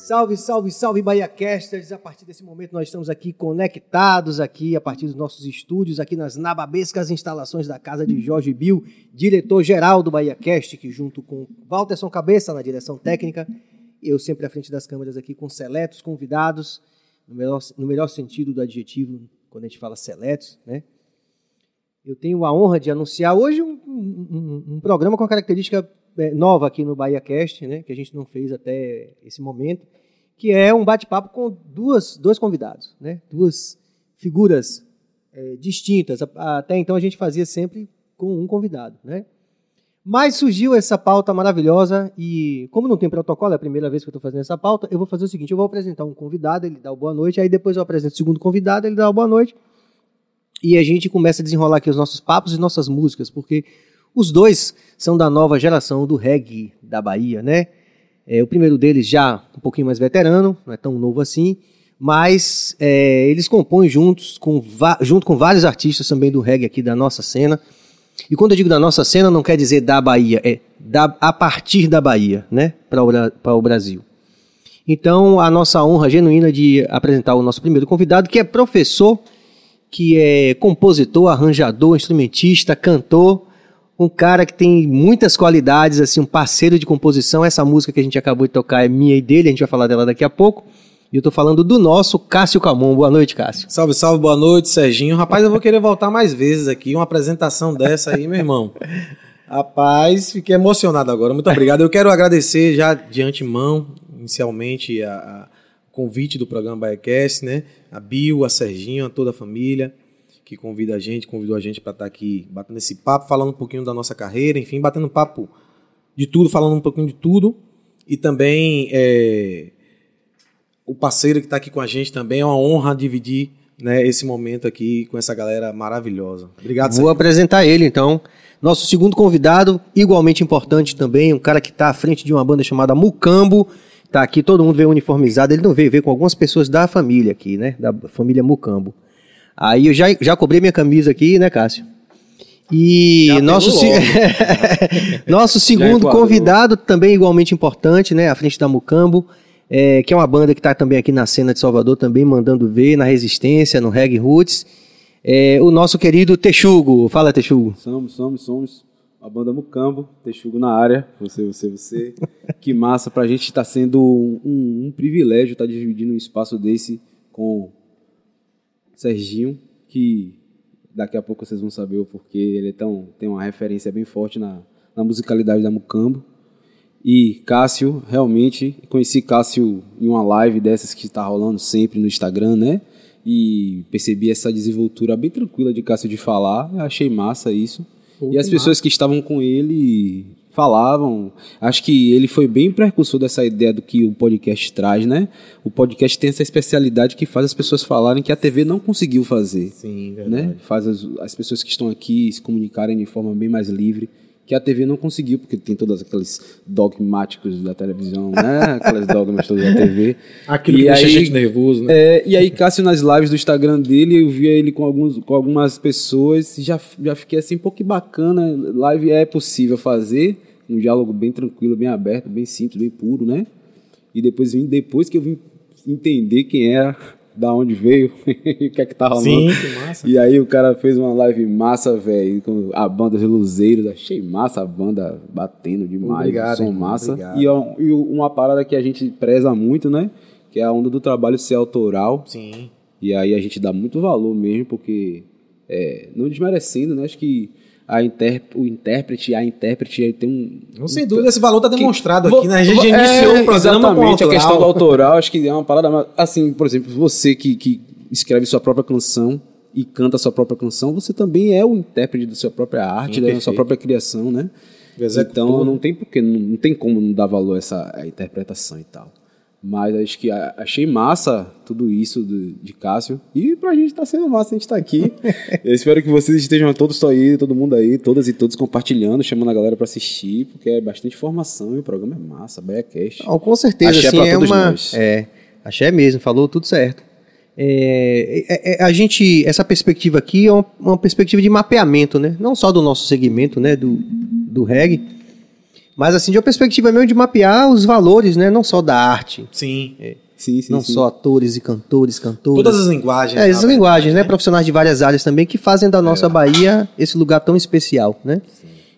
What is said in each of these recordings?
Salve, salve, salve, Bahia Casters! A partir desse momento nós estamos aqui conectados aqui a partir dos nossos estúdios aqui nas nababescas instalações da casa de Jorge Bill, diretor-geral do Bahia Cast, que junto com Walterson Cabeça na direção técnica, eu sempre à frente das câmeras aqui com seletos convidados, no melhor, no melhor sentido do adjetivo, quando a gente fala seletos, né? Eu tenho a honra de anunciar hoje um, um, um programa com a característica nova aqui no Bahia Cast, né, que a gente não fez até esse momento, que é um bate-papo com duas, dois convidados, né, duas figuras é, distintas. Até então a gente fazia sempre com um convidado, né? Mas surgiu essa pauta maravilhosa e, como não tem protocolo, é a primeira vez que eu estou fazendo essa pauta, eu vou fazer o seguinte: eu vou apresentar um convidado, ele dá o boa noite, aí depois eu apresento o segundo convidado, ele dá o boa noite, e a gente começa a desenrolar aqui os nossos papos e nossas músicas, porque os dois são da nova geração do reggae da Bahia, né? É, o primeiro deles já um pouquinho mais veterano, não é tão novo assim, mas é, eles compõem juntos, com, junto com vários artistas também do reggae aqui da nossa cena. E quando eu digo da nossa cena, não quer dizer da Bahia, é da, a partir da Bahia, né? Para o Brasil. Então, a nossa honra genuína de apresentar o nosso primeiro convidado, que é professor, que é compositor, arranjador, instrumentista, cantor um cara que tem muitas qualidades, assim, um parceiro de composição. Essa música que a gente acabou de tocar é minha e dele, a gente vai falar dela daqui a pouco. E eu tô falando do nosso Cássio Camon. Boa noite, Cássio. Salve, salve, boa noite, Serginho. Rapaz, eu vou querer voltar mais vezes aqui, uma apresentação dessa aí, meu irmão. Rapaz, fiquei emocionado agora. Muito obrigado. Eu quero agradecer já de antemão, inicialmente, a, a convite do programa Biacast, né? A Bill, a Serginho, a toda a família que convida a gente, convidou a gente para estar tá aqui batendo esse papo, falando um pouquinho da nossa carreira, enfim, batendo papo de tudo, falando um pouquinho de tudo. E também é, o parceiro que está aqui com a gente também é uma honra dividir né, esse momento aqui com essa galera maravilhosa. Obrigado. Vou Sérgio. apresentar ele então. Nosso segundo convidado, igualmente importante também, um cara que está à frente de uma banda chamada Mucambo. Tá aqui, todo mundo veio uniformizado. Ele não veio, veio com algumas pessoas da família aqui, né? Da família Mucambo. Aí eu já, já cobrei minha camisa aqui, né, Cássio? E já nosso, se... nosso segundo convidado, também igualmente importante, né, à frente da Mucambo, é, que é uma banda que está também aqui na cena de Salvador, também mandando ver na Resistência, no Reg Roots, é, o nosso querido Texugo. Fala, Texugo. Somos, somos, somos a banda Mucambo, Texugo na área, você, você, você. que massa, pra gente está sendo um, um privilégio estar tá dividindo um espaço desse com Serginho, que daqui a pouco vocês vão saber o porquê. Ele é tão, tem uma referência bem forte na, na musicalidade da Mucambo. E Cássio, realmente, conheci Cássio em uma live dessas que está rolando sempre no Instagram, né? E percebi essa desenvoltura bem tranquila de Cássio de falar. Achei massa isso. Pô, e as pessoas massa. que estavam com ele falavam. Acho que ele foi bem precursor dessa ideia do que o podcast traz, né? O podcast tem essa especialidade que faz as pessoas falarem que a TV não conseguiu fazer. Sim, verdade. Né? Faz as, as pessoas que estão aqui se comunicarem de forma bem mais livre que a TV não conseguiu, porque tem todos aqueles dogmáticos da televisão, né? Aquelas dogmas todas da TV. Aquilo e que deixa a gente nervoso, né? É, e aí, Cássio, nas lives do Instagram dele, eu via ele com, alguns, com algumas pessoas e já, já fiquei assim, pô, que bacana, live é possível fazer, um diálogo bem tranquilo, bem aberto, bem simples, bem puro, né? E depois, depois que eu vim entender quem era da onde veio o que é que tá rolando. Sim, que massa. E aí o cara fez uma live massa, velho, com a banda dos Luzeiros, achei massa a banda batendo demais, obrigado, som massa. E, e uma parada que a gente preza muito, né? Que é a onda do trabalho ser autoral. Sim. E aí a gente dá muito valor mesmo, porque é, não desmerecendo, né? Acho que a inter, o intérprete, a intérprete tem um. Não, sem dúvida, esse valor está demonstrado que, aqui, né? A gente é, iniciou o programa exatamente, a questão do autoral, acho que é uma parada. Assim, por exemplo, você que, que escreve sua própria canção e canta sua própria canção, você também é o intérprete da sua própria arte, Sim, da sua própria criação, né? Então não tem porque não, não tem como não dar valor a essa a interpretação e tal. Mas acho que achei massa tudo isso do, de Cássio. E pra gente tá sendo massa, a gente tá aqui. Eu espero que vocês estejam todos aí, todo mundo aí, todas e todos compartilhando, chamando a galera para assistir, porque é bastante informação e o programa é massa, BaiaCast. Oh, com certeza, Axé assim, é, é uma... Nós. É, é mesmo, falou tudo certo. É, é, é, a gente, essa perspectiva aqui é uma, uma, perspectiva de mapeamento, né? Não só do nosso segmento, né? Do, do reggae, Mas assim, de uma perspectiva mesmo de mapear os valores, né? Não só da arte, Sim. Sim, sim, não sim. só atores e cantores, cantoras. Todas as linguagens. É, essas na linguagens, né? Profissionais de várias áreas também que fazem da nossa Bahia esse lugar tão especial, né?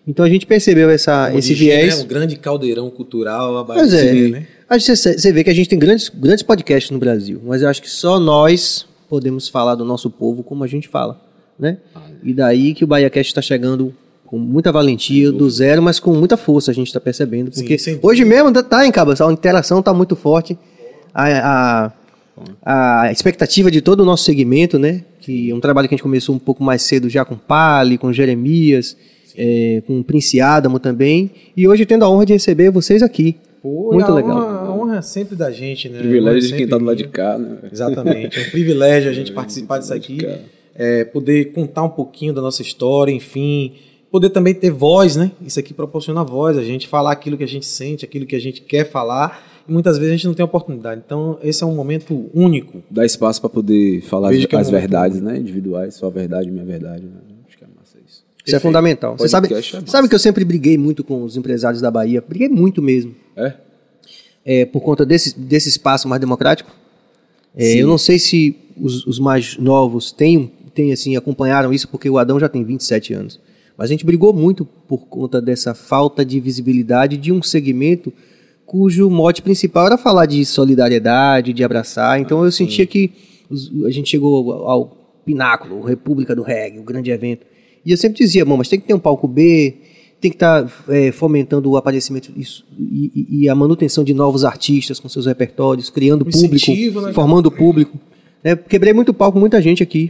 Então a gente percebeu essa, Como esse diz, né, viés. um grande caldeirão cultural. A Bahia Pois é. vê, né? A gente- Você você vê que a gente tem grandes, grandes podcasts no Brasil, mas eu acho que só nós podemos falar do nosso povo como a gente fala, né? E daí que o BahiaCast está chegando com muita valentia, do zero, mas com muita força a gente está percebendo. Sim, Porque dúvida. hoje mesmo ainda tá em Cabo, a interação está muito forte. A, a, a expectativa de todo o nosso segmento, né? Que é um trabalho que a gente começou um pouco mais cedo já com Pali, com Jeremias, é, com o Prince Adamo também. E hoje tendo a honra de receber vocês aqui. Pô, Muito a legal. Honra, a honra é sempre da gente, né? Privilégio é de quem sempre tá do lado de cá, né? Exatamente. É um privilégio a gente participar disso aqui, é, poder contar um pouquinho da nossa história, enfim, poder também ter voz, né? Isso aqui proporciona voz, a gente falar aquilo que a gente sente, aquilo que a gente quer falar, e muitas vezes a gente não tem oportunidade. Então, esse é um momento único. Dá espaço pra poder falar Vejo as, é as verdades, né? Individuais, sua verdade, minha verdade. Né? Acho que é massa isso. Isso é fundamental. Você sabe, é sabe que eu sempre briguei muito com os empresários da Bahia? Briguei muito mesmo. É? É, por conta desse, desse espaço mais democrático. É, eu não sei se os, os mais novos têm, têm, assim, acompanharam isso, porque o Adão já tem 27 anos. Mas a gente brigou muito por conta dessa falta de visibilidade de um segmento cujo mote principal era falar de solidariedade, de abraçar. Então eu sentia que a gente chegou ao, ao pináculo, República do Reggae, o grande evento. E eu sempre dizia, mas tem que ter um palco B, tem que estar fomentando o aparecimento isso, e, e- a manutenção de novos artistas com seus repertórios, criando Um público, né, formando público. né? Quebrei muito palco com muita gente aqui.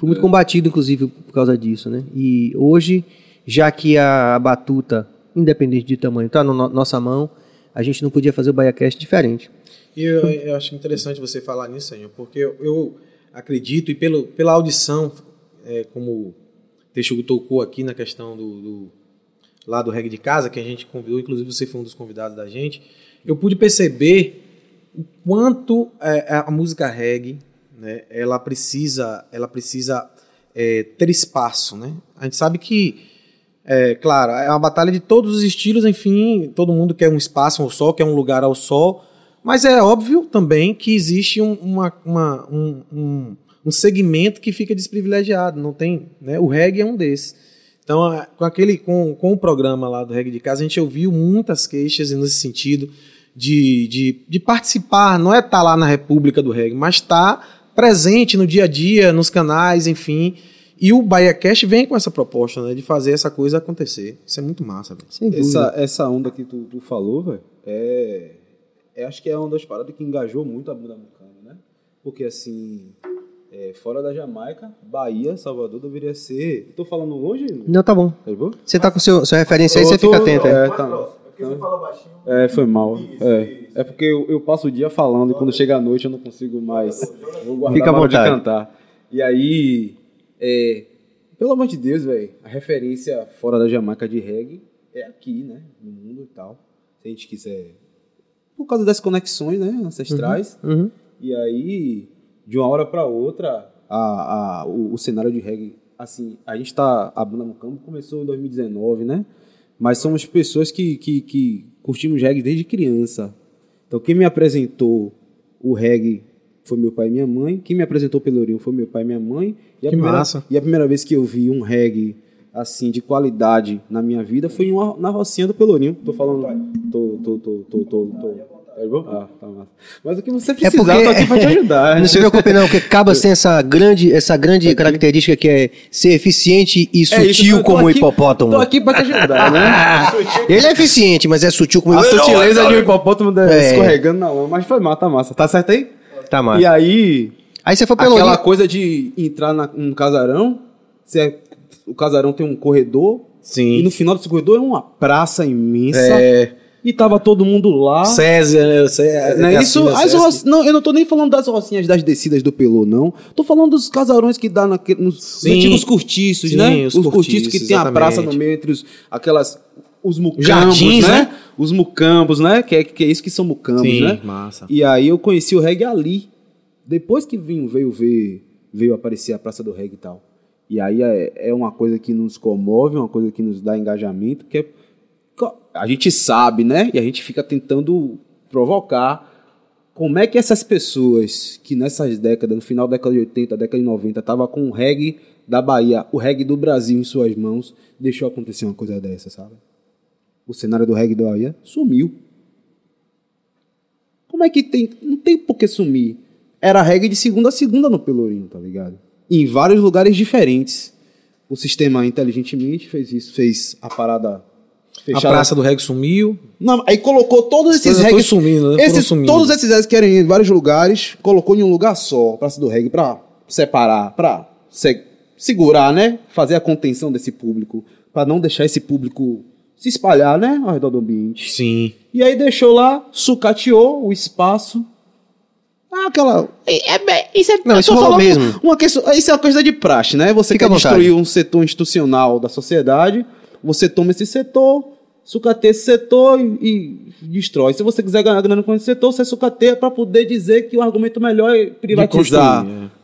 Fui muito combatido, inclusive, por causa disso. Né? E hoje, já que a batuta, independente de tamanho, está na no, nossa mão, a gente não podia fazer o BaiaCast diferente. E eu, eu acho interessante você falar nisso, Senhor, porque eu, eu acredito, e pelo, pela audição, é, como o Texugo tocou aqui na questão do, do- lá do reggae de casa, que a gente convidou, inclusive você foi um dos convidados da gente, eu pude perceber o quanto é, a música reggae, né, ela precisa, ela precisa é, ter espaço, né? A gente sabe que é, claro, é uma batalha de todos os estilos, enfim, todo mundo quer um espaço ao sol, quer um lugar ao sol, mas é óbvio também que existe um, uma, uma- um, um, um segmento que fica desprivilegiado, não tem, né? O reggae é um desses. Então, com aquele, com, com o programa lá do reggae de casa, a gente ouviu muitas queixas nesse sentido de, de, de participar, não é estar lá na República do Reggae, mas estar presente no dia a dia, nos canais, enfim. E o BahiaCast vem com essa proposta, né, de fazer essa coisa acontecer. Isso é muito massa, velho. Sem dúvida. Essa, essa onda que tu, tu falou, velho, é, é. Acho que é uma das paradas que engajou muito a bunda mucana, né? Porque assim. é, fora da Jamaica, Bahia, Salvador deveria ser. Tô falando longe? Não, tá bom. Tá boa? Você tá com seu, sua referência aí, você tô- fica atento. aí. É, tá. É, foi mal. É, é porque eu, eu passo o dia falando e quando chega a noite eu não consigo mais. Vou guardar Fica à hora de vontade. cantar. E aí, é, pelo amor de Deus, velho, a referência fora da Jamaica de reggae é aqui, né? No mundo e tal. Se a gente quiser. Por causa das conexões, né? Ancestrais. Uhum. E aí, de uma hora para outra, a, a, o, o cenário de reggae, assim, a gente tá. A banda Mucambo começou em 2019, né? Mas somos pessoas que, que, que curtimos reggae desde criança. Então, quem me apresentou o reggae foi meu pai e minha mãe. Quem me apresentou o Pelourinho foi meu pai e minha mãe. E a Que primeira, massa. E a primeira vez que eu vi um reggae assim de qualidade na minha vida foi uma- na Rocinha do Pelourinho. Tô falando. Tô, tô, tô, tô, tô, tô. Tá Ah, tá massa. Mas o que você precisar, porque- eu tô aqui pra te ajudar. Não se preocupe não, porque Cabas tem essa grande, essa grande característica que é ser eficiente e É isso, sutil eu tô como um aqui- hipopótamo. Tô aqui pra te ajudar, né? Ele é eficiente, mas é sutil como A sutileza de um hipopótamo É. escorregando na lama. Mas foi massa, tá massa. Tá certo aí? Tá massa. E aí, Aí você foi pelo aquela coisa de entrar na- num casarão, você- o casarão tem um corredor, Sim. e no final desse corredor é uma praça imensa, É, e tava todo mundo lá. César, né? Cé- Não é é isso? né, As César? roci- não, eu não tô nem falando das rocinhas das descidas do Pelô, não. Tô falando dos casarões que dá naquele, nos, nos Sim. antigos cortiços, Sim, né? os Os, cortiços, cortiços, que tem a praça no meio entre os, aquelas. Os mucambos, Jardins, né? né? Os mucambos, né? Que é, que é isso que são mucambos, Sim, né? massa. E aí eu conheci o reggae ali. Depois que vinho, veio ver, veio aparecer a Praça do Reggae e tal. E aí é, é uma coisa que nos comove, uma coisa que nos dá engajamento, que é a gente sabe, né? E a gente fica tentando provocar como é que essas pessoas que nessas décadas, no final da década de 80, década de 90, tava com o reggae da Bahia, o reggae do Brasil em suas mãos, deixou acontecer uma coisa dessa, sabe? O cenário do reggae da Bahia sumiu. Como é que tem. Não tem por que sumir. Era reggae de segunda a segunda no Pelourinho, tá ligado? Em vários lugares diferentes. O sistema inteligentemente fez isso, fez a parada A fechada. praça do reggae sumiu. Não, aí colocou todos esses reggae. sumindo, né? Esses, sumindo. todos esses reggae que querem ir em vários lugares, colocou em um lugar só, Praça do Reggae, pra separar, pra se- segurar, né? Fazer a contenção desse público, pra não deixar esse público se espalhar, né? Ao redor do ambiente. Sim. E aí deixou lá, sucateou o espaço. Ah, aquela. É, é bem- isso é, Não, isso falando mesmo. Uma questão, isso é uma coisa de praxe, né? Você Fica quer destruir um setor institucional da sociedade, você toma esse setor, sucateia esse setor e, e destrói. Se você quiser ganhar grana com esse setor, você sucateia para poder dizer que o argumento melhor é privatizar. é.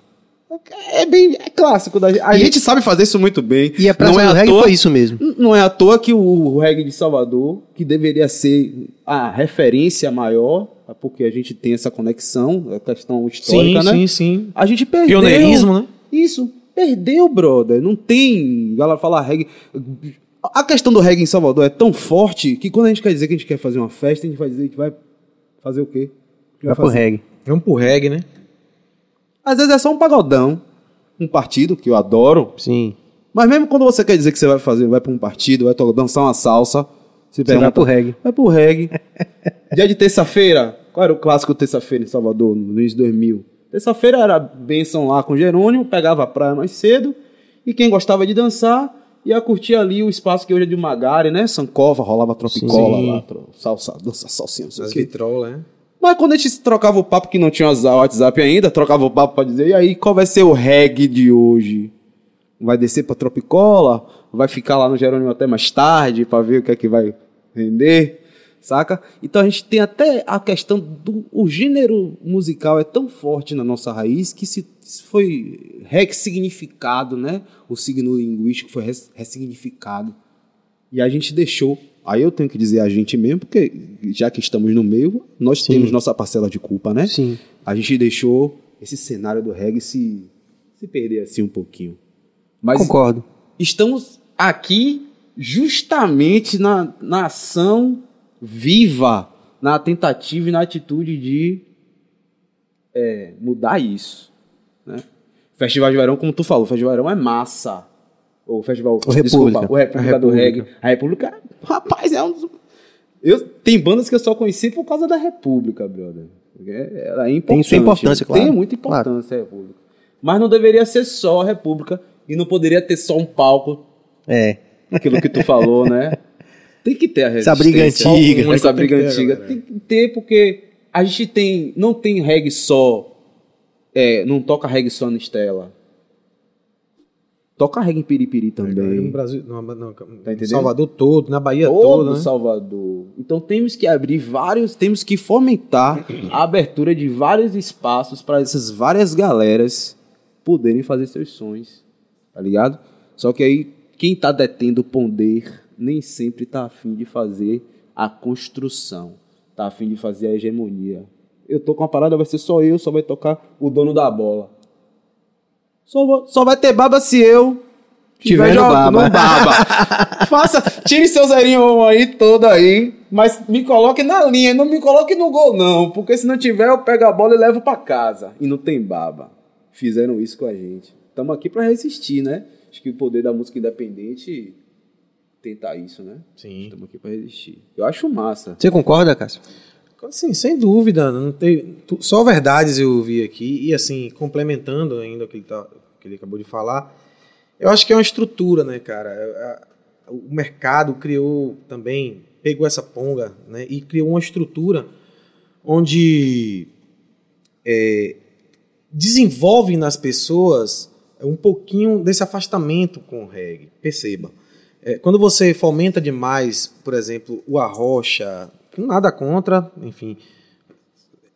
É bem é clássico da gente. A E- gente sabe fazer isso muito bem. E a Praça Não é do Reggae toa- foi isso mesmo. não é à toa que o reggae de Salvador, que deveria ser a referência maior, porque a gente tem essa conexão, a questão histórica, Sim, né? sim, sim. A gente perdeu. Pioneirismo, né? Isso, perdeu, brother. Não tem. A galera fala reggae. A questão do reggae em Salvador é tão forte que quando a gente quer dizer que a gente quer fazer uma festa, a gente vai dizer que vai fazer o quê? Que Vai pro fazer? reggae. Vamos pro reggae, né? Às vezes é só um pagodão, um partido, que eu adoro, Sim. mas mesmo quando você quer dizer que você vai fazer, vai para um partido, vai dançar uma salsa, você, Você pergunta, vai pro reggae. Vai pro reggae. Dia de terça-feira, qual era o clássico terça-feira em Salvador, no início de 2000? Terça-feira era benção lá com Jerônimo, pegava a praia mais cedo, e quem gostava de dançar ia curtir ali o espaço que hoje é de Magari, né? Sancova, rolava tropicola Sim. lá, tro- salsa, dança salsinha, não sei As vitrolas, né? Mas quando a gente trocava o papo, que não tinha o WhatsApp ainda, trocava o papo pra dizer, e aí, qual vai ser o reggae de hoje? Vai descer pra Tropicola? Vai ficar lá no Jerônimo até mais tarde pra ver o que é que vai render? Saca? Então a gente tem até a questão do o gênero musical é tão forte na nossa raiz que se, se foi ressignificado, né? O signo linguístico foi res- ressignificado. E a gente deixou. Aí eu tenho que dizer a gente mesmo, porque já que estamos no meio, nós temos nossa parcela de culpa, né? Sim. A gente deixou esse cenário do reggae se, se perder assim um pouquinho. Mas Concordo. estamos aqui justamente na, na ação viva, na tentativa e na atitude de é, mudar isso. Né? Festival de Verão, como tu falou, Festival de Verão é massa. O Festival, O República. o República do. Reggae. A República, rapaz, é um dos... Eu, tem bandas que eu só conheci por causa da República, brother. Ela é importante. Tem sua importância, claro. Tem muita importância a República. Mas não deveria ser só a República e não poderia ter só um palco É. aquilo que tu falou, né? Tem que ter a resistência. Essa briga antiga. Essa Tem que briga ter, antiga. galera. Tem que ter, porque a gente tem. Não tem reggae só. É, não toca reggae só na Estela. Toca reggae em Piripiri No também. Brasil, no, no, no entendendo? Salvador todo, na Bahia Todo toda, né? Salvador. Então temos que abrir vários, temos que fomentar a abertura de vários espaços para essas várias galeras poderem fazer seus sonhos, tá ligado? Só que aí quem tá detendo o poder nem sempre tá afim de fazer a construção, tá afim de fazer a hegemonia. Eu tô com uma parada, vai ser só eu, só vai tocar o dono da bola. Só, vou- só vai ter baba se eu Tiver no baba. no baba. Faça, tire seu zerinho aí todo aí, mas me coloque na linha, não me coloque no gol não, porque se não tiver eu pego a bola e levo pra casa e não tem baba. Fizeram isso com a gente. Estamos aqui pra resistir, né? Acho que o poder da música independente tentar isso, né? Sim. Estamos aqui pra resistir. Eu acho massa. Você concorda, Cássio? Sim, sem dúvida. Não tem, tu- só verdades eu ouvi aqui. E assim, complementando ainda o que ele, tá, o que ele acabou de falar, eu acho que é uma estrutura, né, cara? A- O mercado criou também, pegou essa ponga né, e criou uma estrutura onde é, desenvolve nas pessoas um pouquinho desse afastamento com o reggae. Perceba. É, quando você fomenta demais, por exemplo, o arrocha, nada contra, enfim,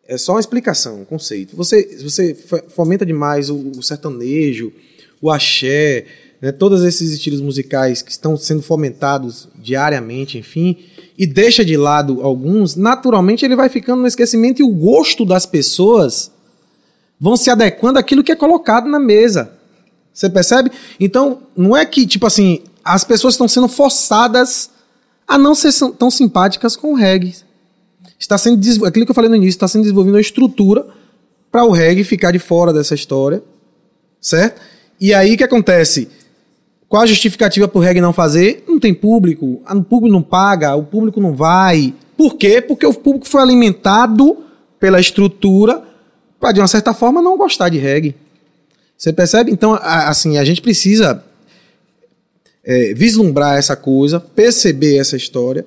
é só uma explicação, um conceito. Você, você fo- fomenta demais o, o sertanejo, o axé, né, todos esses estilos musicais que estão sendo fomentados diariamente, enfim, e deixa de lado alguns, naturalmente ele vai ficando no esquecimento e o gosto das pessoas vão se adequando àquilo que é colocado na mesa. Você percebe? Então, não é que, tipo assim, as pessoas estão sendo forçadas a não ser tão simpáticas com o reggae. Está sendo, aquilo que eu falei no início, está sendo desenvolvida uma estrutura para o reggae ficar de fora dessa história, certo? E aí o que acontece? Qual a justificativa para o reggae não fazer? Não tem público, o público não paga, o público não vai. Por quê? Porque o público foi alimentado pela estrutura para, de uma certa forma, não gostar de reggae. Você percebe? Então, assim, a gente precisa é, vislumbrar essa coisa, perceber essa história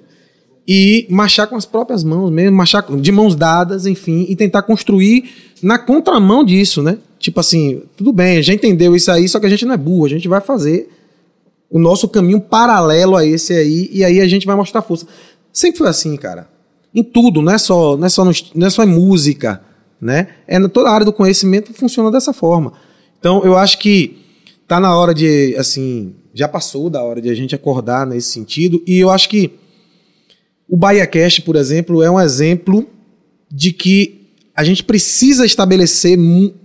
e marchar com as próprias mãos mesmo, marchar de mãos dadas, enfim, e tentar construir na contramão disso, né? Tipo assim, tudo bem, a gente entendeu isso aí, só que a gente não é burro, a gente vai fazer o nosso caminho paralelo a esse aí, e aí a gente vai mostrar força. Sempre foi assim, cara. Em tudo, não é só, não é só, no, não é só em música, né? É toda a área do conhecimento funciona dessa forma. Então, eu acho que tá na hora de, assim, já passou da hora de a gente acordar nesse sentido, e eu acho que o BahiaCast, por exemplo, é um exemplo de que a gente precisa estabelecer,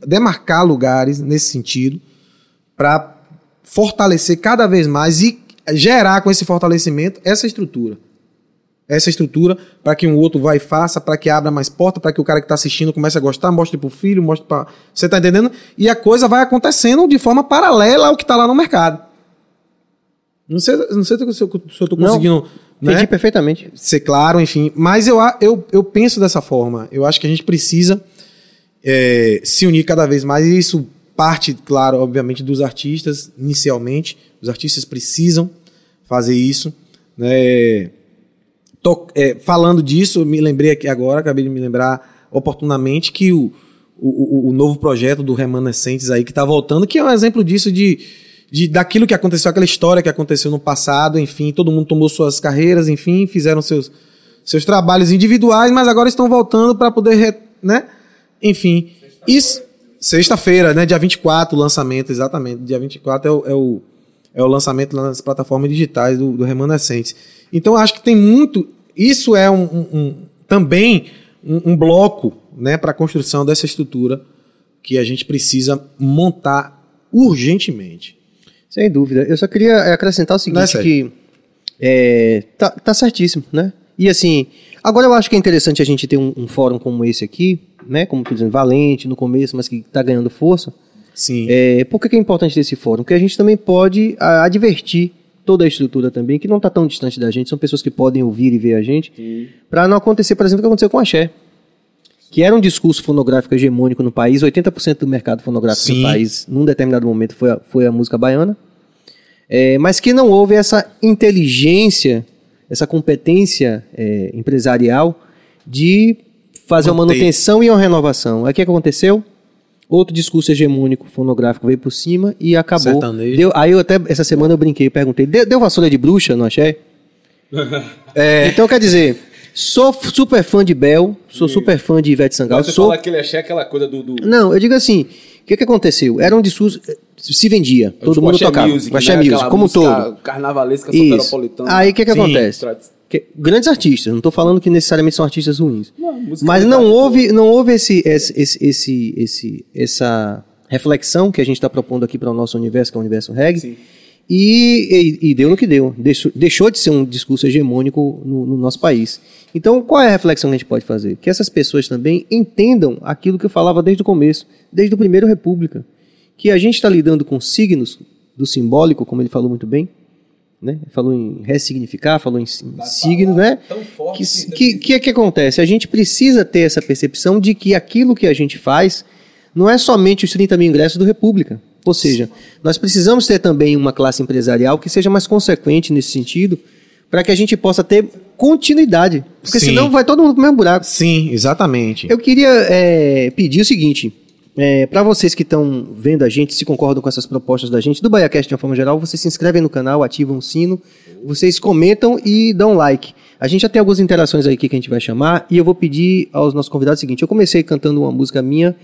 demarcar lugares nesse sentido para fortalecer cada vez mais e gerar com esse fortalecimento essa estrutura. Essa estrutura para que um outro vá e faça, para que abra mais porta, para que o cara que está assistindo comece a gostar, mostre para o filho, mostre para. Você está entendendo? E a coisa vai acontecendo de forma paralela ao que está lá no mercado. Não sei, não sei se eu estou conseguindo. Não, né? perfeitamente. Ser claro, enfim. Mas eu, eu, eu penso dessa forma. Eu acho que a gente precisa é, se unir cada vez mais e isso parte, claro, obviamente, dos artistas, inicialmente. Os artistas precisam fazer isso. Né? Tô, é, falando disso, me lembrei aqui agora, acabei de me lembrar oportunamente que o, o, o novo projeto do Remanescentes aí que está voltando, que é um exemplo disso de, de daquilo que aconteceu, aquela história que aconteceu no passado, enfim, todo mundo tomou suas carreiras, enfim, fizeram seus, seus trabalhos individuais, mas agora estão voltando para poder, né? Enfim, isso Sexta-feira, né? Dia 24, o lançamento, exatamente. Dia 24 é o, é o, é o lançamento nas plataformas digitais do, do Remanescentes. Então, acho que tem muito. Isso é um, um, um também um, um, bloco né, para a construção dessa estrutura que a gente precisa montar urgentemente. Sem dúvida. Eu só queria é, acrescentar o seguinte, é que é, tá, tá certíssimo, né? E assim, agora eu acho que é interessante a gente ter um, um fórum como esse aqui, né, como tu dizendo, valente no começo, mas que está ganhando força. Sim. É, por que, é importante esse fórum? Porque a gente também pode a, advertir toda a estrutura também, que não está tão distante da gente, são pessoas que podem ouvir e ver a gente, para não acontecer, por exemplo, o que aconteceu com a Xé, que era um discurso fonográfico hegemônico no país, 80% do mercado fonográfico Sim. no país, num determinado momento, foi a, foi a música baiana, é, mas que não houve essa inteligência, essa competência é, empresarial de fazer uma manutenção e uma renovação. Aí o que aconteceu? Outro discurso hegemônico fonográfico veio por cima e acabou. Deu, aí eu até essa semana eu brinquei, perguntei, deu, deu vassoura de bruxa no axé? é. Então quer dizer, sou super fã de Bel, sou super fã de Ivete Sangalo. Você sou... fala que ele axé aquela coisa do, do... Não, eu digo assim, o que, que aconteceu? Era um discurso, se vendia, todo tipo mundo tocava. Music, axé né? music, como um todo. Carnavalesca, soteropolitana. Aí o que, que acontece? Que, grandes artistas, não estou falando que necessariamente são artistas ruins. Não, mas não houve, não houve esse, esse, esse, esse, essa reflexão que a gente está propondo aqui para o nosso universo, que é o universo reggae. E, e, e, deu no que deu. Deixou, deixou de ser um discurso hegemônico no, no, nosso país. Então, qual é a reflexão que a gente pode fazer? Que essas pessoas também entendam aquilo que eu falava desde o começo, desde o primeiro República. Que a gente está lidando com signos do simbólico, como ele falou muito bem, né? Falou em ressignificar, falou em signos, né? Que, que, que, que acontece? A gente precisa ter essa percepção de que aquilo que a gente faz não é somente os 30 mil ingressos do República. Ou seja, nós precisamos ter também uma classe empresarial que seja mais consequente nesse sentido, para que a gente possa ter continuidade. Porque Sim. senão vai todo mundo pro mesmo buraco. Sim, exatamente. Eu queria é, pedir o seguinte: é, para vocês que estão vendo a gente, se concordam com essas propostas da gente, do BaiaCast de uma forma geral, vocês se inscrevem no canal, ativam o sino, vocês comentam e dão like. A gente já tem algumas interações aí que a gente vai chamar e eu vou pedir aos nossos convidados o seguinte: eu comecei cantando uma música minha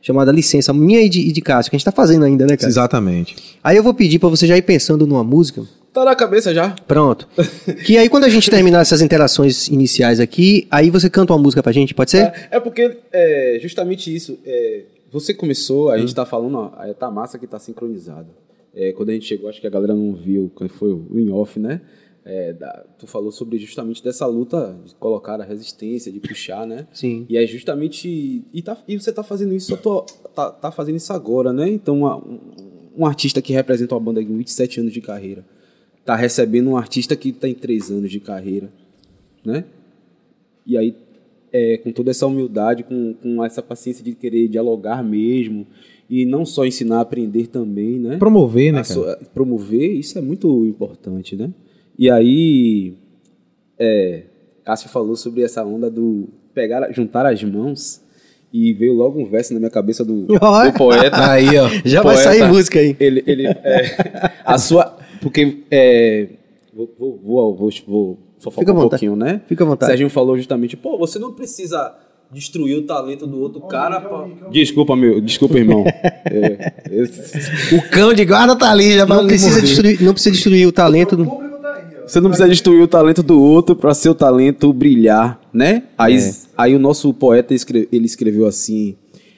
chamada Licença, minha e de, e de Cássio, que a gente tá fazendo ainda, né, cara? Exatamente. Aí eu vou pedir pra você já ir pensando numa música. Tá na cabeça já? Pronto. que aí quando a gente terminar essas interações iniciais aqui, aí você canta uma música pra gente, pode ser? É, é porque é justamente isso. é, você começou, a gente tá falando, ó, tá massa que tá sincronizado. É, quando a gente chegou, acho que a galera não viu, foi o in off, né? É, da- tu falou sobre justamente dessa luta de colocar a resistência, de puxar, né? Sim. E é justamente. E, tá, e você tá fazendo isso, tô, tá, tá fazendo isso agora, né? Então, uma- um, um artista que representa uma banda com 27 anos de carreira tá recebendo um artista que tem 3 anos de carreira, né? E aí, é, com toda essa humildade, com, com essa paciência de querer dialogar mesmo, e não só ensinar a aprender também, né? Promover, né, promover, isso é muito importante, né? E aí, é, Cássio falou sobre essa onda do pegar, juntar as mãos, e veio logo um verso na minha cabeça do, do poeta. Aí, ó. Já vai Poeta. sair música aí. Ele, ele, é, a sua, porque é, vou, vou, vou, vou, à um vontade. pouquinho, né? Fica à vontade. Serginho falou justamente, pô, você não precisa destruir o talento do outro cara. pra- Desculpa, meu, desculpa, irmão. É, esse- O cão de guarda tá ali, já Não precisa, destruir, não precisa destruir o talento. do- Você não precisa destruir o talento do outro para seu talento brilhar, né? Aí, É. aí o nosso poeta escre- ele escreveu assim: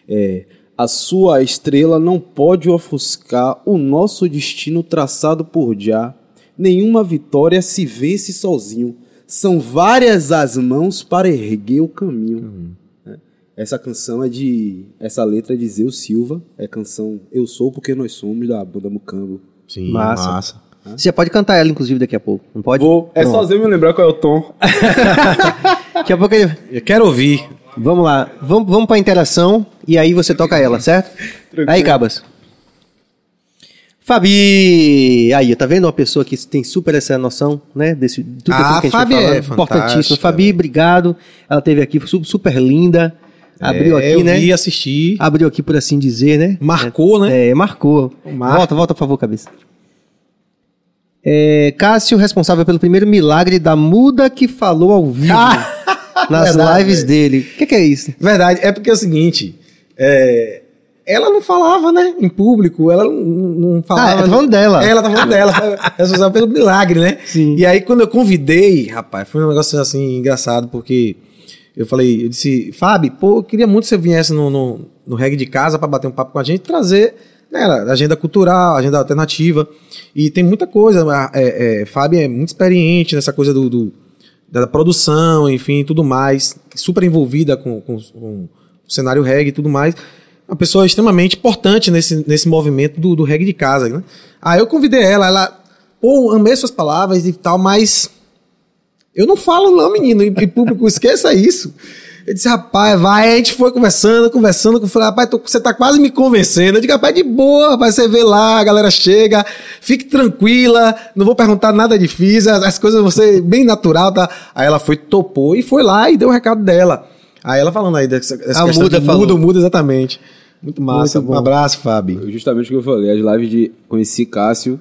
é, a sua estrela não pode ofuscar o nosso destino traçado por Já. Nenhuma vitória se vence sozinho. São várias as mãos para erguer o caminho. né? Essa canção é de. Essa letra é de Zeu Silva. É canção Eu Sou Porque Nós Somos, da banda Mucambo. Sim, Massa. massa. Você já pode cantar ela, inclusive, daqui a pouco. Não pode? Vou, é Pronto. só eu me lembrar qual é o tom. Daqui a pouco ele... Eu quero ouvir. Vamos lá. Vamos, vamos pra interação e aí você toca ela, certo? Aí, Cabas. Fabi! Aí, tá vendo uma pessoa que tem super essa noção, né? Desse, tudo Ah, que a gente Fabi é. Importantíssimo. Fabi, obrigado. Ela teve aqui, su- super linda. Abriu É, aqui, eu né? vi, assisti. Abriu aqui, por assim dizer, né? Marcou, né? É, marcou. Marca. Volta, volta, por favor, cabeça. É, Cássio, responsável pelo primeiro milagre da muda que falou ao vivo nas Verdade, lives dele. O que, que é isso? Verdade, é porque é o seguinte, é, ela não falava, né, em público, ela não, não falava. Ah, tá falando dela. É, ela tá falando dela, foi responsável pelo milagre, né? Sim. E aí quando eu convidei, rapaz, foi um negócio assim engraçado, porque eu falei, eu disse, Fábio, pô, eu queria muito que você viesse no, no, no reggae de casa para bater um papo com a gente, trazer né, agenda cultural, agenda alternativa, e tem muita coisa, é, é, Fábio é muito experiente nessa coisa do- do da produção, enfim, tudo mais, super envolvida com, com- com o cenário reggae e tudo mais. Uma pessoa extremamente importante nesse, nesse movimento do, do reggae de casa, né? Aí eu convidei ela, ela, pô, amei suas palavras e tal, mas eu não falo não, menino, em em público, esqueça isso. Eu disse, rapaz, vai, a gente foi conversando, conversando, eu falei, rapaz, tô- você tá quase me convencendo. Eu digo, rapaz, de boa, rapaz, você vê lá, a galera chega, fique tranquila, não vou perguntar nada difícil, as, as coisas vão ser bem natural, tá? Aí ela foi, topou e foi lá e deu o recado dela. Aí ela falando aí dessa, dessa questão Muda muda, muda, exatamente. Muito massa, Muito um abraço, Fábio. Justamente o que eu falei, as lives de conheci Cássio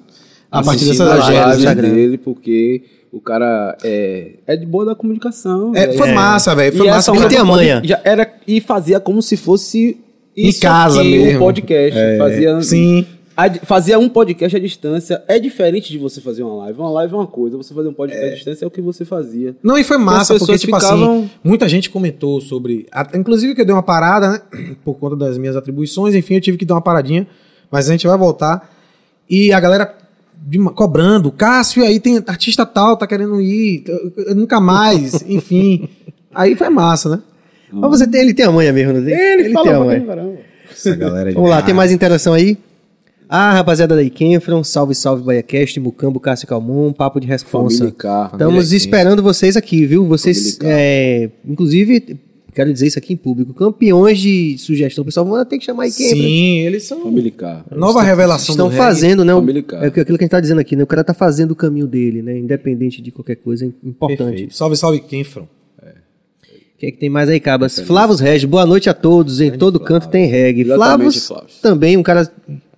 A partir dessas as lives dele, porque o cara é, é de boa da comunicação. É, foi massa, velho, foi E massa. essa Ele tem a manha. Já era, e fazia como se fosse Em isso casa aqui, mesmo. um podcast. É, fazia, sim. Fazia um podcast à distância. É diferente de você fazer uma live. Uma live é uma coisa, você fazer um podcast à distância é o que você fazia. Não, e foi massa, as porque, pessoas tipo ficavam- assim, muita gente comentou sobre. Inclusive que eu dei uma parada, né? Por conta das minhas atribuições, enfim, eu tive que dar uma paradinha. Mas a gente vai voltar. E a galera cobrando, Cássio, aí tem artista tal, tá querendo ir, nunca mais, enfim. Aí foi massa, né? Mas você tem, ele tem a manha mesmo, não tem? tem a manha. Essa galera é Vamos lá, tem mais interação aí? Ah, rapaziada da Ikenfron, salve, salve, BaiaCast, Mucambo, Cássio Calmon, papo de responsa. Família K. Estamos esperando vocês aqui, viu? Vocês, é, inclusive, quero dizer isso aqui em público, campeões de sugestão. O pessoal vai ter que chamar a Ikenfron. Sim, eles são. Família K. Nova revelação Estão do fazendo, né? K. É aquilo que a gente tá dizendo aqui, né? O cara tá fazendo o caminho dele, né? Independente de qualquer coisa, é importante. Perfeito. Salve, salve, Kenfron. O que é que tem mais aí, Cabas? Flavos Regis, boa noite a todos. Em todo canto tem reggae. Flavos. também um cara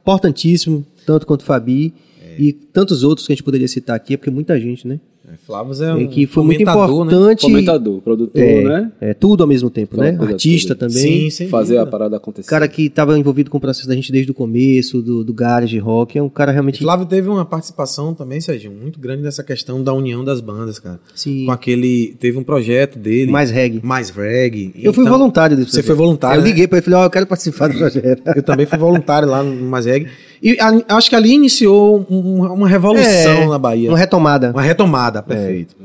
importantíssimo, tanto quanto Fabi e tantos outros que a gente poderia citar aqui, é porque muita gente, né? É, Flávio é um que foi muito comentador, né? importante. Comentador, produtor, É, né? é, tudo ao mesmo tempo, né? Artista toda. também. Sim, sem Fazer dúvida. a parada acontecer. cara que estava envolvido com o processo da gente desde o começo, do, do garage rock. É um cara realmente. Flávio teve uma participação também, Serginho, muito grande nessa questão da união das bandas, cara. Sim. Com aquele. Teve um projeto dele. Mais reggae. Mais reggae. Eu fui Então, voluntário desse Você foi voluntário. Eu né? liguei pra ele e falei, ó, eu quero participar do projeto. Eu também fui voluntário lá no Mais Reggae. E a- acho que ali iniciou um- uma revolução É, na Bahia. Uma retomada. Uma retomada, perfeito.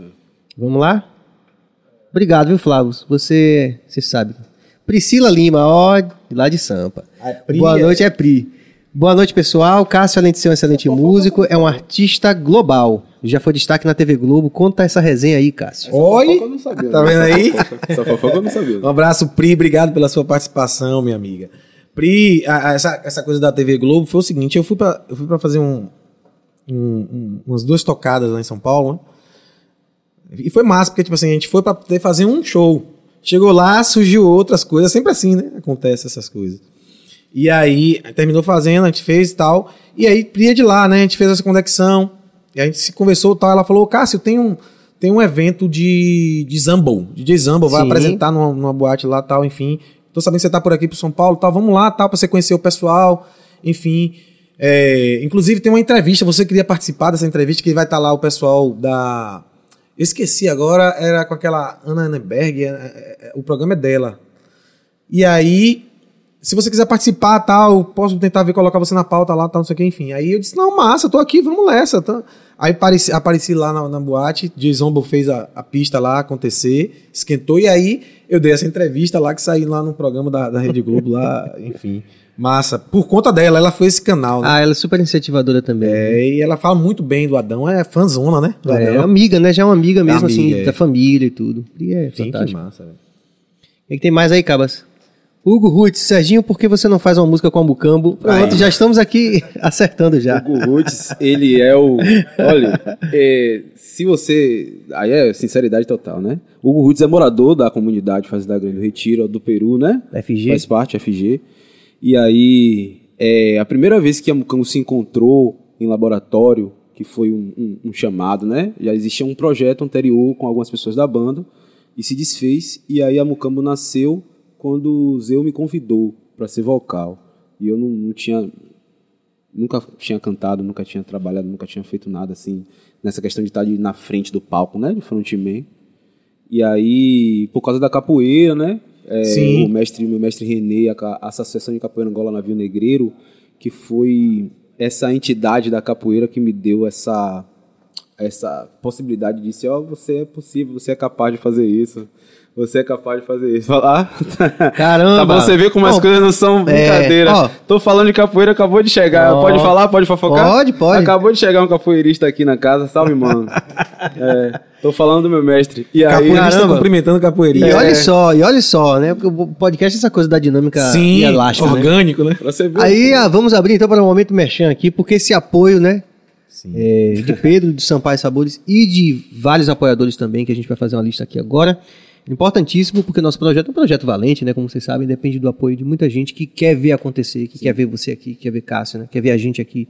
Vamos lá? Obrigado, viu, Flávio? Você, você sabe. Priscila Lima, ó, lá de Sampa. Pri Boa é- noite, é Pri. Boa noite, pessoal. Cássio, além de ser um excelente músico, é um artista global. Já foi destaque na TV Globo. Conta essa resenha aí, Cássio. Oi! fofoca eu não sabia, Tá né? vendo aí? Essa fofoca eu não sabia. Um abraço, Pri. Obrigado pela sua participação, minha amiga. Pri, a- a- essa, essa coisa da TV Globo foi o seguinte: eu fui pra, eu fui pra fazer um, um- um- umas duas tocadas lá em São Paulo, né? E foi massa, porque, tipo assim, a gente foi pra poder fazer um show. Chegou lá, surgiu outras coisas, sempre assim, né? Acontece essas coisas. E aí, terminou fazendo, a gente fez e tal. E aí, é de lá, né? A gente fez essa conexão. E a gente se conversou e tal. Ela falou: Cássio, tem um, tem um evento de, de Zumble. DJ Zumble vai Sim. apresentar numa, numa boate lá tal, enfim. Tô sabendo que você tá por aqui pro São Paulo tal. Vamos lá, tal, pra você conhecer o pessoal. Enfim. É, inclusive, tem uma entrevista. Você queria participar dessa entrevista que vai estar lá o pessoal da. Esqueci agora, era com aquela Ana Annenberg. é, é, é, o programa é dela. E aí, se você quiser participar, tal, posso tentar ver colocar você na pauta lá, tal, não sei o que, enfim. Aí eu disse, não, massa, tô aqui, vamos nessa. Tá? Aí apareci, apareci lá na, na boate, Jason fez a, a pista lá acontecer, esquentou, e aí eu dei essa entrevista lá que saiu lá no programa da, da Rede Globo lá, enfim. Massa. Por conta dela, ela foi esse canal, né? Ah, ela é super incentivadora também. É, e ela fala muito bem do Adão, é fãzona, né? Do É, Adão. amiga, né? Já é uma amiga mesmo, assim, amiga, é. da família e tudo. E é Sim, que fantástico. massa, velho. O que, que tem mais aí, Cabas? Hugo Ruth, Serginho, por que você não faz uma música com a Mucambo? Pronto, Aí. já estamos aqui acertando já. O Roots, ele é o. Olha, é, se você. Aí é sinceridade total, né? O Hugo Roots é morador da comunidade Fazenda Grande do Retiro, do Peru, né? FG. Faz parte, FG. E aí, é, a primeira vez que a Mucambo se encontrou em laboratório, que foi um, um- um chamado, né? Já existia um projeto anterior com algumas pessoas da banda e se desfez. E aí a Mucambo nasceu quando o Zeu me convidou para ser vocal. E eu não, não tinha nunca tinha cantado, nunca tinha trabalhado, nunca tinha feito nada assim nessa questão de estar na frente do palco, né, de frontman. E aí, por causa da capoeira, né, é, o mestre, meu mestre Renê, a, a Associação de Capoeira Angola Navio Negreiro, que foi essa entidade da capoeira que me deu essa essa possibilidade de dizer, ó, você é possível, você é capaz de fazer isso. Você é capaz de fazer isso. Falar. Caramba! Pra você ver como as coisas não são brincadeira. ó. Tô falando de capoeira, acabou de chegar. Ó. Pode falar? Pode fofocar? Pode, pode. Acabou de chegar um capoeirista aqui na casa. Salve, mano. É, tô falando do meu mestre. E aí, Capoeirista Caramba. cumprimentando E capoeirista. É. olha só, e olha só, né? Porque o podcast é essa coisa da dinâmica Sim, e elástica, né? orgânico, né? pra você ver. Aí ah, vamos abrir então para o momento merchan aqui, porque esse apoio, né? Sim. é, de Pedro, de Sampaio Sabores e de vários apoiadores também, que a gente vai fazer uma lista aqui agora. Importantíssimo, porque nosso projeto é um projeto valente, né? Como vocês sabem, depende do apoio de muita gente que quer ver acontecer, que quer ver você aqui, que quer ver Cássio, né? Quer ver a gente aqui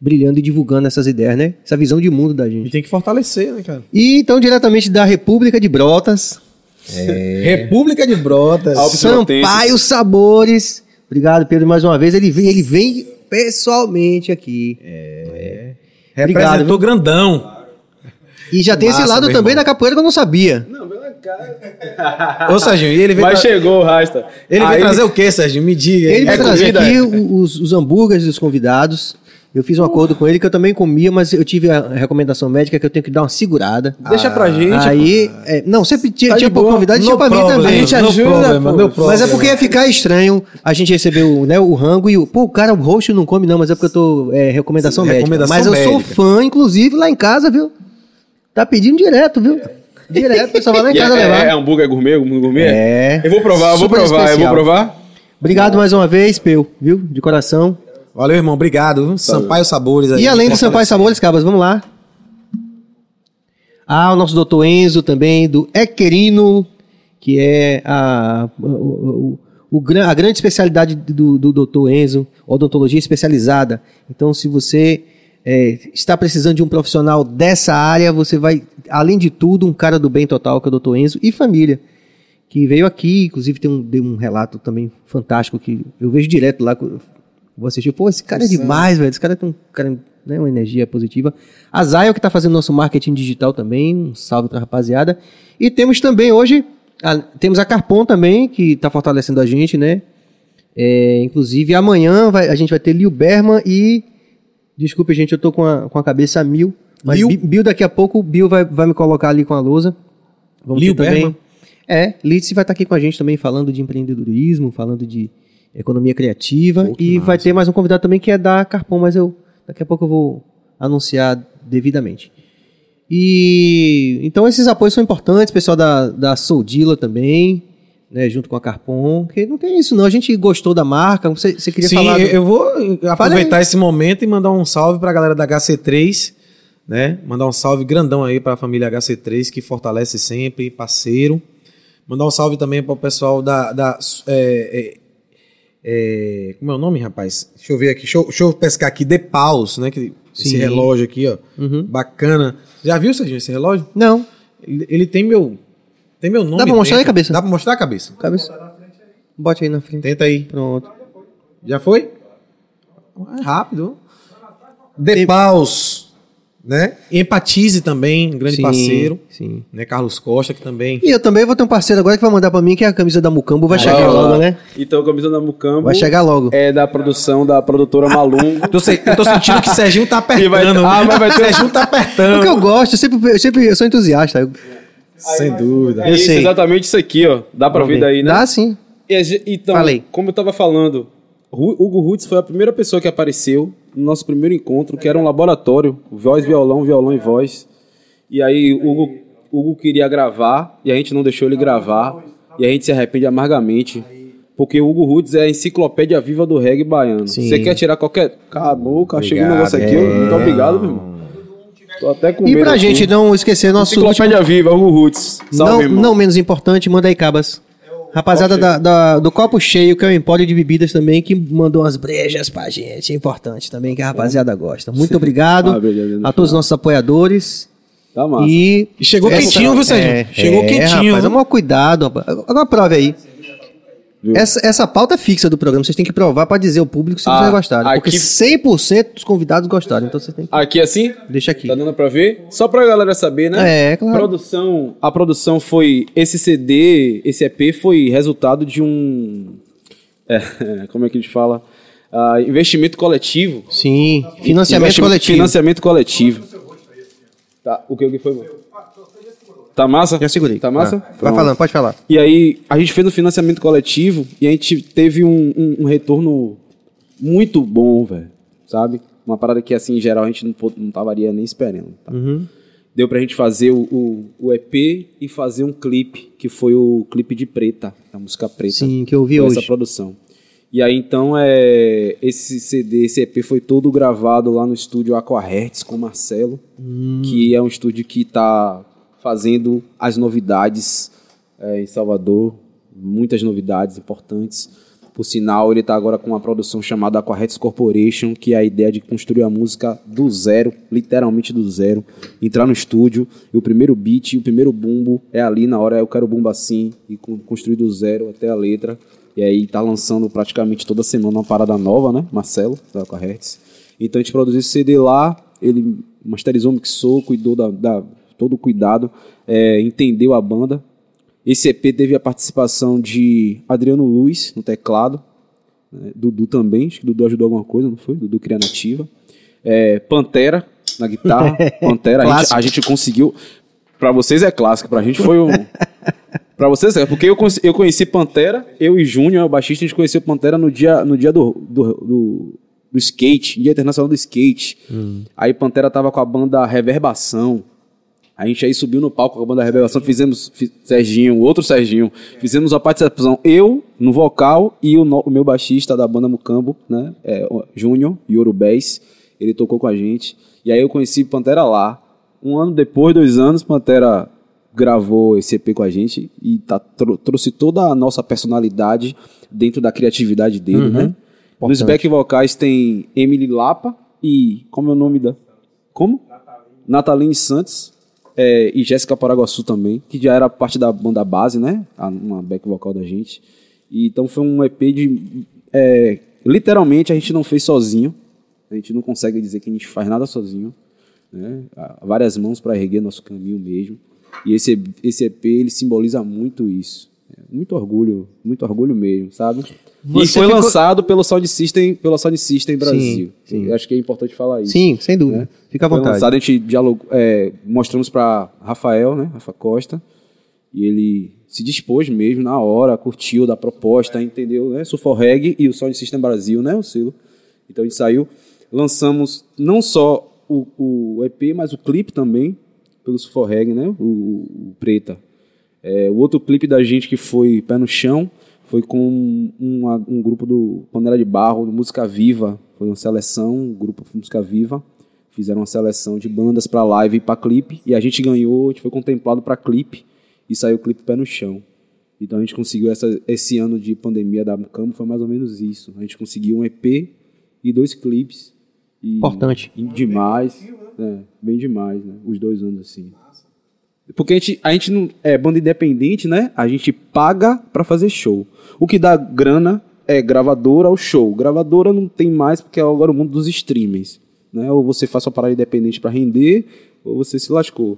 brilhando e divulgando essas ideias, né? Essa visão de mundo da E gente. tem que fortalecer, né, cara? E então, diretamente da República de Brotas, República de Brotas. Sampaio. Sabores. Obrigado, Pedro, mais uma vez. Ele vem, ele vem pessoalmente aqui. Obrigado, Representou viu? grandão. E já tem esse Massa, lado também irmão. da capoeira que eu não sabia. Ô, Serginho, e ele veio, Mas tra- chegou, Rasta. ele veio Aí- trazer o quê, Serginho? Me diga. Ele vai É trazer comida, aqui é? o- os, os hambúrgueres dos convidados. Eu fiz um acordo com ele que eu também comia, mas eu tive a recomendação médica que eu tenho que dar uma segurada. Deixa pra gente. Aí, é, não, sempre tinha, Tá tinha boa. convidado e tinha pra mim também. A gente ajuda, problema, pô. problema. Mas é porque ia ficar estranho a gente receber o, né, o rango e o. Pô, o cara, o roxo não come, não, mas é porque eu tô. É, recomendação Sim, médica. recomendação mas eu sou fã, inclusive, lá em casa, viu? Tá pedindo direto, viu? Direto, o pessoal vai lá em E casa é, levar. é hambúrguer gourmet, hambúrguer gourmet? É. Eu vou provar, eu vou provar, eu vou especial. provar. Obrigado mais uma vez, Peu, viu? De coração. Valeu, irmão. Obrigado. viu? Sampaio Sabores aí. E além do Sampaio Sabores, Cabas, vamos lá. Ah, o nosso doutor Enzo também, do Equerino, que é a, o, o- o a grande especialidade do, do doutor Enzo, odontologia especializada. Então, se você é, está precisando de um profissional dessa área, você vai, além de tudo, um cara do bem total, que é o Dr. Enzo, e família, que veio aqui, inclusive tem um, deu um relato também fantástico que eu vejo direto lá, vou assistir, pô, esse cara é demais, velho, esse cara tem um cara, né, uma energia positiva. A Zayo, que está fazendo nosso marketing digital também, um salve para a rapaziada. E temos também hoje, a, temos a Carpon também, que está fortalecendo a gente, né, é, inclusive amanhã vai, a gente vai ter Lil Berman e Desculpe, gente, eu tô com a, com a cabeça mil. Mas Bill? Bill, daqui a pouco, Bill vai, vai me colocar ali com a lousa. Vamos Lil também. Berman? É, Litz vai estar aqui com a gente também falando de empreendedorismo, falando de economia criativa. Pô, e massa. vai ter mais um convidado também que é da Carpon, mas eu daqui a pouco eu vou anunciar devidamente. E então esses apoios são importantes, pessoal da, da Soldila também, né, junto com a Carpon, que não tem isso não, a gente gostou da marca, você, você queria Sim, falar... do- eu vou aproveitar esse momento e mandar um salve pra galera da HC3, né? Mandar um salve grandão aí pra família HC3 que fortalece sempre, parceiro. Mandar um salve também para o pessoal da. da é, é, é, como é o nome, rapaz? Deixa eu ver aqui. Deixa eu, deixa eu pescar aqui. The Paus, né? Que, esse Sim. relógio aqui, ó. Uhum. Bacana. Já viu, Serginho, esse relógio? Não, Ele, ele tem meu. Tem meu nome. Dá pra mostrar aí, dentro. cabeça? Dá pra mostrar a cabeça? cabeça. Bote aí na frente. Tenta aí. Pronto. Já foi? É rápido. The Paus, né? Empatize também, um grande Sim, parceiro. Sim. Né? Carlos Costa, que também. E eu também vou ter um parceiro agora que vai mandar pra mim, que é a camisa da Mucambo. Vai chegar Vai lá. logo, né? Então, a camisa da Mucambo Vai chegar logo. é da produção da produtora Malungo. Tô se- eu tô sentindo que o Serginho tá apertando. Vai- ah, mas vai ter- Serginho tá O que apertando. eu gosto, eu sempre, eu sempre eu sou entusiasta. Eu, Sem dúvida. É isso, sei. exatamente isso aqui, ó. Dá pra ver daí, né? Dá sim. E Então, Falei. como eu tava falando, Hugo Roots foi a primeira pessoa que apareceu no nosso primeiro encontro, que era um laboratório, voz, violão, violão e voz. E aí o Hugo, Hugo queria gravar e a gente não deixou ele gravar e a gente se arrepende amargamente. Porque o Hugo Roots é a enciclopédia viva do reggae baiano. Sim. Você quer tirar qualquer. Cala a boca, chegou um negócio aqui, é. muito obrigado, meu irmão. Tô até com E pra aqui. gente não esquecer nosso último, Enciclopédia viva, Hugo Roots. Salve, não, irmão. não menos importante, manda aí, Cabas. Rapaziada da, da- do Copo Cheio, que é o empório de bebidas também, que mandou umas brejas pra gente. É importante também, que a rapaziada gosta. Muito obrigado Ah, beleza, a todos os nossos apoiadores. Tá massa. E E chegou quentinho, viu, Serginho? Chegou quentinho, Rapaz, viu? tomar cuidado. Agora prove aí. Viu? Essa, essa pauta fixa do programa, vocês têm que provar pra dizer ao público se Ah, vocês gostaram. Porque aqui- 100% dos convidados gostaram, então você tem que... Aqui assim? Deixa aqui. Tá dando pra ver? Só pra galera saber, né? É, claro. Produção, a produção foi. Esse CD, esse EP foi resultado de um. é, como é que a gente fala? Ah, investimento coletivo. Sim, financiamento coletivo. Financiamento coletivo. Tá, o que, o que foi? Tá massa? Já segurei. Tá massa? Ah, vai falando, pode falar. E aí, a gente fez um financiamento coletivo e a gente teve um, um- um retorno muito bom, velho. Sabe? Uma parada que, assim, em geral, a gente não, não tavaria nem esperando. tá? Uhum. Deu pra gente fazer o, o, o EP e fazer um clipe, que foi o clipe de Preta, a música Preta. Sim, que eu vi hoje. essa produção. E aí, então, é, esse CD, esse EP foi todo gravado lá no estúdio Aquahertz com o Marcelo, Hum. que é um estúdio que está fazendo as novidades é, em Salvador, muitas novidades importantes. Por sinal, ele está agora com uma produção chamada Aquahertz Corporation, que é a ideia de construir a música do zero, literalmente do zero. Entrar no estúdio e o primeiro beat, o primeiro bumbo é ali na hora, eu quero bumbo assim, e con- construir do zero até a letra. E aí tá lançando praticamente toda semana uma parada nova, né? Marcelo, da Aquahertz. Então a gente produziu esse CD lá, ele masterizou, mixou, cuidou da, da- todo o cuidado, é, entendeu a banda. Esse EP teve a participação de Adriano Luiz no teclado, né, Dudu também, acho que Dudu ajudou alguma coisa, não foi? Dudu cria nativa. É, Pantera na guitarra, Pantera, a gente, a gente conseguiu. Pra vocês é clássico, pra gente foi um. Pra vocês é, porque eu conheci, eu conheci Pantera, eu e Júnior, o baixista, a gente conheceu Pantera no dia, no dia do, do, do, do skate, Dia Internacional do Skate. Aí Pantera tava com a banda Reverbação. A gente aí subiu no palco com a banda Reverbação, fizemos, fi- Serginho, outro Serginho, fizemos a participação, eu no vocal e o, no- o meu baixista da banda Mucambo, né, é, Júnior, Yorubés, ele tocou com a gente. E aí eu conheci Pantera lá. Um ano depois, dois anos, Pantera gravou esse EP com a gente e tá, trou- trouxe toda a nossa personalidade dentro da criatividade dele, né? Nos back vocais tem Emily Lapa, e. Como é o nome da. Como? Nataline Santos. É, e Jéssica Paraguaçu também, que já era parte da banda base, né? Uma back vocal da gente. E, então foi um EP de. é, literalmente a gente não fez sozinho. A gente não consegue dizer que a gente faz nada sozinho. Né? Várias mãos para erguer nosso caminho mesmo. E esse, esse EP ele simboliza muito isso. É, muito orgulho, muito orgulho mesmo, sabe? E Você foi ficou- lançado pelo Sound System, pelo Sound System Brasil. sim. Eu acho que é importante falar isso. Sim, sem dúvida. Fica à Foi vontade. lançado, a gente dialogou, é, mostramos para Rafael, né, Rafa Costa, e ele se dispôs mesmo na hora, curtiu da proposta, entendeu, né, Sulfor Reg e o Sound System Brasil, né, o selo. Então a gente saiu, lançamos não só o, o EP, mas o clipe também, pelo Sulfor Reg, né, o, o Preta. É, o outro clipe da gente que foi Pé no Chão foi com uma- um grupo do Panela de Barro, do Música Viva. Foi uma seleção, um grupo Música Viva. Fizeram uma seleção de bandas para live e para clipe. E a gente ganhou, a gente foi contemplado para clipe. E saiu o clipe Pé no Chão. Então a gente conseguiu essa, esse ano de pandemia da Mucambo, foi mais ou menos isso. A gente conseguiu um EP e dois clipes. E- Importante. e demais. É, bem demais, né? Os dois anos assim. Porque a gente, a gente não é banda independente, né? A gente paga pra fazer show. O que dá grana é gravadora ao show. Gravadora não tem mais porque é agora o mundo dos streamings, né? Ou você faz sua parada independente pra render, ou você se lascou.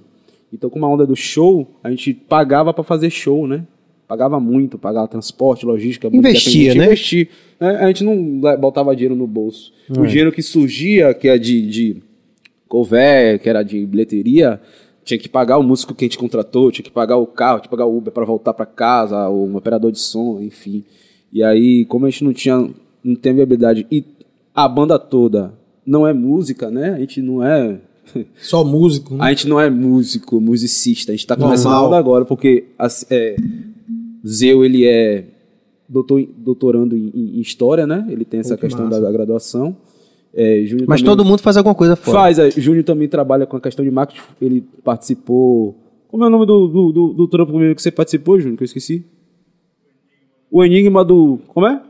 Então, como a onda do show, a gente pagava pra fazer show, né? Pagava muito, pagava transporte, logística. Investia, né? Investir. É, a gente não botava dinheiro no bolso. O dinheiro que surgia, que é de, de cover, que era de bilheteria, tinha que pagar o músico que a gente contratou, tinha que pagar o carro, tinha que pagar o Uber para voltar para casa, ou um operador de som, enfim. E aí, como a gente não tinha, não tem viabilidade e a banda toda não é música, né? A gente não é Só músico, né? a gente não é músico, musicista. A gente tá Normal. começando agora, porque é, Zeu, ele é doutor, doutorando em, em História, né? Ele tem essa Pô, que questão da, da graduação. É, Júnior Mas também todo mundo faz alguma coisa fora. Faz, é, Júnior também trabalha com a questão de marketing. Ele participou... Como é o nome do, do, do, do trampo que você participou, Júnior, que eu esqueci? O Enigma do... Como é?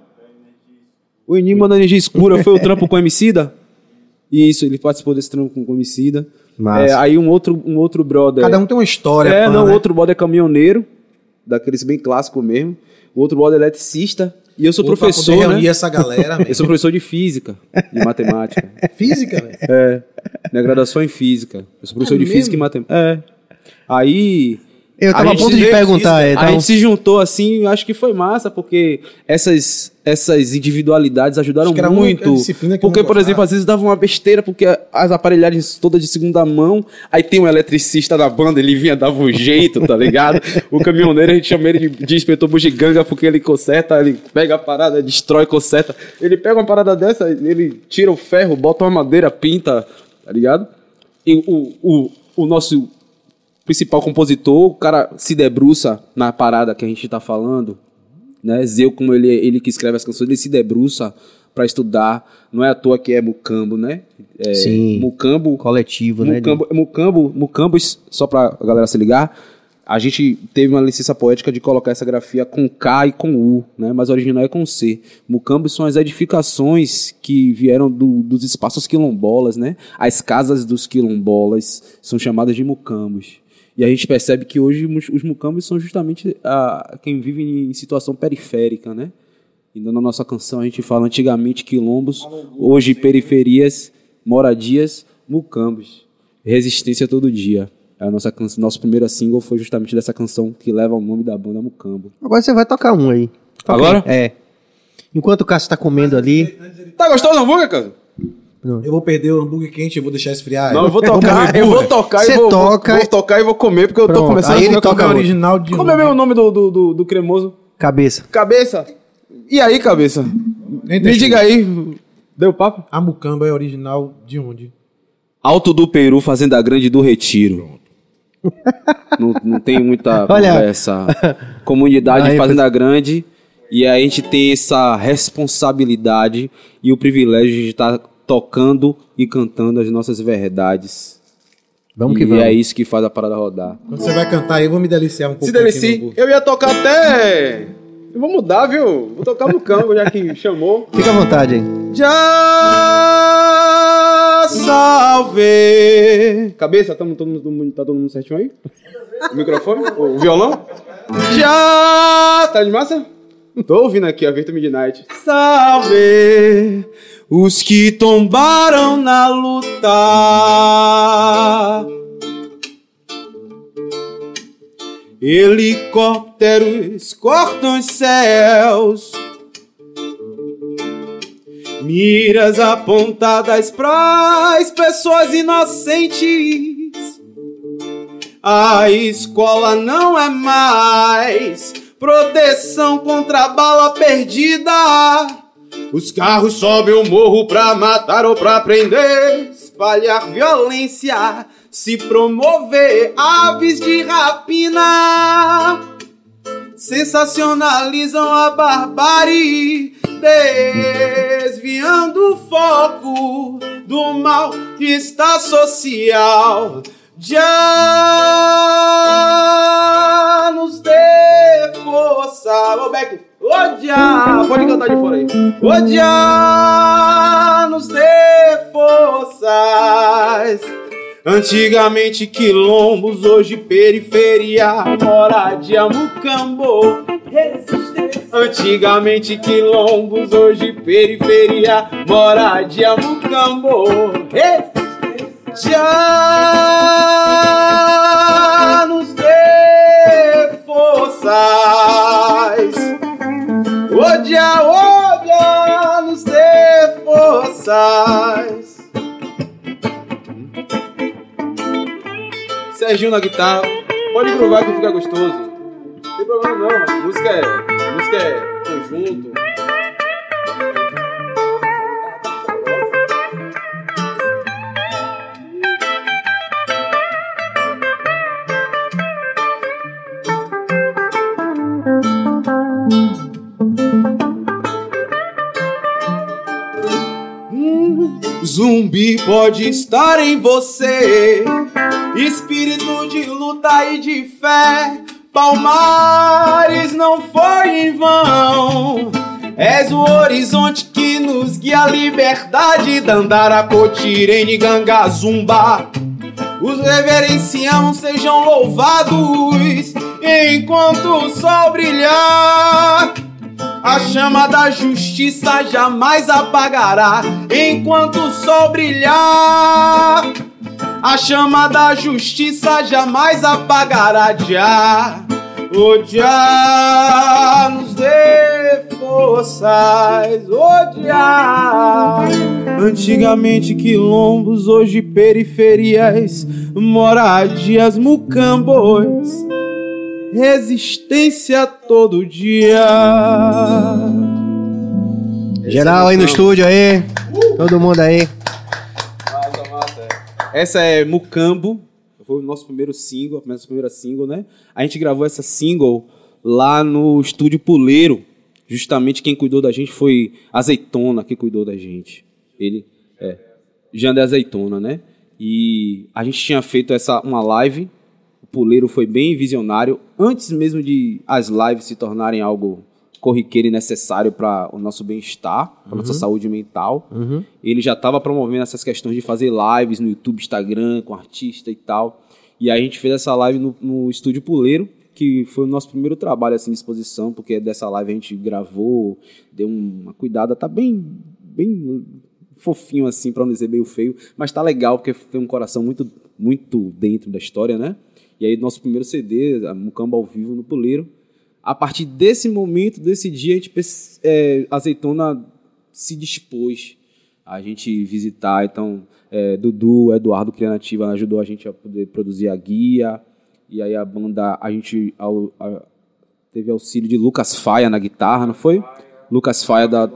O Enigma da Energia Escura foi o trampo com o Emicida? Isso, ele participou desse trampo com o Emicida. É, aí um outro, um outro brother... Cada um tem uma história. É, não, né? outro brother é caminhoneiro, daqueles bem clássico mesmo. O outro brother é eletricista. E eu sou pra professor, né? essa galera, Eu sou professor de física e matemática. Física, velho. É. Minha graduação é em física. Eu sou professor É de mesmo? física e matemática. É. Aí. Eu tava a gente ponto se de perguntar, é, A tava- gente se juntou assim, eu acho que foi massa, porque essas, essas individualidades ajudaram Acho que era muito. disciplina que Porque, por exemplo, às vezes dava uma besteira, porque as aparelhagens todas de segunda mão, aí tem um eletricista da banda, ele vinha, dava um jeito, tá ligado? o caminhoneiro, a gente chama ele de, de inspetor bugiganga, porque ele conserta, ele pega a parada, destrói, conserta. Ele pega uma parada dessa, ele tira o ferro, bota uma madeira, pinta, tá ligado? E o, o, o nosso principal compositor, o cara se debruça na parada que a gente tá falando, né? Zeu, como ele, ele que escreve as canções, ele se debruça para estudar. Não é à toa que é Mucambo, né? É, Sim. Mucambo, Coletivo, né? Mucambo, Mucambo, Mucambos, só pra galera se ligar, a gente teve uma licença poética de colocar essa grafia com K e com U, né? Mas a original é com C. Mucambos são as edificações que vieram do- dos espaços quilombolas, né? As casas dos quilombolas são chamadas de mucambos. E a gente percebe que hoje os- os mucambos são justamente a, quem vive em situação periférica, né? Então, na nossa canção, a gente fala antigamente quilombos, hoje periferias, moradias, mucambos. Resistência todo dia. A nossa canção, nosso primeiro single foi justamente dessa canção que leva o nome da banda Mucambo. Agora você vai tocar um aí. Toca Agora? aí. É. Enquanto o Cássio tá comendo ali. Tá gostoso do hambúrguer, cara? Eu vou perder o hambúrguer quente, eu vou deixar esfriar. Não, eu vou tocar, eu vou tocar Você e vou, toca- vou, vou tocar e vou comer, porque eu tô começando aí a ele toca outro. original de Como é mesmo o nome do, do, do, do cremoso? Cabeça. Cabeça. E aí, cabeça? Me diga aí. Deu papo? A mucamba é original de onde? Alto do Peru, Fazenda Grande do Retiro. não, não tem muita Olha. conversa. Comunidade Aí, Fazenda Grande. E aí a gente tem essa responsabilidade e o privilégio de estar tocando e cantando as nossas verdades. Vamos e que vamos. é isso que faz a parada rodar. Quando você vai cantar eu vou me deliciar um pouco. Se delecie, eu ia tocar até. Eu vou mudar, viu? Vou tocar no campo, já que chamou. Fica à vontade aí. Já salve. Cabeça, tamo, todo mundo- tá todo mundo certinho aí? O microfone? O violão? Já! Tá de massa? Tô ouvindo aqui a Virtua Midnight. Salve os que tombaram na luta. Helicópteros cortam os céus. Miras apontadas pras pessoas inocentes. A escola não é mais proteção contra a bala perdida. Os carros sobem o morro pra matar ou pra prender, espalhar violência, se promover aves de rapina. Sensacionalizam a barbárie, desviando o foco do mal que está social. Já nos dê força. Ô, ô. Pode cantar de fora aí. Ô, nos dê forças. Antigamente quilombos, hoje periferia, moradia mucambo. Antigamente quilombos, hoje periferia, moradia mucambo. Já Serginho na guitarra. Pode provar que fica gostoso. Não tem problema não. Música é, música é conjunto. Zumbi pode estar em você, espírito de luta e de fé. Palmares não foi em vão. És o horizonte que nos guia a liberdade. Dandara, Cotirene, Ganga, Zumba. Os reverenciamos, sejam louvados. Enquanto o sol brilhar. A chama da justiça jamais apagará enquanto o sol brilhar. A chama da justiça jamais apagará já. Odiar nos dê forças, odiar. Antigamente quilombos, hoje periferias, moradias, mucambos resistência todo dia. Geral aí no estúdio aí. Todo mundo aí. Essa é Mucambo. Foi o nosso primeiro single, a primeira single, né? A gente gravou essa single lá no estúdio Puleiro. Justamente quem cuidou da gente foi Azeitona, que cuidou da gente. Ele é Jander Azeitona, né? E a gente tinha feito essa uma live o Puleiro foi bem visionário, antes mesmo de as lives se tornarem algo corriqueiro e necessário para o nosso bem-estar, para nossa saúde mental. Ele já estava promovendo essas questões de fazer lives no YouTube, Instagram, com artista e tal. E aí a gente fez essa live no, no Estúdio Puleiro, que foi o nosso primeiro trabalho assim, de exposição, porque dessa live a gente gravou, deu uma cuidada, tá bem, bem fofinho assim, para não dizer meio feio, mas tá legal, porque tem um coração muito, muito dentro da história, né? E aí, nosso primeiro CD, a Mucamba ao vivo no Puleiro. A partir desse momento, desse dia, a gente, é, Azeitona se dispôs a gente visitar. Então, é, Dudu, Eduardo Criativa ajudou a gente a poder produzir a guia. E aí a banda, a gente a- teve auxílio de Lucas Faia na guitarra, não foi? Lucas Faia da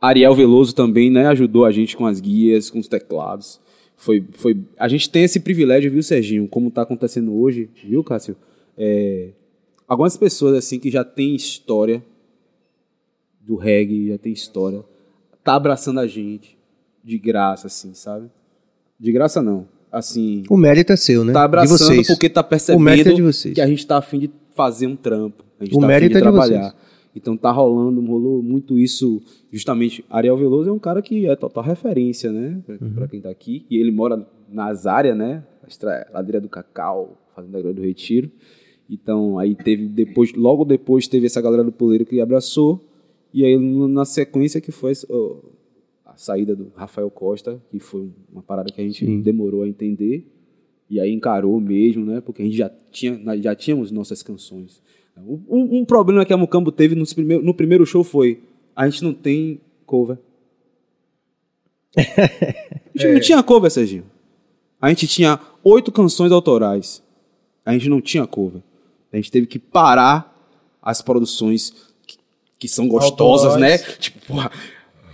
Ariel Veloso também, né, ajudou a gente com as guias, com os teclados. Foi, foi, a gente tem esse privilégio, viu, Serginho, como está acontecendo hoje, viu, Cássio? É, algumas pessoas assim que já têm história do reggae, já tem história, tá abraçando a gente de graça, assim, sabe? De graça não, assim, O mérito é seu, né? tá de abraçando vocês. porque tá O mérito é percebendo de vocês. que a gente tá afim de fazer um trampo, a gente O tá mérito afim é de de trabalhar. vocês. Então tá rolando, rolou muito isso. Justamente, Ariel Veloso é um cara que é total referência, né? Pra, pra quem tá aqui. E ele mora nas áreas, né? Ladeira do Cacau, Fazenda Grande do Retiro. Então, aí teve depois, logo depois teve essa galera do Poleiro que abraçou. E aí, na sequência que foi a saída do Rafael Costa, que foi uma parada que a gente demorou a entender. E aí encarou mesmo, né? Porque a gente já, tinha, já tínhamos nossas canções. Um, um problema que a Mucambo teve no primeiro, no primeiro show foi: a gente não tem cover. A gente não tinha cover, Serginho. A gente tinha oito canções autorais. A gente não tinha cover. A gente teve que parar as produções que, que são gostosas, né? Tipo, porra,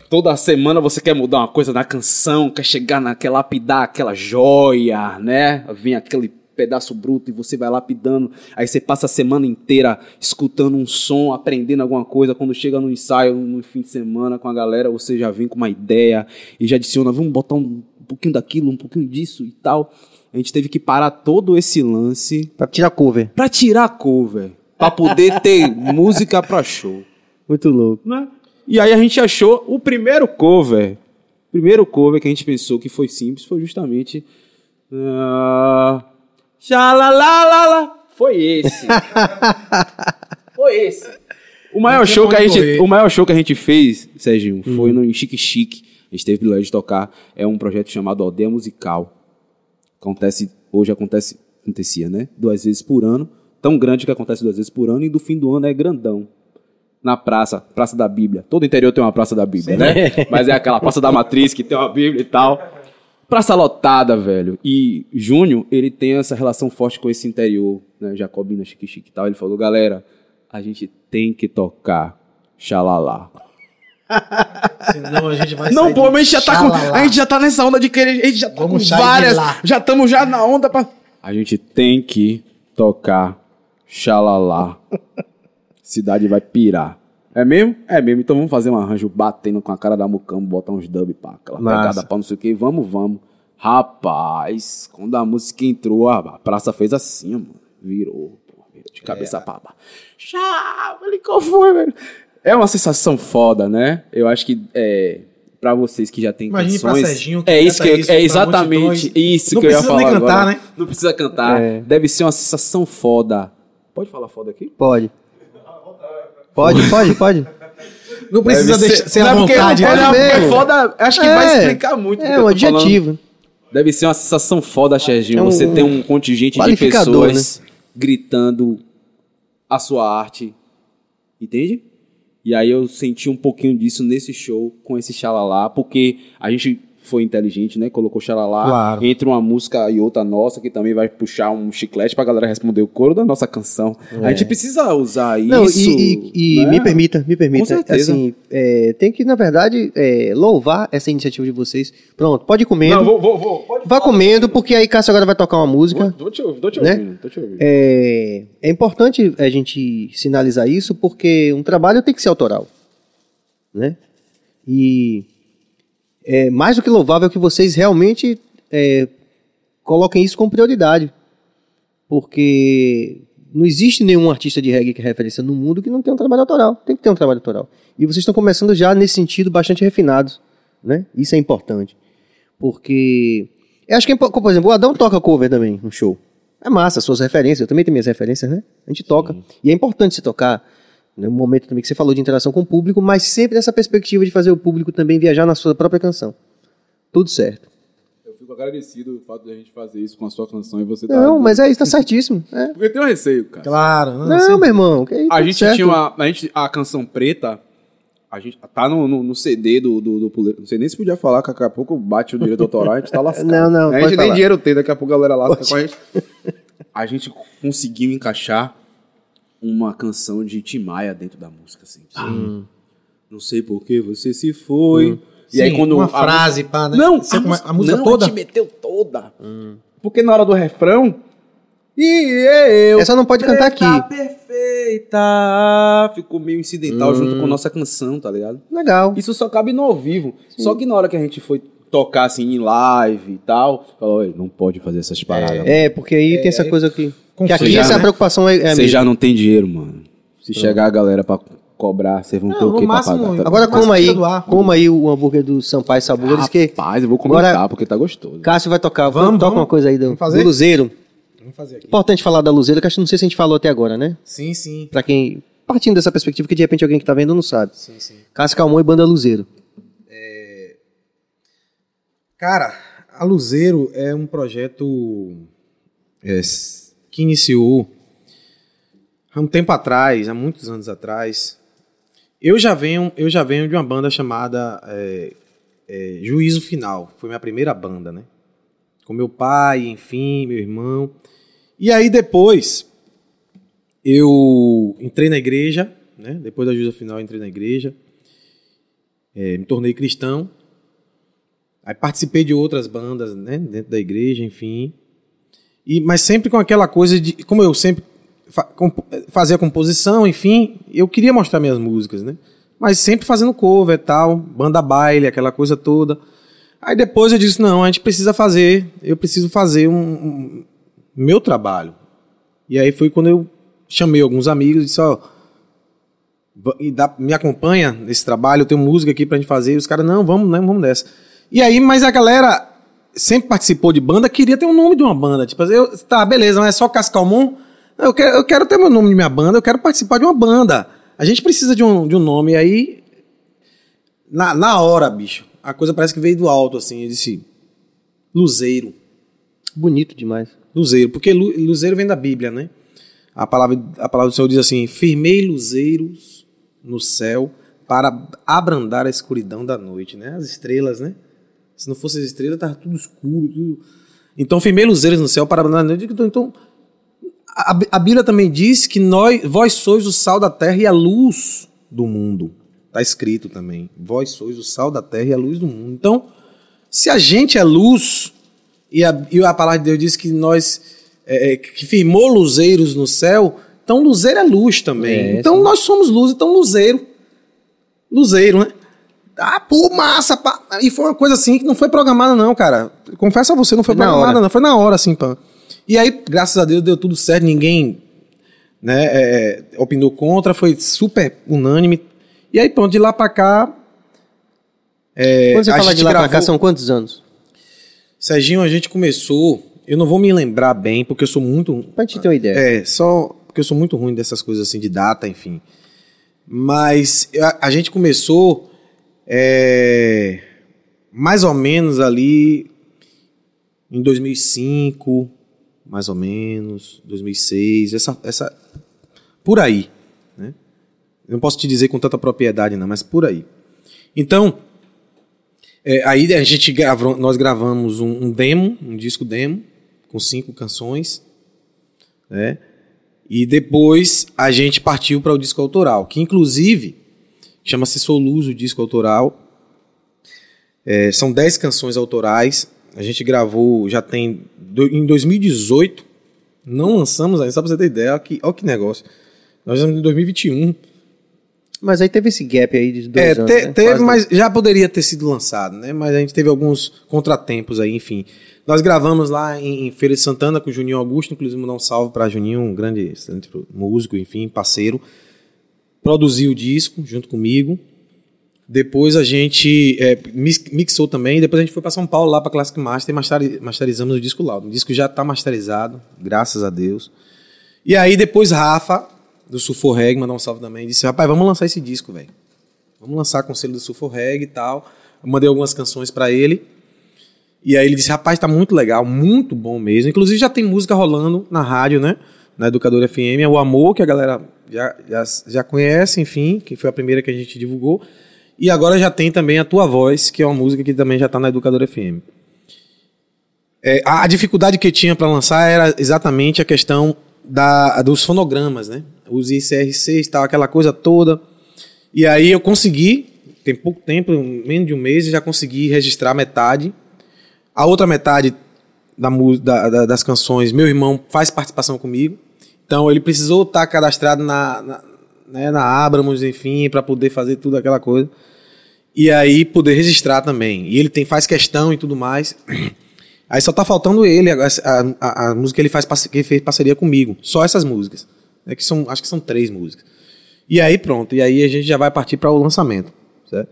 toda semana você quer mudar uma coisa na canção, quer chegar naquela lapidar aquela joia, né? Vem aquele pedaço bruto e você vai lapidando. Aí você passa a semana inteira escutando um som, aprendendo alguma coisa. Quando chega no ensaio, no fim de semana com a galera, você já vem com uma ideia e já adiciona, vamos botar um, um pouquinho daquilo, um pouquinho disso e tal. A gente teve que parar todo esse lance Pra tirar cover. pra tirar cover, pra poder ter música pra show Muito louco. né? E aí a gente achou o primeiro cover. O primeiro cover que a gente pensou que foi simples foi justamente. Uh, Xalalalala. Foi esse. foi esse. O maior, show que a gente, correr. o maior show que a gente fez, Serginho, foi no Chique Chique. A gente teve o privilégio de tocar. É um projeto chamado Aldeia Musical. Acontece, hoje acontece, acontecia, né? Duas vezes por ano. Tão grande que acontece duas vezes por ano. E do fim do ano é grandão na praça, Praça da Bíblia. Todo interior tem uma Praça da Bíblia, né? Mas é aquela Praça da Matriz que tem uma Bíblia e tal. Praça lotada, velho. E Júnior, ele tem essa relação forte com esse interior, né? Jacobina, Chique Chique e tal. Ele falou, galera, a gente tem que tocar Xalala. Senão a gente vai Não, sair pô, a gente já tá com, a gente já tá nessa onda de querer, a gente já tá Vamos com várias, lá. já estamos já na onda pra... A gente tem que tocar Xalala. Cidade vai pirar. É mesmo? É mesmo. Então vamos fazer um arranjo batendo com a cara da Mucambo, botar uns dub pá, aquela pegada pra não sei o que. Vamos, vamos. Rapaz, quando a música entrou, a praça fez assim, mano. Virou, pô, virou de cabeça É. pra baixo. Chá, falei, qual foi, velho? É uma sensação foda, né? Eu acho que é, pra vocês que já têm Imagine pra canções... Serginho que é isso que eu- isso é pra exatamente isso Não que eu ia precisa falar nem cantar, agora. né? Não precisa cantar. É. Deve ser uma sensação foda. Pode falar foda aqui? Pode. Pode, pode, pode. Não precisa Deve deixar ser Não, à porque- vontade. é, né? é foda. Acho que É, vai explicar muito. É eu um tô falando. adjetivo. Deve ser uma sensação foda, Serginho. É um você tem um contingente de qualificador, né? pessoas gritando a sua arte. Entende? E aí eu senti um pouquinho disso nesse show com esse xalalá, porque a gente foi inteligente, né? Colocou xalalá Claro. entre uma música e outra nossa, que também vai puxar um chiclete pra galera responder o coro da nossa canção. A gente precisa usar É. Não, isso. e, e- e né? me permita, me permita. Com certeza. Assim, é, tem que, na verdade, é, louvar essa iniciativa de vocês. Pronto, pode ir comendo. Não, vou, vou, vou. Pode Vá comendo, porque aí Cássio agora vai tocar uma música. Tô te ouvindo, tô te Né? ouvindo, tô te ouvindo. É, é importante a gente sinalizar isso, porque um trabalho tem que ser autoral. Né? E é mais do que louvável que vocês realmente é, coloquem isso como prioridade. Porque não existe nenhum artista de reggae que é referência no mundo que não tenha um trabalho autoral. Tem que ter um trabalho autoral. E vocês estão começando já nesse sentido bastante refinados. Né? Isso é importante. Porque. Eu acho que, é por exemplo, o Adão toca cover também no show. É massa, suas referências. Eu também tenho minhas referências, né? A gente toca. E é importante se tocar. No momento também que você falou de interação com o público, mas sempre nessa perspectiva de fazer o público também viajar na sua própria canção. Tudo certo. Eu fico agradecido do fato de a gente fazer isso com a sua canção e você tá. Não, mas é isso, tá certíssimo. É. Porque tem um receio, cara. Claro. Não, Não, meu irmão. que aí A tudo gente certo. tinha uma. A, gente, a canção preta. A gente tá no, no, no CD do, do, do Puleiro. Não sei nem se podia falar, que daqui a pouco bate o direito autoral, a gente tá lascado. Não, não, A pode gente nem dinheiro tem, daqui a pouco a galera lasca com a gente. A gente conseguiu encaixar uma canção de Timaya dentro da música, assim. Não sei por que você se foi. E Sim, aí quando uma a frase, pá, né? Não, Você a, come- música- a música não, toda? Gente meteu toda. Porque na hora do refrão. E eu. Essa não pode cantar aqui. perfeita. Ficou meio incidental junto com a nossa canção, tá ligado? Legal. Isso só cabe no ao vivo. Só que na hora que a gente foi tocar assim em live e tal, falou, "Oi, não pode fazer essas paradas. É, porque aí tem essa coisa que. Que aqui Conflito, essa né? preocupação é, é Você mesma. já não tem dinheiro, mano. Se chegar a galera pra cobrar, vocês vão Não, ter o quê pra pagar? Tá- Agora coma aí, coma aí o hambúrguer do Sampaio Sabores, que Rapaz, eu vou comentar Agora- porque tá gostoso. Cássio vai tocar. Vamos, toca uma coisa aí do, Vamos fazer? do Luzeiro. Vamos fazer aqui. Importante falar da Luzeiro, que acho que não sei se a gente falou até agora, né? Sim, sim. Pra quem. Partindo dessa perspectiva, que de repente alguém que tá vendo não sabe. Sim, sim. Cássio Calmon e Banda Luzeiro. Cara, a Luzeiro é um projeto é, que iniciou há um tempo atrás, há muitos anos atrás. Eu já venho, eu já venho de uma banda chamada é, é, Juízo Final. Foi minha primeira banda, né? Com meu pai, enfim, meu irmão. E aí depois eu entrei na igreja, né? Depois da Juízo Final entrei na igreja. É, me tornei cristão. Aí participei de outras bandas, né, dentro da igreja, enfim. E, mas sempre com aquela coisa de, como eu sempre fa comp fazia composição, enfim, eu queria mostrar minhas músicas, né? Mas sempre fazendo cover e tal, banda baile, aquela coisa toda. Aí depois eu disse, não, a gente precisa fazer, eu preciso fazer um, um meu trabalho. E aí foi quando eu chamei alguns amigos e disse, ó, dá- me acompanha nesse trabalho, eu tenho música aqui pra gente fazer. E os caras, não, vamos, né, vamos dessa. E aí, mas a galera sempre participou de banda, queria ter o nome de uma banda. Tipo, eu, tá, beleza, não é só Cascalmon. Eu quero, eu quero ter meu nome de minha banda, eu quero participar de uma banda. A gente precisa de um, de um nome. E aí, na, na hora, bicho, a coisa parece que veio do alto, assim. Eu disse, Luzeiro. Bonito demais. Luzeiro, porque lu- luzeiro vem da Bíblia, né? A palavra, a palavra do Senhor diz assim: firmei luzeiros no céu para abrandar a escuridão da noite, né? As estrelas, né? Se não fosse as estrelas, tava tudo escuro, tudo. Então, firmei luzeiros no céu para. Então, então a, a Bíblia também diz que nós, vós sois o sal da terra e a luz do mundo. Tá escrito também. Vós sois o sal da terra e a luz do mundo. Então, se a gente é luz, e a, e a palavra de Deus diz que nós é, é, que firmou luzeiros no céu, então luzeiro é luz também. É, então sim. nós somos luz, então luzeiro. Luzeiro, né? Ah, pô, massa, pá. E foi uma coisa assim que não foi programada, não, cara. Confesso a você, não foi Foi programada, não. Foi na hora, assim, pá. E aí, graças a Deus, deu tudo certo, ninguém né, é, opinou contra, foi super unânime. E aí, pronto, de lá pra cá. é, Quando você fala de lá pra cá, gravou- são quantos anos? Serginho, a gente começou. Eu não vou me lembrar bem, porque eu sou muito. Pra gente ter uma ideia. É, só porque eu sou muito ruim dessas coisas assim de data, enfim. Mas a, a gente começou é, mais ou menos ali em 2005, mais ou menos, 2006, essa, essa por aí, né? Eu não posso te dizer com tanta propriedade não, mas por aí. Então, é, aí a gente gravou, nós gravamos um, um demo, um disco demo, com cinco canções, né? E depois a gente partiu para o disco autoral, que inclusive chama-se Soluz, o disco autoral. É, são dez canções autorais. A gente gravou, já tem do- em 2018. Não lançamos ainda, só pra você ter ideia. Olha que, olha que negócio. Nós estamos em 2021. Mas aí teve esse gap aí de dois É, anos, te- né? teve, Quase mas já poderia ter sido lançado, né? Mas a gente teve alguns contratempos aí, enfim. Nós gravamos lá em, em Feira de Santana com o Juninho Augusto, inclusive mandar um salve para Juninho, um grande excelente músico, enfim, parceiro. Produziu o disco junto comigo. Depois a gente é, mix- mixou também. Depois a gente foi para São Paulo, lá para Classic Master, e masteri- masterizamos o disco lá. O disco já está masterizado, graças a Deus. E aí depois Rafa, do Sulfor Reg, mandar um salve também, disse: rapaz, vamos lançar esse disco, velho. Vamos lançar Conselho do Sulfor Reg e tal. Eu mandei algumas canções para ele. E aí ele disse: rapaz, tá muito legal, muito bom mesmo. Inclusive já tem música rolando na rádio, né? Na Educadora FM. É o Amor, que a galera já, já, já conhece, enfim, que foi a primeira que a gente divulgou. E agora já tem também a Tua Voz, que é uma música que também já tá na Educadora FM. É, a, a dificuldade que eu tinha para lançar era exatamente a questão da, dos fonogramas, né? Os ICRCs tal, aquela coisa toda. E aí eu consegui, tem pouco tempo, menos de um mês, já consegui registrar metade. A outra metade da- da- das canções, meu irmão faz participação comigo. Então ele precisou estar cadastrado na, na, né, na Abramos, enfim, para poder fazer tudo aquela coisa. E aí poder registrar também. E ele tem, faz questão e tudo mais. Aí só tá faltando ele, a, a- a- música que ele, faz, que ele fez parceria comigo. Só essas músicas. É que são, acho que são três músicas. E aí pronto, e aí a gente já vai partir para o lançamento, certo?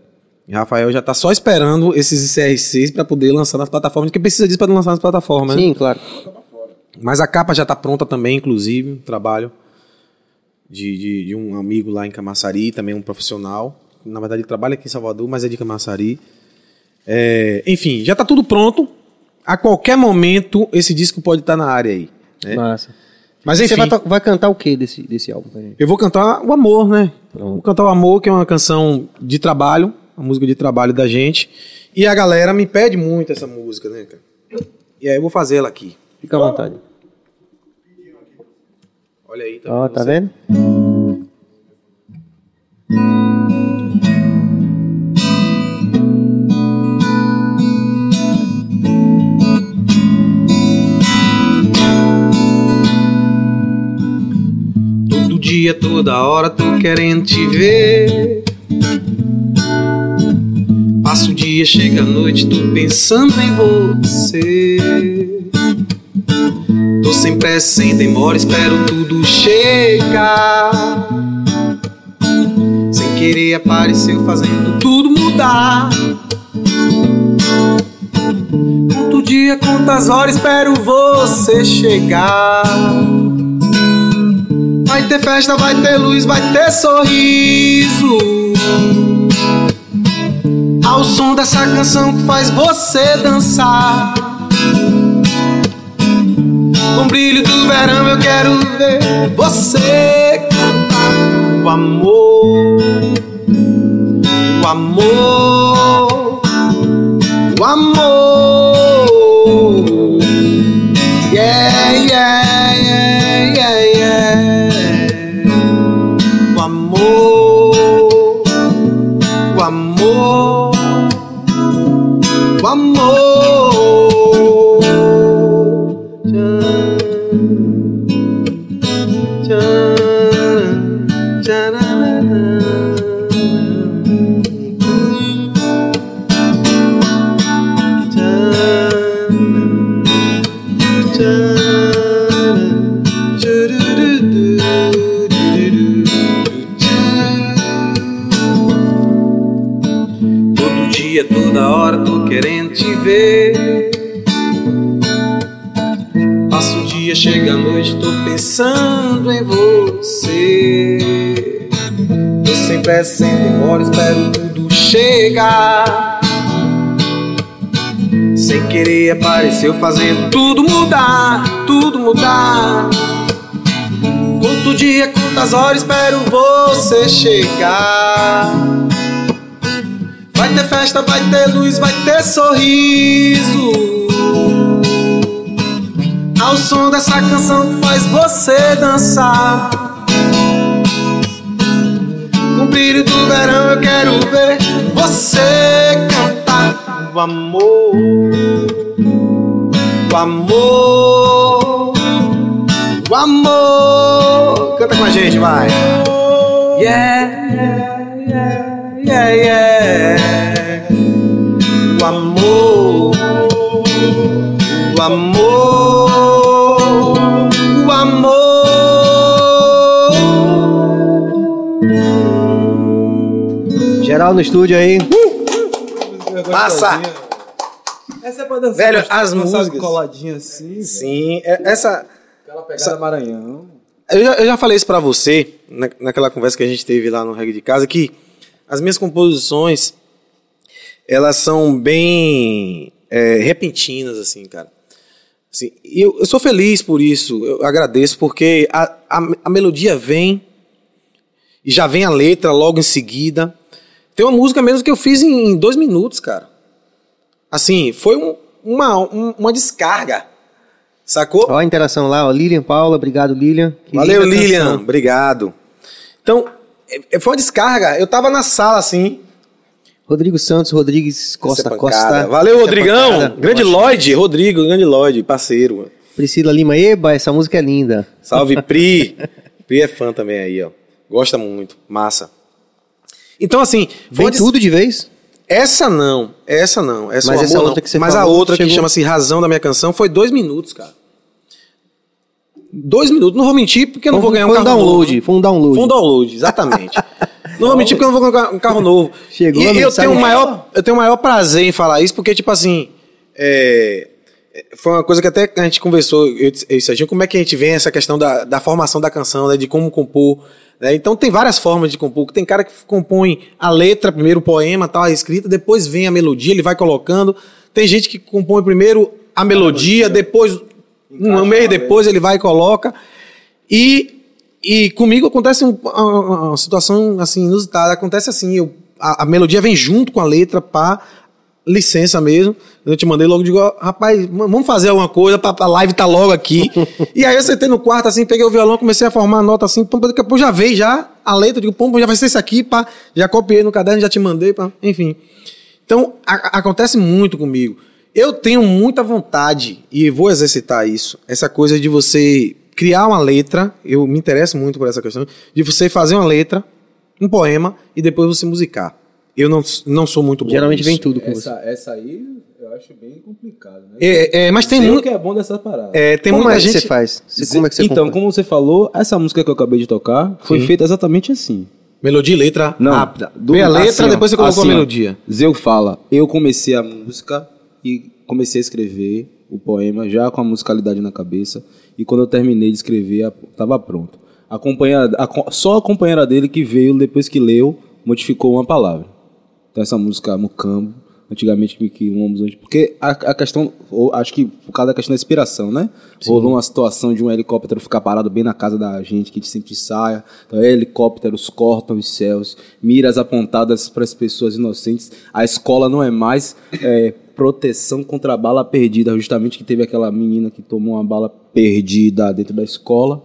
E Rafael já tá só esperando esses ICRCs para poder lançar nas plataformas, porque precisa disso para lançar nas plataformas, né? Sim, claro. Mas a capa já tá pronta também, inclusive, um trabalho de, de, de um amigo lá em Camaçari, também um profissional. Na verdade, ele trabalha aqui em Salvador, mas é de Camaçari. É, enfim, já tá tudo pronto. A qualquer momento, esse disco pode estar na área aí. né? Massa. Mas Você enfim, vai, to- vai cantar o que desse, desse álbum? eu vou cantar o Amor, né? Pronto. Vou cantar o Amor, que é uma canção de trabalho, uma música de trabalho da gente. E a galera me pede muito essa música, né, cara? E aí eu vou fazer ela aqui. Fica à vontade. Olha aí, Ó, vendo tá vendo? Todo dia, toda hora tô querendo te ver. Passa o dia, chega a noite, tô pensando em você. Tô sem pressa, sem demora, espero tudo chegar. Sem querer apareceu fazendo tudo mudar. Conto dia, quantas horas espero você chegar. Vai ter festa, vai ter luz, vai ter sorriso. Ao som dessa canção que faz você dançar. Com o brilho do verão eu quero ver você cantar. O amor, o amor, o amor. Yeah, pensando em você. Tô sem pressa, sem demora, espero tudo chegar. Sem querer apareceu fazendo tudo mudar, tudo mudar. Quanto dia, quantas horas espero você chegar. Vai ter festa, vai ter luz, vai ter sorriso. Ao som dessa canção que faz você dançar. Com o brilho do verão eu quero ver você cantar. O amor, o amor, o amor. Canta com a gente, vai. Yeah, yeah, yeah, yeah. O amor, o amor, Geral no estúdio aí. Massa! Essa é pra dançar. Velho, as músicas. Coladinha assim. Sim, é- essa. Aquela pegada Maranhão. Eu já, eu já falei isso pra você, na, naquela conversa que a gente teve lá no Reggae de Casa, que as minhas composições, elas são bem é, repentinas, assim, cara. Assim, e eu, eu sou feliz por isso, eu agradeço, porque a, a, a melodia vem, e já vem a letra logo em seguida. Tem uma música mesmo que eu fiz em, em dois minutos, cara. Assim, foi um- uma, um- uma descarga, sacou? Ó a interação lá, ó. Lilian Paula, obrigado, Lilian. Que Valeu, Lilian. canção. Obrigado. Então, é- é- foi uma descarga. Eu tava na sala assim. Rodrigo Santos, Rodrigues Costa essa é. Costa. Valeu, Essa é Rodrigão. pancada. grande Lloyd. Rodrigo, grande Lloyd, parceiro. Priscila Lima, eba, essa música é linda. Salve, Pri. Pri é fã também aí, ó. Gosta muito. Massa. Então, assim. foi Vem tudo de vez? Essa não. Essa não. Essa Mas essa amor, outra não. que você Mas falou, a outra que chegou- chama-se Razão da Minha Canção foi dois minutos, cara. dois minutos. Não vou mentir porque eu não vou ganhar um foi um carro download, novo. foi um download. Foi um download, exatamente. não vou mentir porque eu não vou ganhar um carro novo. Chegou e eu tenho, o maior, eu tenho o maior prazer em falar isso porque, tipo assim, é, foi uma coisa que até a gente conversou, eu e Serginho, como é que a gente vê essa questão da, da formação da canção, né, de como compor. né? Então tem várias formas de compor. Tem cara que compõe a letra, primeiro o poema, tal, a escrita, depois vem a melodia, ele vai colocando. Tem gente que compõe primeiro a melodia, depois, um mês depois, ele vai e coloca. E, e comigo acontece um- uma, uma situação assim, inusitada. Acontece assim, eu, a, a melodia vem junto com a letra, pá, licença mesmo. Eu te mandei logo, digo, rapaz, vamos fazer alguma coisa, a live tá logo aqui. e aí eu sentei no quarto, assim, peguei o violão, comecei a formar a nota assim, pum, daqui a pouco já veio já a letra, digo, pum, já vai ser isso aqui, pá, já copiei no caderno, já te mandei, pá, enfim. Então, a- acontece muito comigo. Eu tenho muita vontade, e vou exercitar isso, essa coisa de você criar uma letra, eu me interesso muito por essa questão, de você fazer uma letra, um poema, e depois você musicar. Eu não, não sou muito bom Geralmente nisso. vem tudo com você. Essa, essa aí eu acho bem complicado, né? É, é, mas tem muito. que é bom dessa parada. É, tem como muita é que gente. você faz? Você- como é que você então, compõe? como você falou, essa música que eu acabei de tocar foi Sim. feita exatamente assim. Melodia e letra Não, rápida. do- Vê a letra, assim, depois você colocou assim, a melodia. Zeu fala, eu comecei a música e comecei a escrever o poema já com a musicalidade na cabeça e quando eu terminei de escrever, estava pronto. A companheira, a co- só a companheira dele que veio depois que leu, modificou uma palavra. Então essa música Mucambo, antigamente que- um ônibus, porque a, a questão, ou acho que por causa da questão da inspiração, né? Rolou uma situação de um helicóptero ficar parado bem na casa da gente, que sempre saia. Então, helicópteros cortam os céus, miras apontadas para as pessoas inocentes. A escola não é mais é, proteção contra a bala perdida, justamente que teve aquela menina que tomou uma bala perdida dentro da escola?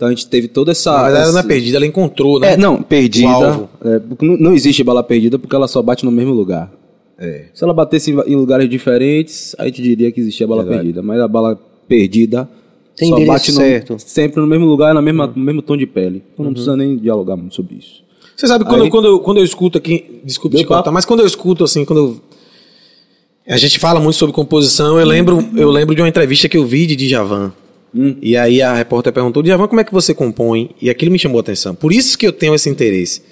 Então a gente teve toda essa. Mas ela não é essa- perdida, ela encontrou, né? é, não, perdida. É, porque não, não existe bala perdida porque ela só bate no mesmo lugar. É. Se ela batesse em, em lugares diferentes, a gente diria que existia bala Verdade. perdida. Mas a bala perdida Tem só bate no- certo. sempre no mesmo lugar, na mesma, no mesmo tom de pele. Então não precisa nem dialogar muito sobre isso. Você sabe, quando, Aí- quando, eu, quando eu escuto aqui. Desculpe te cortar, papo? mas quando eu escuto assim, quando eu- A gente fala muito sobre composição, eu lembro, eu lembro de uma entrevista que eu vi de Djavan. Hum. E aí a repórter perguntou, Djavan, como é que você compõe? E aquilo me chamou a atenção. Por isso que eu tenho esse interesse.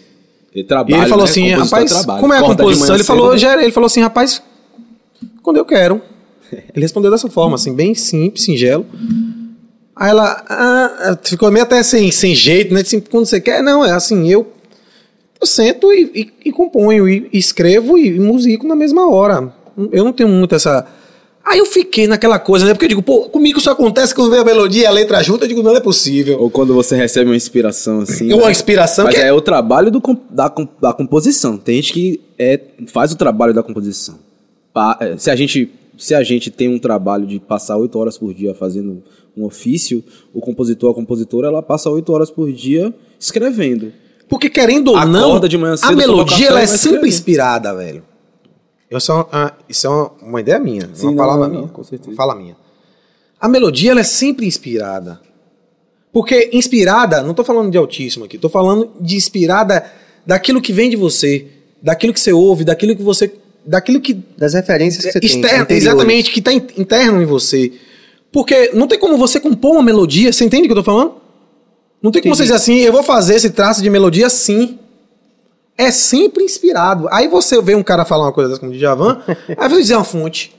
Ele E trabalha, ele falou né? assim, rapaz, como é a composição? Ele cedo, falou, né? ele falou assim, rapaz, quando eu quero. Ele respondeu dessa forma, assim, bem simples, singelo. Aí ela ah, ficou meio até sem, sem jeito, né? Assim, quando você quer, não, é assim, eu, eu sento e, e- e componho, e, e escrevo e, e musico na mesma hora. Eu não tenho muito essa. Aí eu fiquei naquela coisa, né? Porque eu digo, pô, comigo isso acontece quando vem a melodia e a letra junto, eu digo, não é possível. Ou quando você recebe uma inspiração assim. Uma né? inspiração Mas que é o trabalho do, da, da composição. Tem gente que é, faz o trabalho da composição. É, se, a gente, se a gente tem um trabalho de passar oito horas por dia fazendo um ofício, o compositor, a compositora, ela passa oito horas por dia escrevendo. Porque querendo ou Acorda não, a melodia ela é sempre escrever. inspirada, velho. Isso é uma, ah, isso é uma, uma ideia minha, Sim, uma não, palavra não, minha, com certeza. fala minha. A melodia ela é sempre inspirada. Porque inspirada, não tô falando de autismo aqui, tô falando de inspirada daquilo que vem de você, daquilo que você ouve, daquilo que você, daquilo que Das referências que você tem. externo, anteriores. exatamente, que está interno em você. Porque não tem como você compor uma melodia, você entende o que eu tô falando? Não tem como você dizer assim, eu vou fazer esse traço de melodia assim. É sempre inspirado. Aí você vê um cara falar uma coisa dessa como de Javan, aí você diz é uma fonte.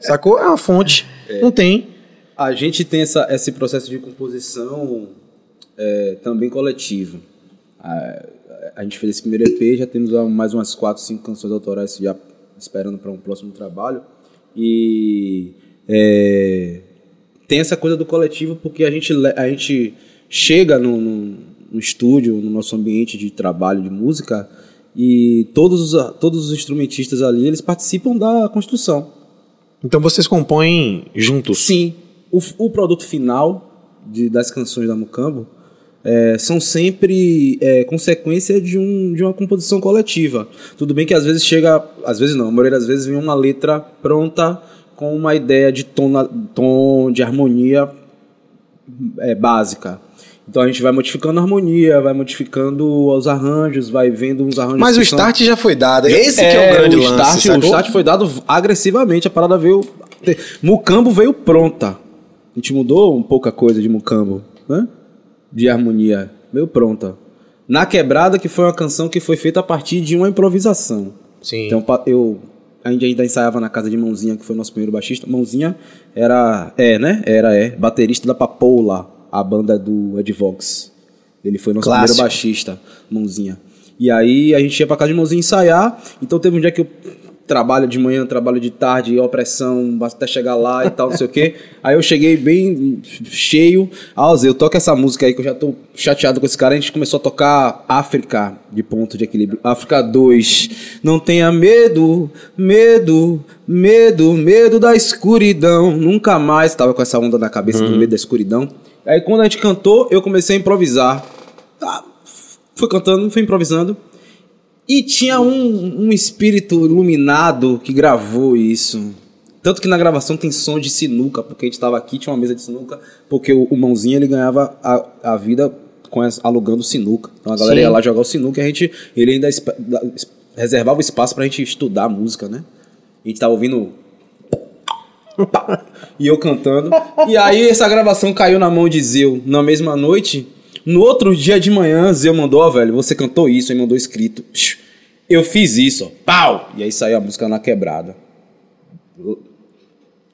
Sacou? É uma fonte. Não tem. A gente tem essa, esse processo de composição é, também coletivo. A, a gente fez esse primeiro EP, já temos mais umas quatro, cinco canções autorais já esperando para um próximo trabalho. E é, tem essa coisa do coletivo porque a gente, a gente chega no, no, no estúdio, no nosso ambiente de trabalho de música e todos os, todos os instrumentistas ali eles participam da construção. Então vocês compõem juntos. Sim, o, o produto final de- das canções da Mucambo é, são sempre é, consequência de, um, de uma composição coletiva. Tudo bem que às vezes chega, às vezes não, a maioria das vezes vem uma letra pronta com uma ideia de tom, tom de harmonia é, básica. Então a gente vai modificando a harmonia, vai modificando os arranjos, vai vendo uns arranjos. Mas o são- start já foi dado. Esse que é o grande o lance. start, o start foi dado agressivamente, a parada veio. Mucambo veio pronta. A gente mudou um pouco a coisa de Mucambo, né? De harmonia, meio pronta. Na Quebrada, que foi uma canção que foi feita a partir de uma improvisação. Sim. Então eu a gente ainda ensaiava na casa de Mãozinha, que foi o nosso primeiro baixista. Mãozinha era, é, né? Era, é, baterista da Papoula, a banda do Ed Vox. Ele foi nosso Clássico. primeiro baixista, Mãozinha. E aí a gente ia pra casa de Mãozinha ensaiar. Então teve um dia que eu trabalho de manhã, trabalho de tarde, opressão, até chegar lá e tal, não sei o quê. Aí eu cheguei bem cheio. Ah, Zé, eu toco essa música aí que eu já tô chateado com esse cara. A gente começou a tocar África de ponto de equilíbrio. África 2. Não tenha medo, medo, medo, medo da escuridão. Nunca mais tava com essa onda na cabeça do medo da escuridão. Aí quando a gente cantou, eu comecei a improvisar. Tá, fui cantando, fui improvisando. E tinha um, um espírito iluminado que gravou isso. Tanto que na gravação tem som de sinuca, porque a gente tava aqui, tinha uma mesa de sinuca, porque o, o mãozinho ele ganhava a, a vida com alugando sinuca. Então a galera Sim. ia lá jogar o sinuca e a gente, ele ainda da- es- reservava o espaço pra gente estudar a música, né? A gente tava ouvindo. Pá, E eu cantando. E aí essa gravação caiu na mão de Zeu na mesma noite. No outro dia de manhã, Zeu mandou, ó, velho, você cantou isso, aí mandou escrito. Eu fiz isso, ó. Pau! E aí saiu a música na quebrada.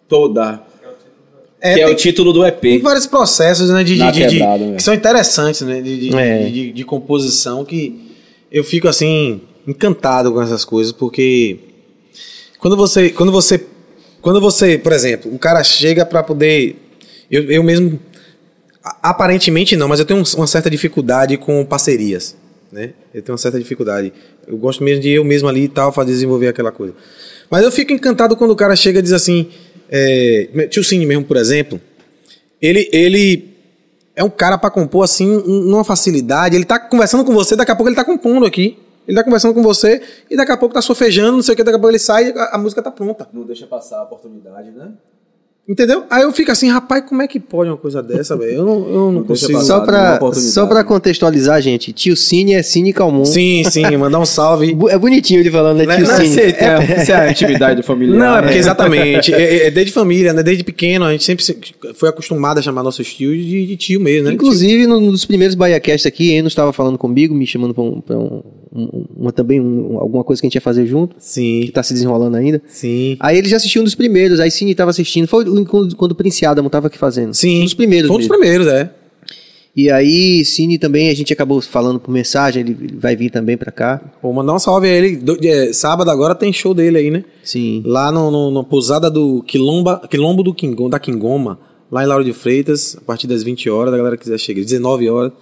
Toda. É, que é tem- o título do Tem EP. vários processos né, de, Na de- de- né? que são interessantes, né? De, de, É. de- de- de composição que eu fico assim encantado com essas coisas, porque quando você, quando você, quando você, por exemplo, um cara chega para poder, eu, eu mesmo aparentemente não, mas eu tenho um- uma certa dificuldade com parcerias, né? Eu tenho uma certa dificuldade. Eu gosto mesmo de eu mesmo ali e tal, fazer desenvolver aquela coisa. Mas eu fico encantado quando o cara chega e diz assim, é, tio Cine mesmo, por exemplo, ele, ele é um cara pra compor assim, um- numa facilidade. Ele tá conversando com você, daqui a pouco ele tá compondo aqui. Ele tá conversando com você e daqui a pouco tá sofejando, não sei o que, daqui a pouco ele sai e a, a música tá pronta. Não deixa passar a oportunidade, né? Entendeu? Aí eu fico assim, rapaz, como é que pode uma coisa dessa, velho? Eu não, eu não consigo. passar. Só pra, só pra contextualizar, gente, tio Cine é Cine Calmon. Sim, sim, mandar um salve. É bonitinho ele falando, né, tio Não, Cine? Você tem a, você é a intimidade familiar. Não, é né? porque exatamente. É, é- é desde família, né? Desde pequeno, a gente sempre se- foi acostumado a chamar nossos tios de, de tio mesmo, né? Inclusive, no- num dos primeiros BahiaCast aqui, Eno estava falando comigo, me chamando pra, um, pra um- um- uma, também um- alguma coisa que a gente ia fazer junto, que Sim, tá se desenrolando ainda. sim. Aí ele já assistiu um dos primeiros, aí Cine tava assistindo, foi quando, quando o Prince Adam tava aqui fazendo. Sim. Um dos primeiros Foi um dos primeiros, é. E aí, Cine também, a gente acabou falando por mensagem, ele vai vir também pra cá. Vou mandar um salve a ele. Do- é, sábado agora tem show dele aí, né? Sim. Lá no, no, no pousada do Quilomba, Quilombo do Quingom, da Quingoma, lá em Lauro de Freitas, a partir das 20 horas, a galera quiser chegar, 19 horas,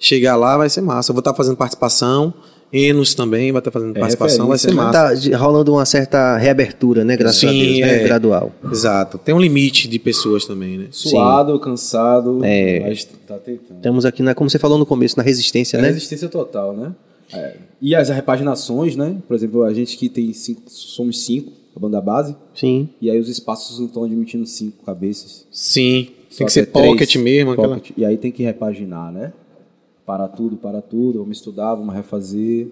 chegar lá vai ser massa. Eu vou estar fazendo participação, Enos também vai estar fazendo É participação, vai ser massa. Tá de- rolando uma certa reabertura, né? Graças a Sim, Deus, né? é. Gradual. Exato. Tem um limite de pessoas também, né? Suado, cansado, É. mas tá tentando. Estamos aqui, na, como você falou no começo, na resistência, É né? resistência total, né? É. E as repaginações, né? Por exemplo, a gente que tem cinco, somos cinco, a banda base, Sim. e aí os espaços não estão admitindo cinco cabeças. Sim. Só Tem que ser é três. pocket mesmo, aquela. Pocket. E aí tem que repaginar, né? Para tudo, para tudo, vamos estudar, vamos refazer.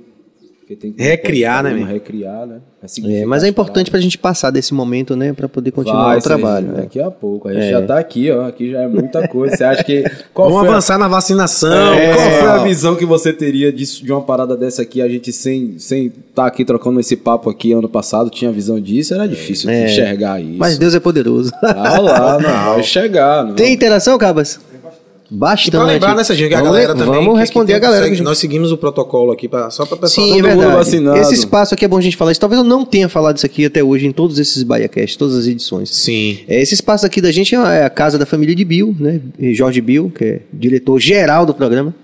porque tem que- Recriar, né, meu? recriar, né? É, Ressignificar mas é importante pra gente passar desse momento, né? Pra poder continuar Vai, o trabalho. Serginho, né? Daqui a pouco. A gente já tá aqui, ó. Aqui já é muita coisa. Você acha que. Qual Vamos foi a- avançar na vacinação. É, qual foi a visão que você teria disso, de uma parada dessa aqui? A gente sem sem tá aqui trocando esse papo aqui ano passado, tinha visão disso, era difícil É. enxergar isso. Mas Deus é poderoso. Ah lá, não, vai chegar. Não. Tem interação, Cabas? Bastante. E pra lembrar, né, Serginho, que a Vamos galera le- também. Vamos responder que a galera. segue- que- Nós seguimos o protocolo aqui, pra, só pra pessoal. Sim, é verdade. vacinado. Esse espaço aqui é bom a gente falar isso. Talvez eu não tenha falado isso aqui até hoje em todos esses BaiaCast, todas as edições. Sim. É, Esse espaço aqui da gente é a casa da família de Bill, né? Jorge Bill, que é diretor geral do programa.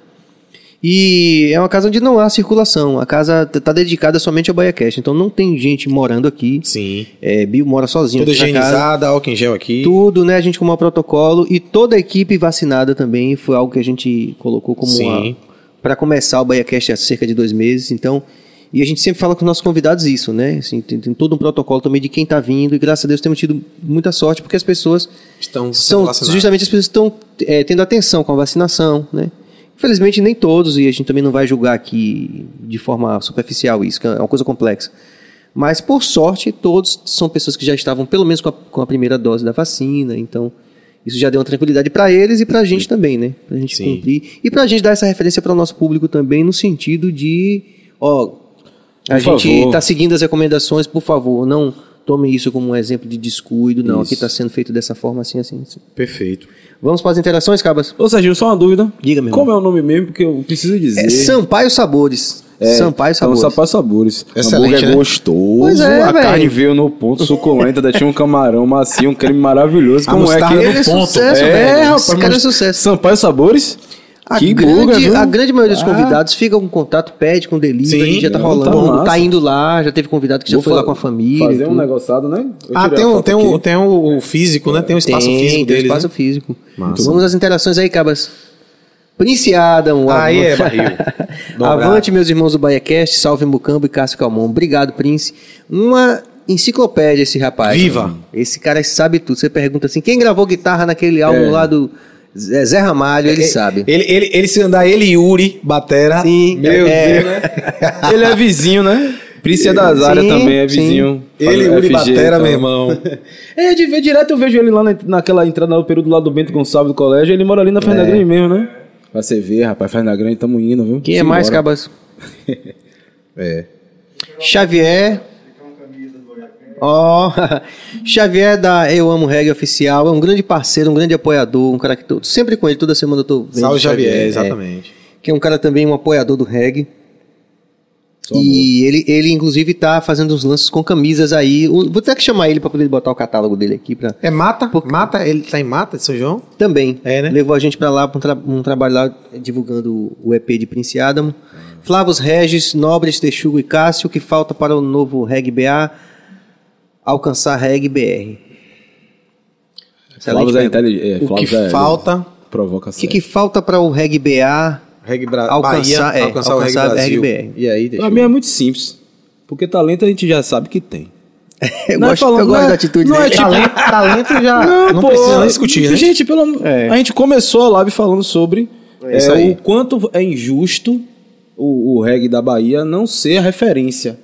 E é uma casa onde não há circulação. A casa está dedicada somente ao BaiaCast. Então não tem gente morando aqui. Sim. É, Bill mora sozinho Tudo higienizada, álcool em gel aqui. Tudo, né? A gente com o protocolo. E toda a equipe vacinada também. Foi algo que a gente colocou como Sim. para começar o BaiaCast há cerca de dois meses. Então. E a gente sempre fala com os nossos convidados isso, né? Assim, tem, tem todo um protocolo também de quem está vindo. E graças a Deus temos tido muita sorte, porque as pessoas Estão são justamente as pessoas estão é, tendo atenção com a vacinação, né? Infelizmente nem todos e a gente também não vai julgar aqui de forma superficial isso, que é uma coisa complexa. Mas por sorte todos são pessoas que já estavam pelo menos com a, com a primeira dose da vacina, então Isso já deu uma tranquilidade para eles e para a gente também, né? Para a gente Sim. cumprir. E para a gente dar essa referência para o nosso público também, no sentido de, ó, a Por gente está seguindo as recomendações, por favor, não tome isso como um exemplo de descuido, não. Aqui Isso. está sendo feito dessa forma, assim, assim. assim. Perfeito. Vamos para as interações, Cabas? Ô, Serginho, só uma dúvida. Diga, meu Como é o nome mesmo? Porque eu preciso dizer. É Sampaio Sabores. É, Sampaio então, Sabores. Sampaio Sabores. Excelente, né? é gostoso. Pois é, a velho. carne veio no ponto suculenta, ainda tinha um camarão macio, um creme maravilhoso. Como é que é ponto. sucesso, É, velho. rapaz, Esse cara é sucesso. Sampaio Sabores? A que grande, viu? a grande maioria dos Ah. convidados fica com contato, pede com delivery, Sim, já tá é, rolando, tá tá, indo lá, já teve convidado que já Vou foi lá com a família. Fazer um negociado, né? Eu Ah, tem, um, tem, um, tem o, o físico, né? Tem o espaço tem, físico tem deles. espaço né? físico. Massa. Vamos às interações aí, Cabas. Prince Adam, o Aí é barril. Avante, meus irmãos do BaiaCast, salve Mucambo e Cássio Calmon. Obrigado, Prince. Uma enciclopédia esse rapaz. Viva. Esse cara sabe tudo. Você pergunta assim, quem gravou guitarra naquele álbum É. lá do Zé Ramalho, ele sabe. Ele, ele, ele se andar ele e Yuri, batera. Sim, Meu é. Deus, né? Ele é vizinho, né? É das Sim, áreas também, é sim. vizinho. Ele e Faz Yuri FG, batera, então. meu irmão. É, de ver direto eu vejo ele lá na- naquela entrada no período lá do Bento Gonçalves do colégio. Ele mora ali na Fernanda Grande mesmo, né? Pra você ver, rapaz, Fernanda Grande, tamo indo, viu? Quem é mais. Cabas? É. Xavier. Ó, Xavier da Eu Amo Reggae Oficial, é um grande parceiro, um grande apoiador, um cara que tô sempre com ele, toda semana eu tô vendo. Salve o Xavier, é, exatamente. que é um cara também, um apoiador do reggae. E ele, ele, inclusive, tá fazendo uns lances com camisas aí. O- Vou ter que chamar ele para poder botar o catálogo dele aqui. Pra... É Mata? Mata? Ele tá em Mata de São João? Também. É, né? Levou a gente para lá, para um, tra- um trabalho lá divulgando o EP de Prince Adam. Flavos Regis, Nobres, Texugo e Cássio, que falta para o novo Reg BA alcançar Reg BR. Flávio é. É, O que é- falta? Provoca O que, que falta para o Reg BA Reg Bra... Alcançar- Bahia, é, alcançar, o Reg alcançar. RGBR. E aí, deixa Pra mim é muito simples. Porque talento a gente já sabe que tem. Eu Não é gosto, falando- eu gosto não é- da atitude não é dele. tipo- Talento, talento já não, pô, precisa discutir, né? Gente, pelo É. a gente começou a live falando sobre é, o quanto é injusto o, o reggae da Bahia não ser a referência.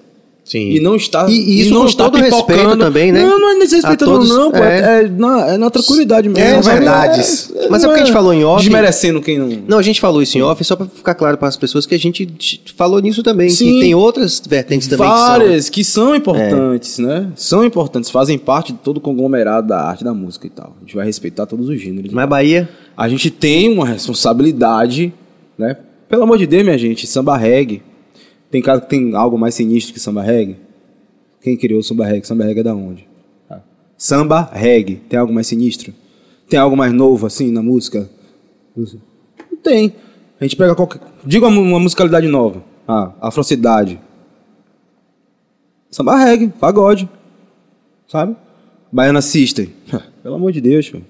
Sim. E não está E- e isso não com está todo respeito também, né? Não, não é desrespeitando todos, não, pô. é. É, é na, é na tranquilidade mesmo. são sabe? verdades. Mas é porque a gente falou em off- Desmerecendo quem não... Não, a gente falou isso em off, só para ficar claro para as pessoas que a gente falou nisso também. Sim. Que tem outras vertentes também Várias que são, importantes, né? São importantes, fazem parte de todo o conglomerado da arte, da música e tal. A gente vai respeitar todos os gêneros. que são. Mas Bahia, A gente tem uma responsabilidade, né? Pelo amor de Deus, minha gente, samba reggae. Tem cara que tem algo mais sinistro que samba reggae? Quem criou o samba reggae? Samba reggae é da onde? Ah. Samba reggae. Tem algo mais sinistro? Tem algo mais novo assim na música? Não tem. A gente pega qualquer. Diga uma, uma musicalidade nova. Ah, afrocidade. Samba reggae, pagode. Sabe? Baiana System. Pelo amor de Deus, pô.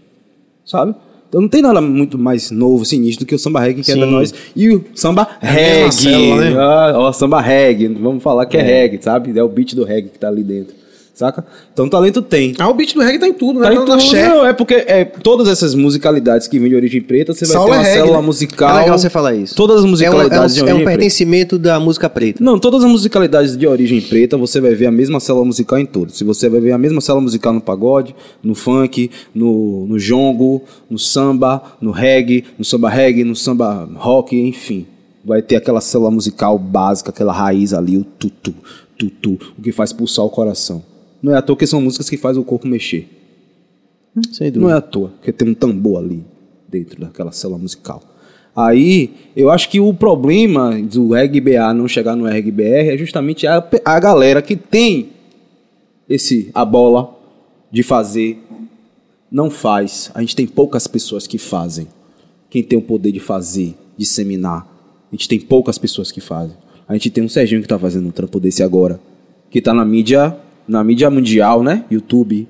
Sabe? Então não tem nada muito mais novo, sinistro do que o samba reggae que é da Sim. nós. E o samba É reggae. célula, né? Ah, ó, samba reggae. Vamos falar que é. reggae, sabe? É o beat do reggae que tá ali dentro. Saca? Então talento tem. Ah, o beat do reggae tá em tudo, né? Tá em Tanto tudo. Não, é porque é, todas essas musicalidades que vêm de origem preta, você vai Saulo ter uma é reggae, célula né? musical. é legal você falar isso. Todas as É um, é um, musicalidades de é um origem preta. pertencimento da música preta. Não, todas as musicalidades de origem preta, você vai ver a mesma célula musical em todos. Se você vai ver a mesma célula musical no pagode, no funk, no, no jongo, no samba, no reggae, no samba reggae, no samba rock, enfim. Vai ter aquela célula musical básica, aquela raiz ali, o tutu, tutu, o que faz pulsar o coração. Não é à toa que são músicas que fazem o corpo mexer. Sem Não é à toa, porque tem um tambor ali dentro daquela célula musical. Aí, eu acho que o problema do RGBA não chegar no RGBR é justamente a, a galera que tem esse a bola de fazer, não faz. A gente tem poucas pessoas que fazem. Quem tem o poder de fazer, disseminar, a gente tem poucas pessoas que fazem. A gente tem um Serginho que tá fazendo um trampo desse agora, que tá na mídia, na mídia mundial, né? YouTube,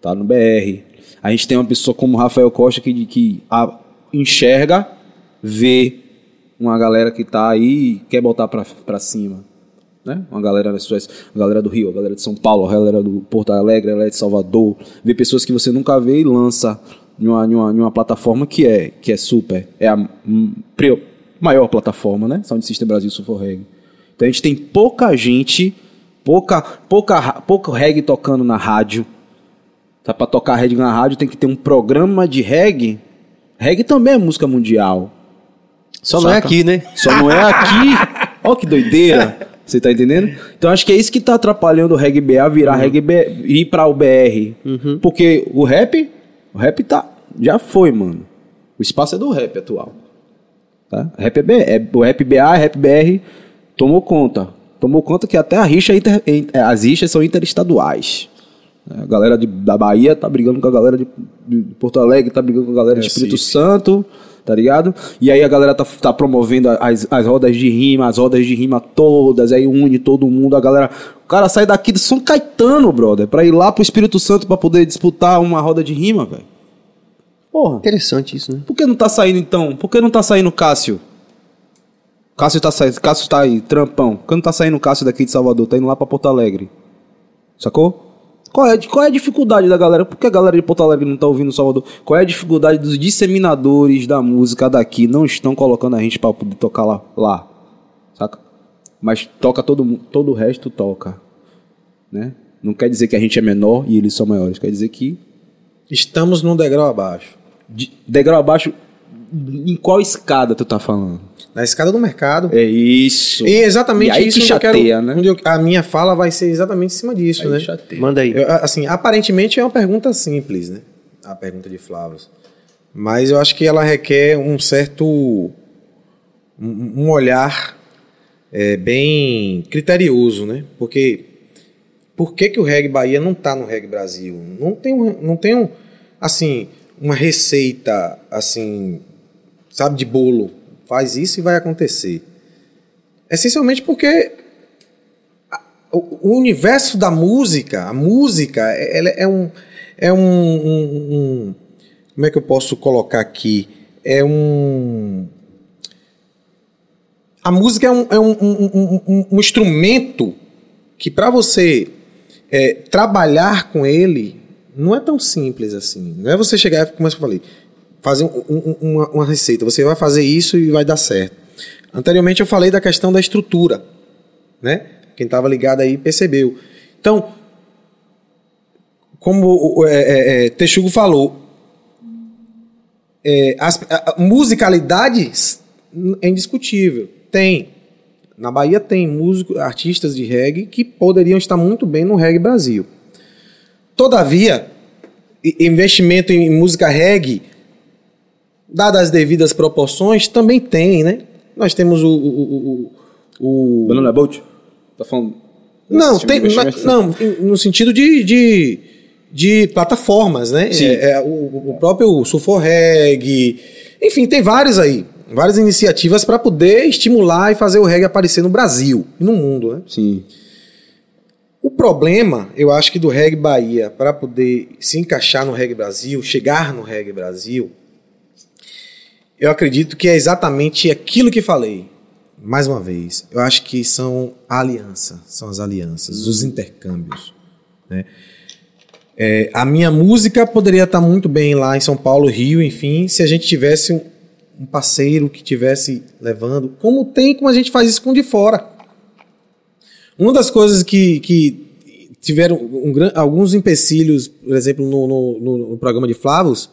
tá no BR. A gente tem uma pessoa como Rafael Costa que, que a- enxerga, vê uma galera que tá aí e quer botar pra, pra cima. Né? Uma galera suas, a galera do Rio, a galera de São Paulo, a galera do Porto Alegre, a galera de Salvador. Vê pessoas que você nunca vê e lança em uma, em uma, em uma plataforma que é, que é super. É a maior plataforma, né? Sound System Brasil Sulfur Reggae. Então a gente tem pouca gente, pouca, pouca, pouco reggae tocando na rádio. Tá pra tocar reggae na rádio, tem que ter um programa de reggae. Reggae também é música mundial. Só não é Saca? aqui, né? Só não é aqui. Ó que doideira. Você tá entendendo? Então acho que é isso que tá atrapalhando o reggae BA virar reggae B, ir pra o BR. Porque o rap, o rap tá já foi, mano. O espaço é do rap atual. Tá? Rap é, B, é o rap BA, rap BR tomou conta. Tomou conta que até a rixa inter- in- é, as rixas são interestaduais. A galera de- da Bahia tá brigando com a galera de, de Porto Alegre, tá brigando com a galera de Espírito Santo, tá ligado? E aí a galera tá, tá promovendo as, as rodas de rima, as rodas de rima todas, aí une todo mundo, a galera. O cara sai daqui de São Caetano, brother, pra ir lá pro Espírito Santo pra poder disputar uma roda de rima, velho. Porra. Interessante isso, né? Por que não tá saindo então? Por que não tá saindo Cássio? Cássio tá saindo, Cássio tá aí, trampão. Não tá saindo Cássio daqui de Salvador? Tá indo lá pra Porto Alegre. Sacou? Qual é, qual é a dificuldade da galera? Por que a galera de Porto Alegre não tá ouvindo Salvador? Qual é a dificuldade dos disseminadores da música daqui não estão colocando a gente pra poder tocar lá? lá saca? Mas toca todo todo o resto toca, né? Não quer dizer que a gente é menor e eles são maiores, quer dizer que Estamos num degrau abaixo. de- degrau abaixo em qual escada tu tá falando? Na escada do mercado. É isso. E exatamente E aí isso que onde eu quero- chateia, né? onde eu- a minha fala vai ser exatamente em cima disso, Aí né? chateia. Manda aí. Eu, assim, aparentemente é uma pergunta simples, né? A pergunta de Flávio. Mas eu acho que ela requer um certo. um, um olhar é, bem criterioso, né? Porque. Por que, que o reggae Bahia não está no reggae Brasil? Não tem, um- não tem um, assim, uma receita, assim, sabe, de bolo. Faz isso e vai acontecer. Essencialmente porque o universo da música, a música, é- ela é um. É um, um- um- Como é que eu posso colocar aqui? É um. A música é um, é um, um- um- um- um instrumento que, para você é, trabalhar com ele, não é tão simples assim. Não é você chegar, como eu falei, fazer um- um- uma, uma receita. Você vai fazer isso e vai dar certo. Anteriormente eu falei da questão da estrutura né? Quem estava ligado aí percebeu. Então, como é, é, é, Texugo falou, é, a, a musicalidade é indiscutível. Tem. Na Bahia tem músicos, artistas de reggae que poderiam estar muito bem no reggae Brasil. Todavia, investimento em música reggae, dadas as devidas proporções, também tem, né? Nós temos o- o- o- o, Banana Boat? Tá falando. não, tipo tem, não, no sentido de, de, de plataformas, né? Sim. É, é, o, o próprio Sulforreg, enfim, tem vários aí, várias iniciativas para poder estimular e fazer o reggae aparecer no Brasil e no mundo, né? Sim. O problema, eu acho que do reggae Bahia, para poder se encaixar no reggae Brasil, chegar no reggae Brasil, eu acredito que é exatamente aquilo que falei. Mais uma vez, eu acho que são a aliança, são as alianças, os intercâmbios. né? É, a minha música poderia estar muito bem lá em São Paulo, Rio, enfim, se a gente tivesse um, um parceiro que tivesse levando, como tem, como a gente faz isso com de fora. Uma das coisas que, que tiveram um gran- alguns empecilhos, por exemplo, no, no- no- no programa de Flavos,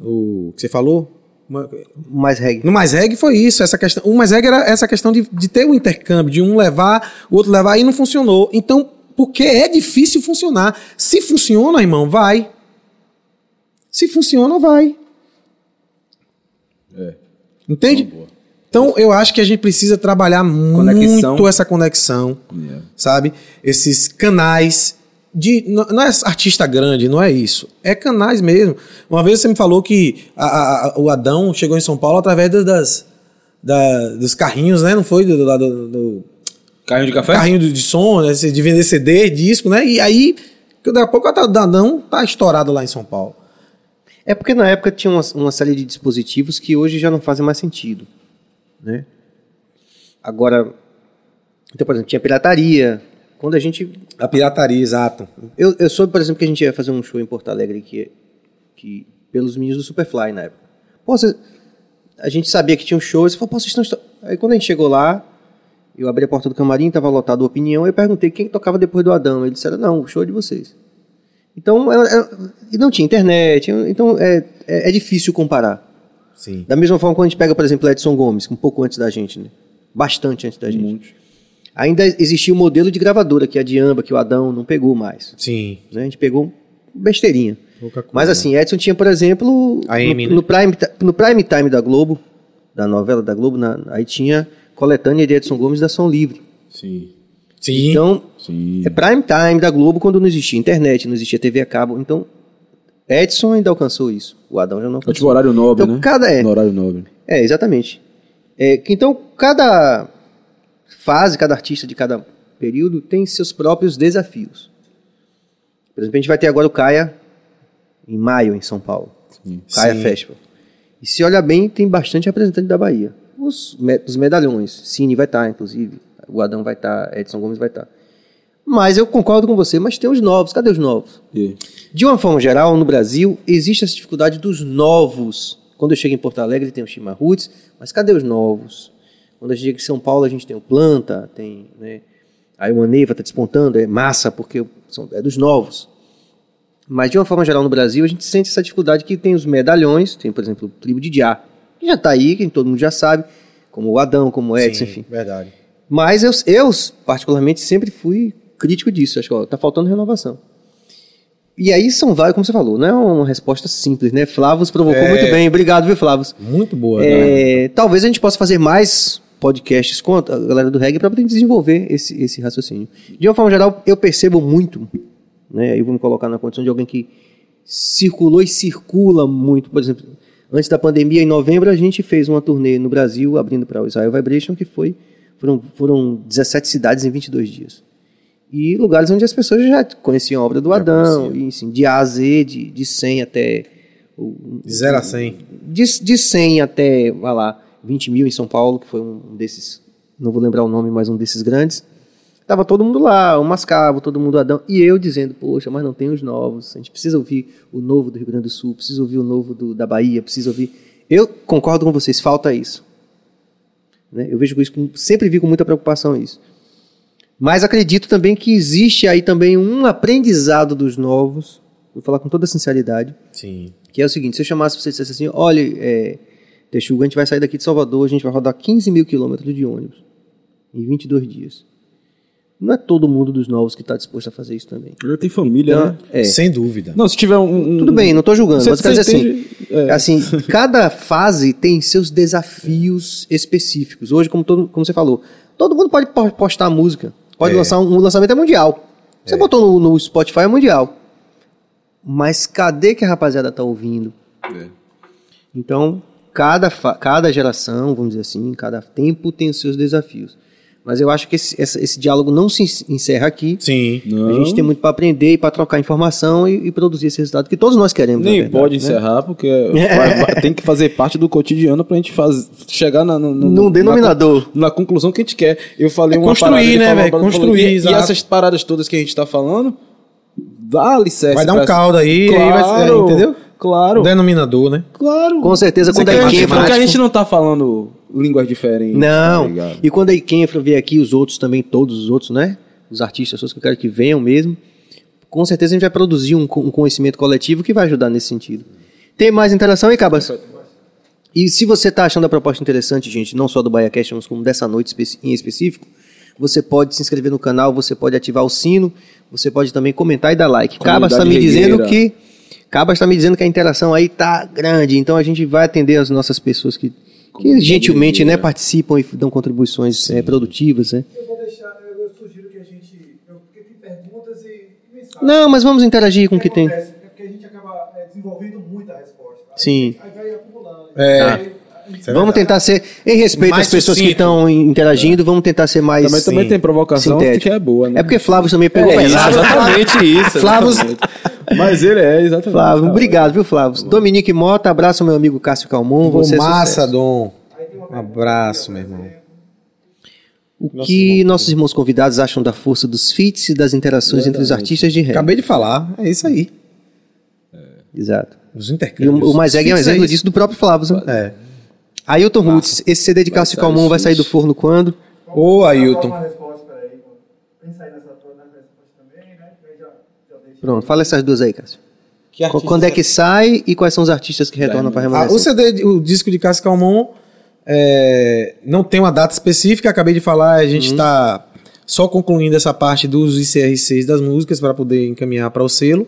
o que você falou, uma- Mais reggae. no Mais Reg foi isso, essa questão. O Mais Reg era essa questão de, de ter um intercâmbio, de um levar, o outro levar, e não funcionou. Então, porque é difícil funcionar. Se funciona, irmão, vai. Se funciona, vai. É. Entende? Boa. Então, eu acho que a gente precisa trabalhar Conexão. muito essa conexão, Yeah. sabe? Esses canais de não é artista grande, não é isso. É canais mesmo. Uma vez você me falou que a- a- a- o Adão chegou em São Paulo através das- das da- dos carrinhos, né? Não foi do, do, do- do Carrinho de café? carrinho de, de som, né? de vender CD, disco, né? E aí, daqui a pouco o Adão tá estourado lá em São Paulo. É porque na época tinha uma, uma série de dispositivos que hoje já não fazem mais sentido. Né? Agora, então, por exemplo, tinha pirataria. Quando a gente. A pirataria, exato. Eu, eu soube, por exemplo, que a gente ia fazer um show em Porto Alegre que, que pelos meninos do Superfly na época. Pô, você- a gente sabia que tinha um show, e você falou, pô, vocês estão. esto-" Aí quando a gente chegou lá, eu abri a porta do camarim, tava lotado a opinião, eu perguntei quem que tocava depois do Adão. Eles disseram, não, o show é de vocês. Então, é- é- e não tinha internet, então é, é, é difícil comparar. Sim. Da mesma forma quando a gente pega, por exemplo, Edson Gomes, um pouco antes da gente, né? Bastante antes da gente. Muito. Ainda existia o modelo de gravadora, que a Diamba, que o Adão não pegou mais. Sim. né? A gente pegou besteirinha. Pouca coisa. Mas assim, Edson tinha, por exemplo, AM, no, né? no prime, no prime time da Globo, da novela da Globo, na- aí tinha coletânea de Edson Gomes da Som Livre. Sim. Sim. Então, Sim. é prime time da Globo quando não existia internet, não existia TV a cabo. Então, Edson ainda alcançou isso. O Adão já não É alcançou. tipo horário nobre, Então, né? cada- é. No horário nobre. É, exatamente. É, que então, cada fase, cada artista de cada período tem seus próprios desafios. Por exemplo, a gente vai ter agora o Caia em maio, em São Paulo. Sim. Caia Sim. Festival. E se olhar bem, tem bastante representante da Bahia. Os, me- os medalhões. Cine vai estar, inclusive. O Adão vai estar, Edson Gomes vai estar. Mas eu concordo com você, mas tem os novos. Cadê os novos? E- De uma forma geral, no Brasil, existe essa dificuldade dos novos. Quando eu chego em Porto Alegre, tem o Chima Roots, mas cadê os novos? Quando a gente chega em São Paulo, a gente tem o Planta, tem, né? Aí o Neiva está despontando, é massa, porque são, é dos novos. Mas de uma forma geral no Brasil, a gente sente essa dificuldade que tem os medalhões, tem, por exemplo, o Tribo de Diá, que já está aí, que todo mundo já sabe, como o Adão, como o Edson, Sim, enfim. Verdade. Mas eu, eu, particularmente, sempre fui crítico disso. Acho que ó, tá faltando renovação. E aí são vários, como você falou, não é uma resposta simples, né? Flavos provocou É. muito bem. Obrigado, viu, Flavos? Muito boa, né? É, talvez a gente possa fazer mais podcasts com a galera do reggae para poder desenvolver esse, esse raciocínio. De uma forma geral, eu percebo muito, né? Eu vou me colocar na condição de alguém que circulou e circula muito. Por exemplo, antes da pandemia, em novembro, a gente fez uma turnê no Brasil, abrindo para o Israel Vibration, que foi foram, foram 17 cidades em 22 dias. E lugares onde as pessoas já conheciam a obra do Adão, conheciam. e, assim, de A a Z, de, de 100 até De 0 a 100. de, de 100 até, vai lá, 20 mil em São Paulo, que foi um desses, não vou lembrar o nome, mas um desses grandes. Tava todo mundo lá, o Mascavo, todo mundo Adão, e eu dizendo, poxa, mas não tem os novos, a gente precisa ouvir o novo do Rio Grande do Sul, precisa ouvir o novo do, da Bahia, precisa ouvir... Eu concordo com vocês, falta isso. Né? Eu vejo isso, com- sempre vi com muita preocupação isso. Mas acredito também que existe aí também um aprendizado dos novos, vou falar com toda sinceridade, Sim. que é o seguinte, se eu chamasse você e dissesse assim, olha, é, Texuga, a gente vai sair daqui de Salvador, a gente vai rodar 15 mil quilômetros de ônibus em 22 dias. Não é todo mundo dos novos que está disposto a fazer isso também. Eu tenho família, Então, né? é, Sem dúvida. Não, se tiver um. um- tudo bem, não estou julgando, Você- mas eu quero você dizer assim? É. assim, cada fase tem seus desafios específicos. Hoje, como, todo, como você falou, todo mundo pode po- postar música, pode É. lançar um, um lançamento é mundial. Você botou no, no Spotify é mundial. Mas cadê que a rapaziada tá ouvindo? É. Então, cada, cada geração, vamos dizer assim, cada tempo tem os seus desafios. Mas eu acho que esse, essa- esse diálogo não se en- encerra aqui. Sim. Não. A gente tem muito para aprender e para trocar informação e, e produzir esse resultado que todos nós queremos. na Nem verdade, pode né? encerrar, porque vai- vai- tem que fazer parte do cotidiano pra gente faz, chegar na, no, no- Num na- denominador. Na, conclusão que a gente quer. Eu falei É uma construir, parada, né, velho? parada, falou- Construir, e, e essas paradas todas que a gente tá falando, dá licença. Vai dar um caldo aí, aí vai ser- Claro, entendeu? Claro. Denominador, né? Claro. Com certeza, quando a Ikenfra- porque a gente não tá falando línguas diferentes. Não. tá e quando a Ikenfra vier aqui, os outros também, todos os outros, né? Os artistas, as pessoas que eu quero que venham mesmo. Com certeza a gente vai produzir um, um conhecimento coletivo que vai ajudar nesse sentido. Tem mais interação aí, Cabas? E se você está achando a proposta interessante, gente, não só do BaiaCast, mas como dessa noite em específico, você pode se inscrever no canal, você pode ativar o sino, você pode também comentar e dar like. Cabas está me Comunidade dizendo que Cabas está me dizendo que a interação aí tá grande, então a gente vai atender as nossas pessoas que, que gentilmente né, participam e dão contribuições eh, produtivas. Né? Eu vou deixar, eu, sugiro que a gente. Eu, porque tem perguntas e. Não, mas vamos interagir com o que tem. acontece? É porque a gente acaba é, desenvolvendo muita resposta. Aí, Sim. Aí vai acumulando. É. Isso é Vamos tentar ser, em respeito Mais às pessoas que sucinto. estão interagindo, vamos tentar ser mais. Também, também tem provocação Sintético. que é boa, né? É porque Flávio também pegou É, pesado. exatamente isso. Flávio-. Mas ele é, exatamente. Flávio, obrigado, viu, Flávio? Dominique Mota, abraço ao meu amigo Cássio Calmon. Você é massa, sucesso. Dom. Um abraço, meu irmão. O que nossos irmãos convidados acham da força dos feats e das interações entre os artistas de rap? Acabei de falar, é isso aí. Exato. Os E intercâmbios. o, o Mais Egg é um Fixa exemplo isso. disso do próprio Flávio. Né? É. Ailton Roots, esse CD de Cássio Calmon vai sair do forno quando? Ô, Ailton. dar uma resposta, peraí. Pensa aí nessa nessa resposta também, né? Que aí já Pronto, fala essas duas aí, Cássio. Quando é que sai e quais são os artistas que retornam para Ah, o? CD, o disco de Cássio Calmon é, não tem uma data específica, acabei de falar, a gente está só concluindo essa parte dos ICR6 das músicas para poder encaminhar para o selo,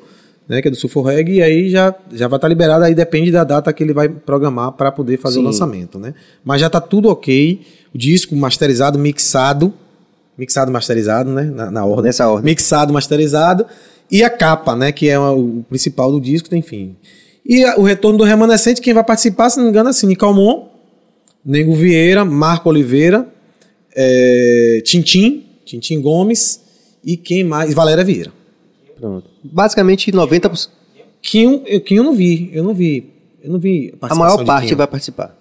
né, que é do Sulfur Reggae, e aí já, já vai estar liberado, aí depende da data que ele vai programar para poder fazer Sim. o lançamento, né? Mas já está tudo ok, o disco masterizado, mixado, mixado, masterizado, né, na, na ordem. Nessa ordem. Mixado, masterizado, e a capa, né, que é o principal do disco, enfim. E a- o retorno do remanescente, quem vai participar, se não me engano, é Cine Calmon, Nego Vieira, Marco Oliveira, é, Tintim, Tintim Gomes e quem mais? Valéria Vieira. Pronto. Basicamente 90%. Quinho, eu, Quinho eu não vi, eu não vi. Eu não vi A participação maior parte Quinho. vai participar.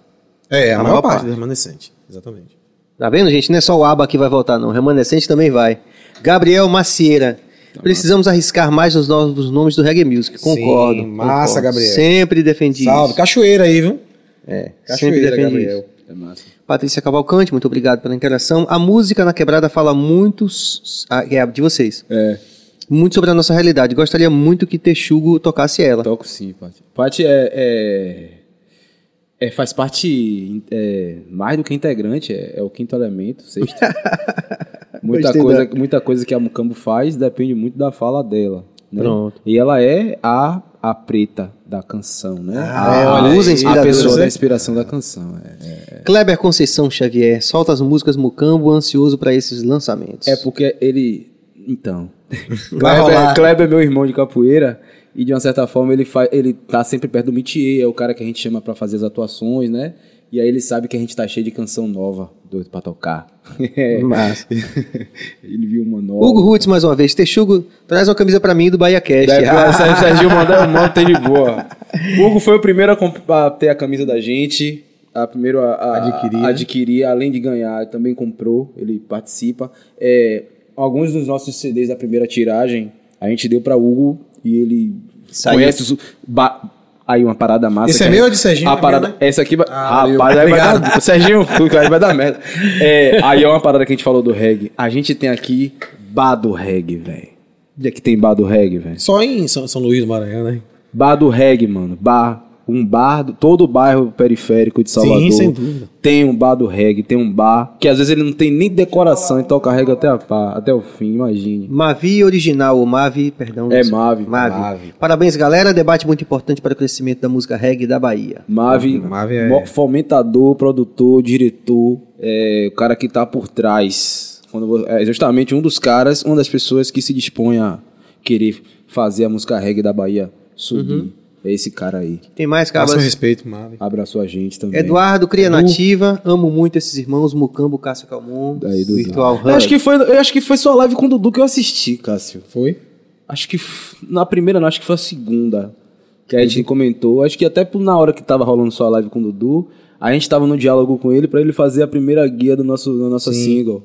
É, a, a maior, maior parte, parte. do remanescente, exatamente. Tá vendo, gente? Não é só o ABA que vai voltar, não. O remanescente também vai. Gabriel Macieira. Precisamos arriscar mais nos novos nomes do Reggae Music. Concordo. Sim, massa, concordo. Gabriel. Sempre defendi Salve, isso. cachoeira aí, viu? É, sempre Cachoeira, defendi Gabriel. isso. É massa. Patrícia Cavalcante, muito obrigado pela interação. A música na quebrada fala muitos. Ah, é de vocês. É, Muito sobre a nossa realidade. Gostaria muito que Texugo tocasse ela. toco sim, Paty. Paty é, é, é- faz parte é, mais do que integrante, é, é o quinto elemento, sexto. muita, Gostei coisa, da- muita coisa que a Mucambo faz depende muito da fala dela. né? Pronto. E ela é a, a preta da canção, né? Ah, é, a, uma musa a pessoa da inspiração da canção. É, é. Kleber Conceição Xavier, solta as músicas Mucambo, ansioso para esses lançamentos. É porque ele. Então. Vai rolar. Kleber, Kleber é meu irmão de capoeira. E de uma certa forma ele, faz, ele tá sempre perto do Mitier, é o cara que a gente chama pra fazer as atuações, né? E aí ele sabe que a gente tá cheio de canção nova, doido pra tocar. É. Massa. ele viu uma nova. Hugo Rutz, mais uma vez. Texugo, traz uma camisa pra mim do Bahia Cast. Deve, Ah, Sérgio mandou um monte de boa. Hugo foi o primeiro a, a ter a camisa da gente, a primeiro a, a- Adquirir. a adquirir, além de ganhar, também comprou, ele participa. É, alguns dos nossos CDs da primeira tiragem, a gente deu pra Hugo e ele Saiu. conhece os... ba- Aí uma parada massa. Esse é meu ou de Serginho? A parada, né? essa aqui vai. Ah, rapaz, aí vai Obrigado. dar. Serginho, aí vai dar merda. É, aí é uma parada que a gente falou do reggae. A gente tem aqui bar do reggae, velho. Onde é que tem bar do reggae, velho? Só em São, São Luís do Maranhão, né? Bar do reggae, mano. Bar. Um bar, do- todo o bairro periférico de Salvador. Sim. Tem um bar do reggae, tem um bar que às vezes ele não tem nem decoração e toca reggae até, a pá, até o fim, imagine. Mavi original, ou Mavi, perdão. É. Mavi. Mavi. Mavi. Parabéns, galera. Debate muito importante para o crescimento da música reggae da Bahia. Mavi, Mavi é- fomentador, produtor, diretor, é, o cara que tá por trás. Quando, é justamente um dos caras, uma das pessoas que se dispõe a querer fazer a música reggae da Bahia subir. Uhum. É esse cara aí. Tem mais, um cabas? respeito, Mave. Abraçou a gente também. Eduardo, Cria Nativa. Amo muito esses irmãos. Mucambo, Cássio Calmon. Daí, Dudu. Virtual Hub. Eu acho, que foi, eu acho que foi sua live com o Dudu que eu assisti, Cássio. Foi? Acho que na primeira, não, acho que foi a segunda. Que a gente comentou. Acho que até por- na hora que tava rolando sua live com o Dudu, a gente tava no diálogo com ele pra ele fazer a primeira guia do nosso, da nossa single.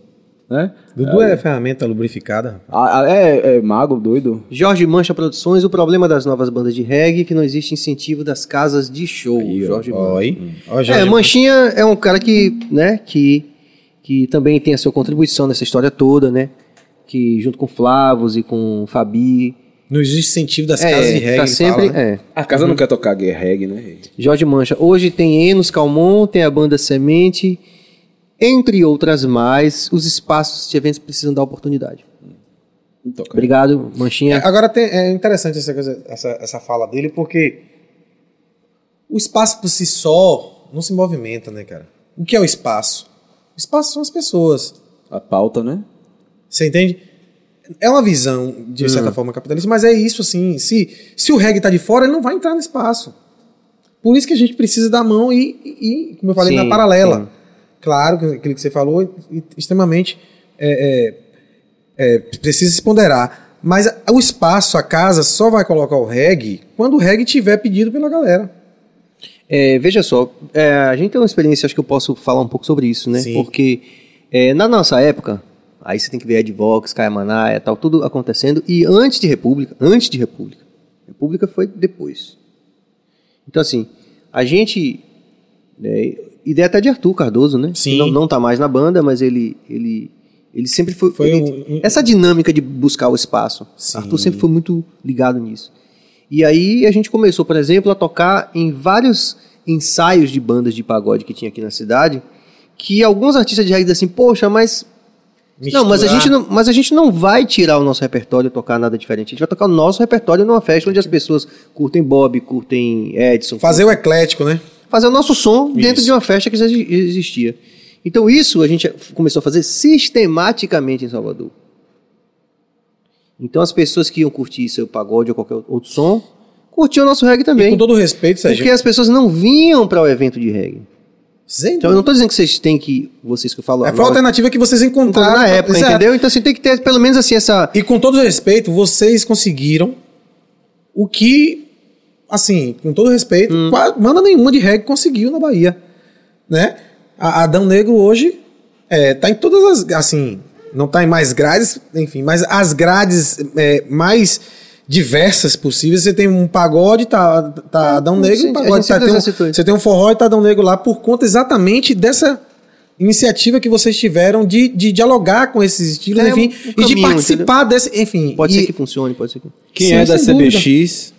Né? Dudu é, ferramenta lubrificada. Ah, ah, é, é mago, doido. Jorge Mancha Produções, o problema das novas bandas de reggae é que não existe incentivo das casas de show. Aí, ó. Jorge Mancha. Oi. Ó, É, Jorge. Manchinha é um cara que, né, que, que também tem a sua contribuição nessa história toda, né? Que junto com Flavos e com Fabi. Não existe incentivo das é, casas de reggae. tá sempre. fala, né? é. A casa não quer tocar gay reggae, né? Jorge Mancha. Hoje tem Enos Calmon, tem a banda Semente, entre outras mais. Os espaços de eventos precisam dar oportunidade. Toca. Obrigado, Manchinha. É, Agora tem- é interessante essa, coisa, essa, essa fala dele, porque o espaço por si só não se movimenta, né, cara? O que é o espaço? O espaço são as pessoas. A pauta, né? Você entende? É uma visão, de certa forma, capitalista, mas é isso, assim. Se, se o reggae tá de fora, ele não vai entrar no espaço. Por isso que a gente precisa da mão e, e- e, como eu falei, Sim, na paralela. sim. Claro, que aquilo que você falou, extremamente é, é, é, precisa se ponderar. Mas o espaço, a casa, só vai colocar o reggae quando o reggae tiver pedido pela galera. É, veja só, é, a gente tem uma experiência, acho que eu posso falar um pouco sobre isso, né? Sim. Porque é, na nossa época, aí você tem que ver Advox, Caia Manaia, tal, tudo acontecendo, e antes de República, antes de República, República foi depois. Então, assim, a gente. né, ideia até de Arthur Cardoso, né? Sim. Que Não, não tá mais na banda, mas ele, ele, Ele sempre foi. Foi ele- um- Essa dinâmica de buscar o espaço. Sim. Arthur sempre foi muito ligado nisso. E aí a gente começou, por exemplo, a tocar em vários ensaios de bandas de pagode que tinha aqui na cidade, que alguns artistas de dizem assim, poxa, mas não, mas a, Misturar. gente não, mas a gente não vai tirar o nosso repertório e tocar nada diferente. A gente vai tocar o nosso repertório numa festa onde as pessoas curtem Bob, curtem Edson. Fazer o eclético, né? Fazer o nosso som dentro Isso. de uma festa que já exi- existia. Então isso a gente começou a fazer sistematicamente em Salvador. Então as pessoas que iam curtir seu pagode ou qualquer outro som, curtiam o nosso reggae E também. com todo respeito, Sérgio. Porque as pessoas não vinham para o evento de reggae. Sem Então eu não estou dizendo que vocês têm que, vocês que eu falo É, foi a agora, alternativa que vocês encontraram. na época, entendeu? Então assim, tem que ter pelo menos assim essa E com todo respeito, vocês conseguiram o que, assim, com todo respeito, Hum. quase banda nenhuma de reggae conseguiu na Bahia, né? A Adão Negro hoje é, tá em todas as, assim, não tá em mais grades, enfim, mas as grades é, mais diversas possíveis. Você tem um pagode, tá, tá Adão Negro, sim, um pagode, gente tá, tem um- você tem um forró e tá Adão Negro lá por conta exatamente dessa iniciativa que vocês tiveram de, de dialogar com esses estilos, É, enfim, um e de participar desse, enfim. pode e- ser que funcione, pode ser que Quem Sim, é da. CBX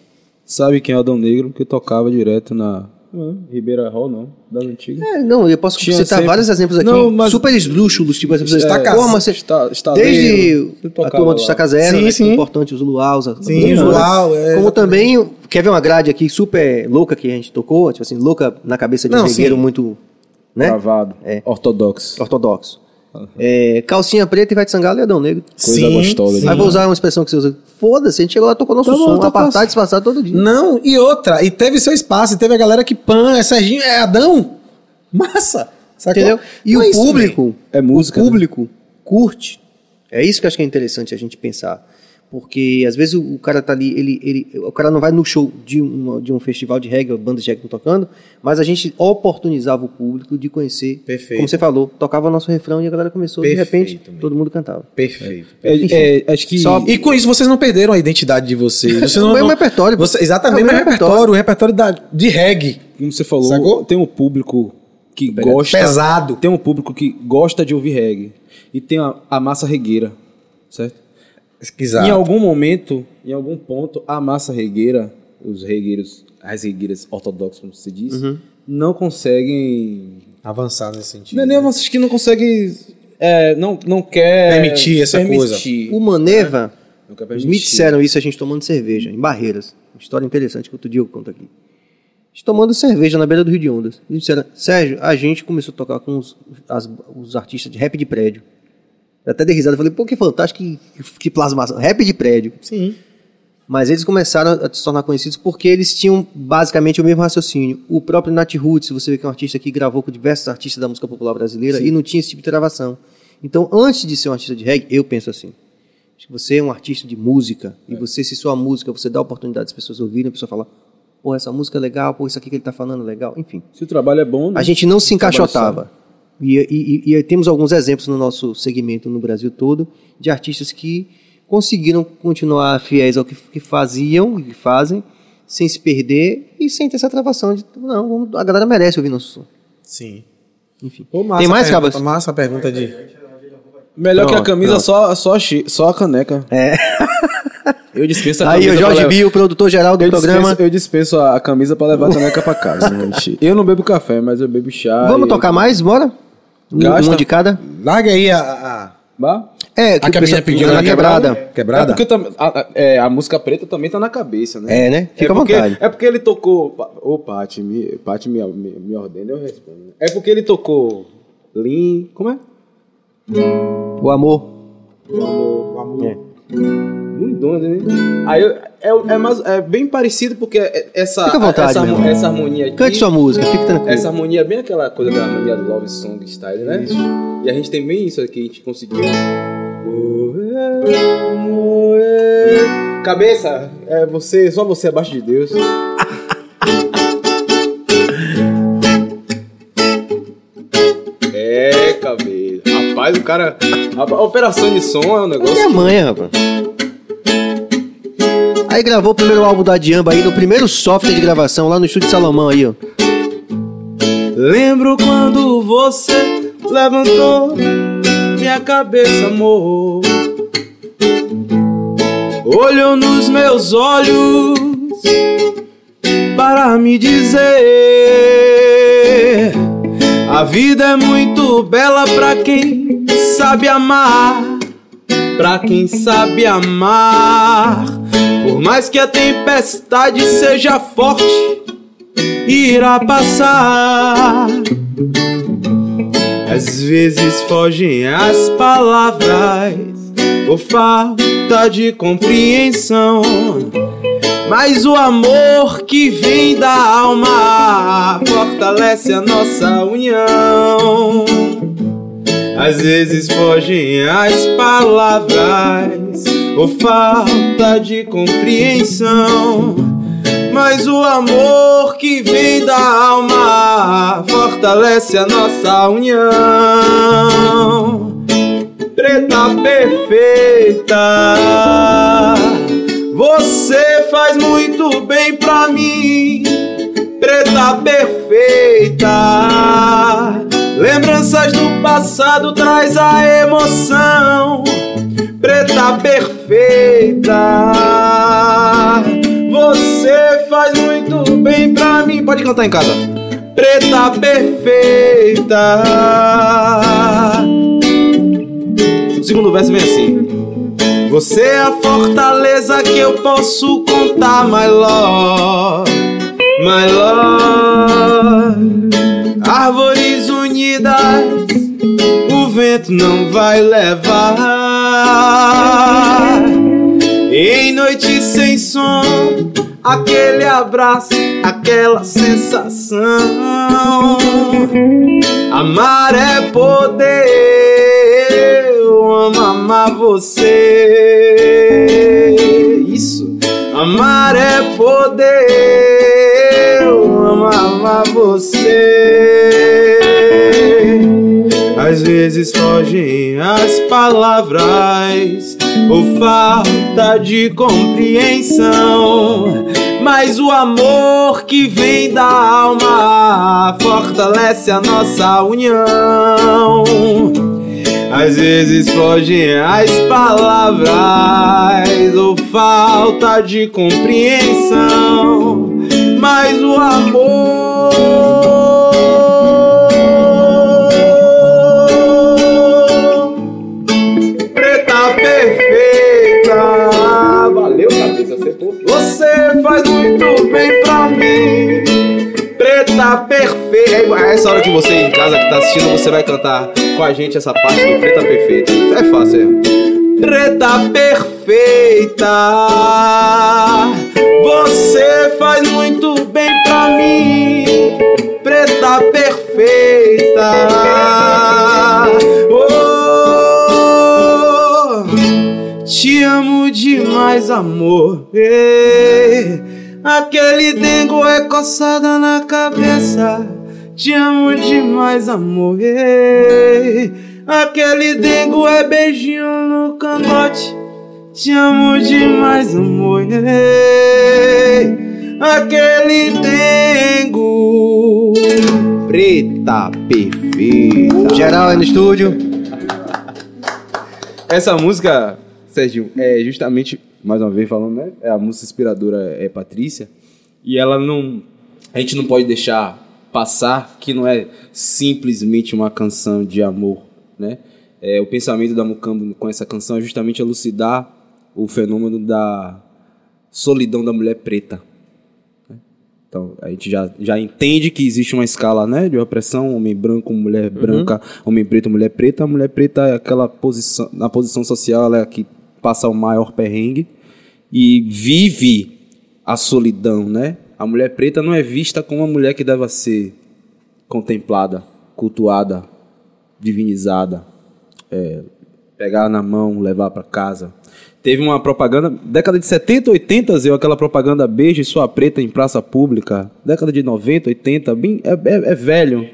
sabe quem é o Adão Negro, que tocava direto na. Não, Ribeira Hall, não. Da antiga. É, não, eu posso Tinha citar sempre- vários exemplos aqui, Não, mas- super esdrúxulos, tipo, as pessoas É, destacam, Pô, mas você- está- estaleiro, desde a turma do. Estaca Zero, Sim, né, que sim. é importante, os luaus, as- Sim, os luau, é, como exatamente. também, quer ver uma grade aqui super louca que a gente tocou, tipo assim, louca na cabeça de um regueiro muito, né, Gravado. É. Ortodoxo. ortodoxo. É, calcinha preta e vai de sangalo e Adão Negro. Coisa Sim, gostosa. sim. Aí vou usar uma expressão que você usa, foda-se, a gente chegou lá, tocou nosso Tá bom, som, tá apartado, fácil. disfarçado todo dia. Não, e outra, e teve seu espaço, e teve a galera que pan, é Serginho, é Adão. Massa. Sacou? Entendeu? E Então é o isso público, É música, o público curte. É isso que eu acho que é interessante a gente pensar. Porque às vezes o, o cara tá ali, ele, ele, o cara não vai no show de um, de um festival de reggae, banda de reggae tocando, mas a gente oportunizava o público de conhecer. Perfeito. Como você falou, tocava nosso refrão e a galera começou, de Perfeito, repente, amigo. todo mundo cantava. Perfeito. É, Enfim. é, acho que. Só- E com isso vocês não perderam a identidade de vocês. Vocês não, O mesmo não- repertório. Você, exatamente, É o o mesmo mesmo repertório, o repertório da, de reggae. como você falou, Sacou? tem um público que gosta. Pesado. Tem um público que gosta de ouvir reggae. E tem a, a massa regueira, certo? Exato. Em algum momento, em algum ponto, a massa regueira, os regueiros, as regueiras ortodoxas, como você diz, Uhum. não conseguem. Avançar nesse sentido. Não é nem vocês que não conseguem. é, não, não quer. Permitir essa coisa. O Maneva, permitir. me disseram isso a gente tomando cerveja, em Barreiras. Uma história interessante que outro dia eu conto aqui. A gente tomando cerveja na beira do Rio de Ondas. E disseram, Sérgio, a gente começou a tocar com os, as- os artistas de rap de prédio. Eu até dei risada, falei, pô, que fantástico, que, que plasmação. Rap de prédio. Sim. Mas eles começaram a se tornar conhecidos porque eles tinham basicamente o mesmo raciocínio. O próprio Nat Roots, você vê que é um artista que gravou com diversos artistas da música popular brasileira e não tinha esse tipo de gravação. Então, antes de ser um artista de reggae, eu penso assim. Você é um artista de música e você, se sua música, você dá a oportunidade das pessoas ouvirem, a pessoa fala, pô, essa música é legal, pô, isso aqui que ele tá falando é legal, enfim. Se o trabalho é bom. A gente não se trabalho encaixotava. E, e- e- temos alguns exemplos no nosso segmento no Brasil todo de artistas que conseguiram continuar fiéis ao que, que faziam e que fazem, sem se perder e sem ter essa travação de não, a galera merece ouvir nosso som. Sim. Enfim. Pô, massa Tem mais, a pergunta, Cabas? Massa a pergunta de. Melhor que a camisa, pronto. só, só, só a caneca. É. Eu dispenso a Aí camisa. o Jorge levar- Bill, produtor geral do Eu programa. dispenso, eu dispenso a camisa pra levar a caneca pra casa, gente. Eu não bebo café, mas eu bebo chá. Vamos tocar mais? Bora? Um, Gasta. uma de cada? Larga aí a. a-? É, que A que a menina pediu na quebrada. É Quebrada? porque tam- a, a- é, a música preta também tá na cabeça, né? É, né? Fica é à porque, vontade. É porque ele tocou. Ô, Paty, me, Paty me, me, me ordena, eu respondo. É porque ele tocou. Lean. Como é? O amor. O amor. O amor. É. Muito doido, né? Aí eu- é, é, mais, é bem parecido porque é- essa, Fica à vontade, essa, essa harmonia aqui. Cante sua música, fique tranquilo. Essa harmonia é bem aquela coisa da harmonia do Love Song Style, né? Isso. E a gente tem bem isso aqui, a gente conseguiu. Cabeça, é você, só você abaixo de Deus. É, cabeça. Rapaz, o cara. A operação de som é um negócio. Minha mãe, rapaz. Aí gravou o primeiro álbum da Diamba aí, no primeiro software de gravação, lá no estúdio Salomão aí, ó. Lembro quando você levantou minha cabeça, amor. Olhou nos meus olhos para me dizer: A vida é muito bela pra quem sabe amar, pra quem sabe amar. Por mais que a tempestade seja forte, irá passar. Às vezes fogem as palavras por falta de compreensão. Mas o amor que vem da alma fortalece a nossa união. Às vezes fogem as palavras por falta de compreensão. Mas o amor que vem da alma fortalece a nossa união. Preta perfeita, você faz muito bem pra mim. Preta perfeita, lembranças do passado traz a emoção. Preta perfeita, você faz muito bem pra mim. Pode cantar em casa. Preta perfeita. O segundo verso vem assim. Você é a fortaleza que eu posso contar, my love, my love. Árvores unidas, o vento não vai levar. Em noite sem som, aquele abraço, aquela sensação. Amar é poder, eu amo amar você. Isso, amar é poder, eu amo amar você. Às vezes fogem as palavras por falta de compreensão. Mas o amor que vem da alma fortalece a nossa união. Às vezes fogem as palavras ou falta de compreensão. Mas o amor perfeita. É essa hora que você em casa que tá assistindo, você vai cantar com a gente essa parte do Preta Perfeita. É fácil, é. Preta perfeita. Você faz muito bem pra mim. Preta perfeita. Oh, te amo demais, amor. Ei, Aquele dengo é coçada na cabeça. Te amo demais, amor. Ei, Aquele dengo é beijinho no cangote. Te amo demais, amor. Ei, Aquele dengo. Preta perfeita. Geral aí no estúdio. Essa música, Serginho, é justamente, mais uma vez falando, né? É a música inspiradora é Patrícia. E ela não. A gente não pode deixar passar que não é simplesmente uma canção de amor, né? É, o pensamento da Mucambo com essa canção é justamente elucidar o fenômeno da solidão da mulher preta. né? Então, a gente já, já entende que existe uma escala né, de opressão, homem branco, mulher branca, homem preto, mulher preta. A mulher preta é aquela posição, na posição social, ela é a que passa o maior perrengue e vive a solidão, né? A mulher preta não é vista como uma mulher que deve ser contemplada, cultuada, divinizada, é, pegar na mão, levar para casa. Teve uma propaganda, década de 70, 80, Zé, aquela propaganda beije sua preta em praça pública. Década de 90, 80, bem, é, é- é velho.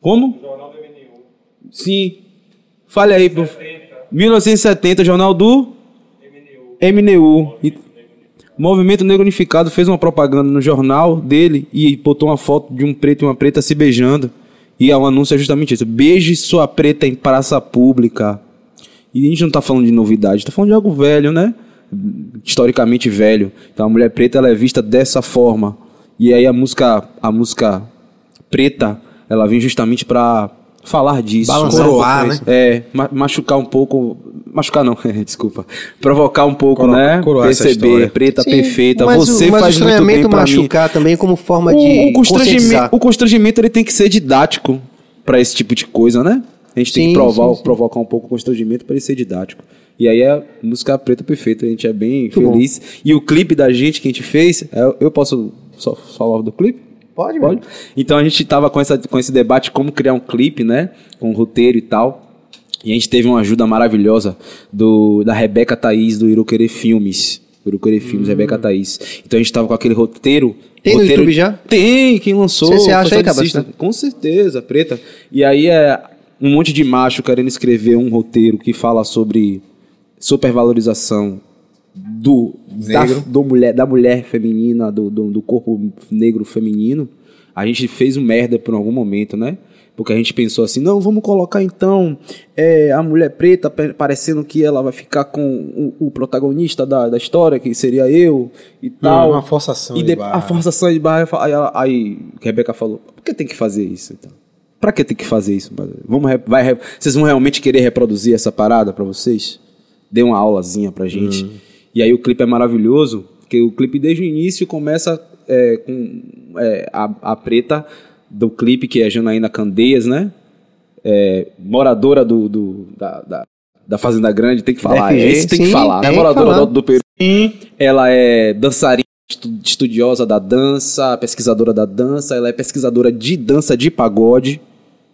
Como? Sim. Fale aí, pro... 1970, Jornal do MNU. E- Movimento Negro Unificado fez uma propaganda no jornal dele e botou uma foto de um preto e uma preta se beijando. E um anúncio é justamente isso. Beije sua preta em praça pública. E a gente não tá falando de novidade, tá falando de algo velho, né? Historicamente velho. Então a mulher preta ela é vista dessa forma. E aí a música, a música preta, ela vem justamente pra falar disso. Balançar um Coroar, né? isso. É, ma- machucar um pouco. Machucar não, desculpa. Provocar um pouco, Coro- né? coroar essa Perceber, história. preta Sim, perfeita. mas Você o, mas faz o muito bem estranhamento pra mim. machucar também como forma de O, o, constrangimento, o constrangimento ele tem que ser didático pra esse tipo de coisa, né? A gente tem Sim, que provar, sim, sim. provocar um pouco o constrangimento pra ele ser didático. E aí a música preta perfeita, a gente é bem Muito bom. feliz. E o clipe da gente que a gente fez, é- eu posso só falar do clipe? Pode, Pode? Então a gente tava com, essa, com esse debate como criar um clipe, né? Com roteiro e tal. E a gente teve uma ajuda maravilhosa do, da Rebeca Thaís, do Iruquerê Filmes. Iruquerê Filmes, Rebeca Thaís. Então a gente tava com aquele roteiro. Hum. Tem no roteiro- YouTube já? Tem, quem lançou. Você- acha aí, assista. tá? Com certeza, preta. E aí é um monte de macho querendo escrever um roteiro que fala sobre supervalorização do, Negro. do mulher, da mulher feminina, do, do, do corpo negro feminino. A gente fez um merda por algum momento, né? Porque a gente pensou assim, não, vamos colocar então é, a mulher preta pa- parecendo que ela vai ficar com o, o protagonista da, da história, que seria eu e tal. uma forçação E de de- barra. a forçação de barra. Aí, ela- aí Rebeca falou: por que tem que fazer isso então? Pra que tem que fazer isso? Vamos, vai, vocês vão realmente querer reproduzir essa parada pra vocês? Dê uma aulazinha pra gente. Hum. E aí o clipe é maravilhoso, porque o clipe desde o início começa é, com é, a, a preta do clipe, que é a Janaína Candeias, né? É, moradora do, do- da, da, da Fazenda Grande, tem que falar. FG, Esse tem que sim, falar. né? tem que Moradora falar. do, do Peru. Ela é dançarina, estu- estudiosa da dança, pesquisadora da dança. Ela é pesquisadora de dança de pagode.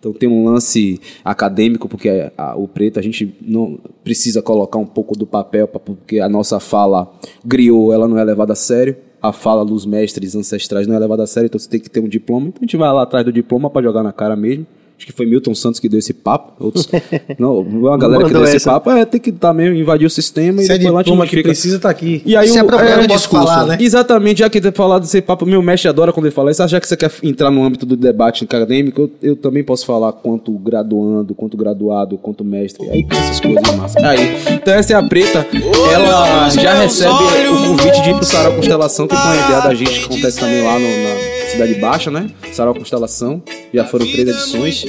Então tem um lance acadêmico, porque a- a- o preto a gente não precisa colocar um pouco do papel, pra- porque a nossa fala griot, ela não é levada a sério. A fala dos mestres ancestrais não é levada a sério, então você tem que ter um diploma. Então a gente vai lá atrás do diploma para jogar na cara mesmo. Acho que foi Milton Santos que deu esse papo. Outros, não, uma galera que deu esse essa. papo. É, tem que estar mesmo, invadir o sistema Se e é depois lá a gente diploma que precisa, tá aqui. E aí Se o, apropriar é, do discurso. falar, né? Exatamente, já que ter falado desse papo, meu mestre adora quando ele fala isso. Já que você quer entrar no âmbito do debate acadêmico, eu, eu também posso falar quanto graduando, quanto graduado, quanto mestre. Aí tem essas coisas massa. Aí, então essa é a preta. Ela já recebe o convite de ir pro Sarau Constelação, que foi uma ideia da gente que acontece também lá no- na Cidade Baixa, né? Sarau Constelação. Já foram três edições.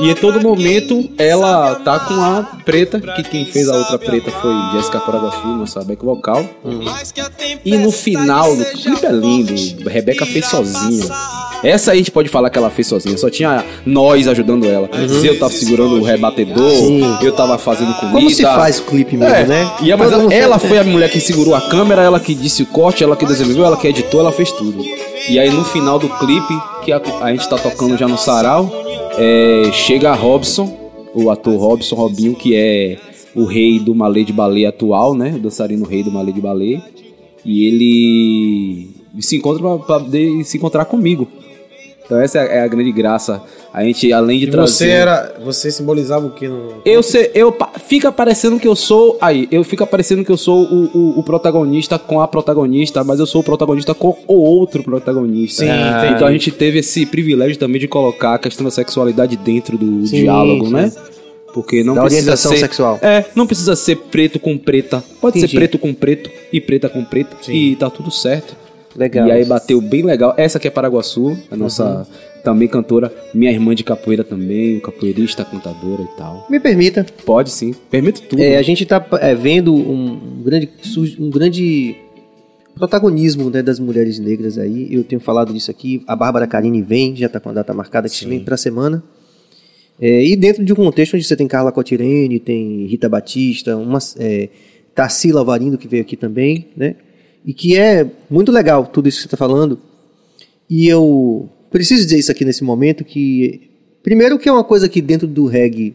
E em todo momento ela tá com a preta, que quem fez a outra preta foi Jéssica Paraguaçu, nossa back vocal. E no final do clipe é lindo, Rebeca fez sozinha. Essa aí a gente pode falar que ela fez sozinha, só tinha nós ajudando ela. Eu tava segurando o rebatedor, Sim. eu tava fazendo comida. Como se faz o clipe mesmo, É, né? E a- mas ela, ela foi a mulher que segurou a câmera, ela que disse o corte, ela que desenvolveu, ela que editou, ela fez tudo. E aí no final do clipe, que a, a gente tá tocando já no sarau, é, chega Robson, o ator Robson Robinho, que é o rei do malê de balé atual, né? O dançarino rei do malê de balé. E ele se encontra pra poder se encontrar comigo. Então essa é a, é a grande graça. A gente, além de E trazer... você era. Você simbolizava o que no. Eu sei, eu fica parecendo que eu sou aí, eu fica parecendo que eu sou o, o, o protagonista com a protagonista, mas eu sou o protagonista com o outro protagonista. Sim, entendi. então a gente teve esse privilégio também de colocar a questão da sexualidade dentro do Sim, diálogo, sim. né? Porque não Da precisa orientação ser sexual. É, não precisa ser preto com preta. Pode Entendi. ser preto com preto e preta com preta e tá tudo certo. Legal. E aí bateu bem legal. Essa aqui é Paraguaçu, a nossa Uhum. também cantora, minha irmã de capoeira também, capoeirista, cantadora e tal. Me permita. Pode sim, permito tudo. É, a gente está vendo um, um grande, um grande protagonismo né, das mulheres negras aí. Eu tenho falado disso aqui. A Bárbara Carine vem, já está com a data marcada, que vem para a semana. É, e dentro de um contexto onde você tem Carla Cotirene, tem Rita Batista, uma, é, Tarsila Varindo, que veio aqui também, né? E que é muito legal tudo isso que você está falando. E eu preciso dizer isso aqui nesse momento, que... Primeiro que é uma coisa que dentro do reggae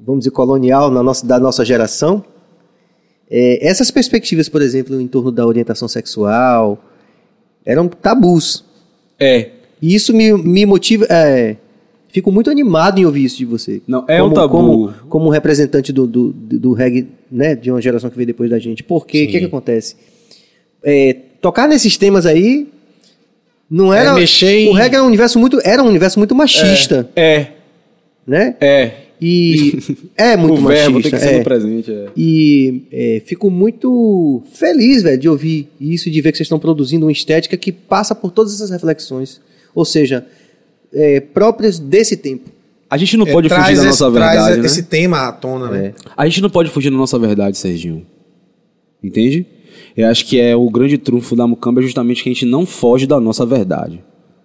vamos dizer, colonial na nossa, da nossa geração, é, essas perspectivas, por exemplo, em torno da orientação sexual, eram tabus. É. E isso me, me motiva. É, fico muito animado em ouvir isso de você. Não, é como, um tabu. Como, como um representante do, do, do reggae, né, de uma geração que veio depois da gente. Porque o que, que acontece? É, tocar nesses temas aí Não era. mexer em- O reggae era um universo muito, era um universo muito machista, É, né? é. E é muito o verbo machista. tem que ser é. no presente. É. E é, fico muito feliz, velho, de ouvir isso e de ver que vocês estão produzindo uma estética que passa por todas essas reflexões. Ou seja, é, próprias desse tempo. A gente não É, pode traz fugir da esse- nossa traz verdade, né? esse tema à tona, né? A gente não pode fugir da nossa verdade, Serginho. Entende? Eu acho que é o grande trunfo da Mucamba é justamente que a gente não foge da nossa verdade.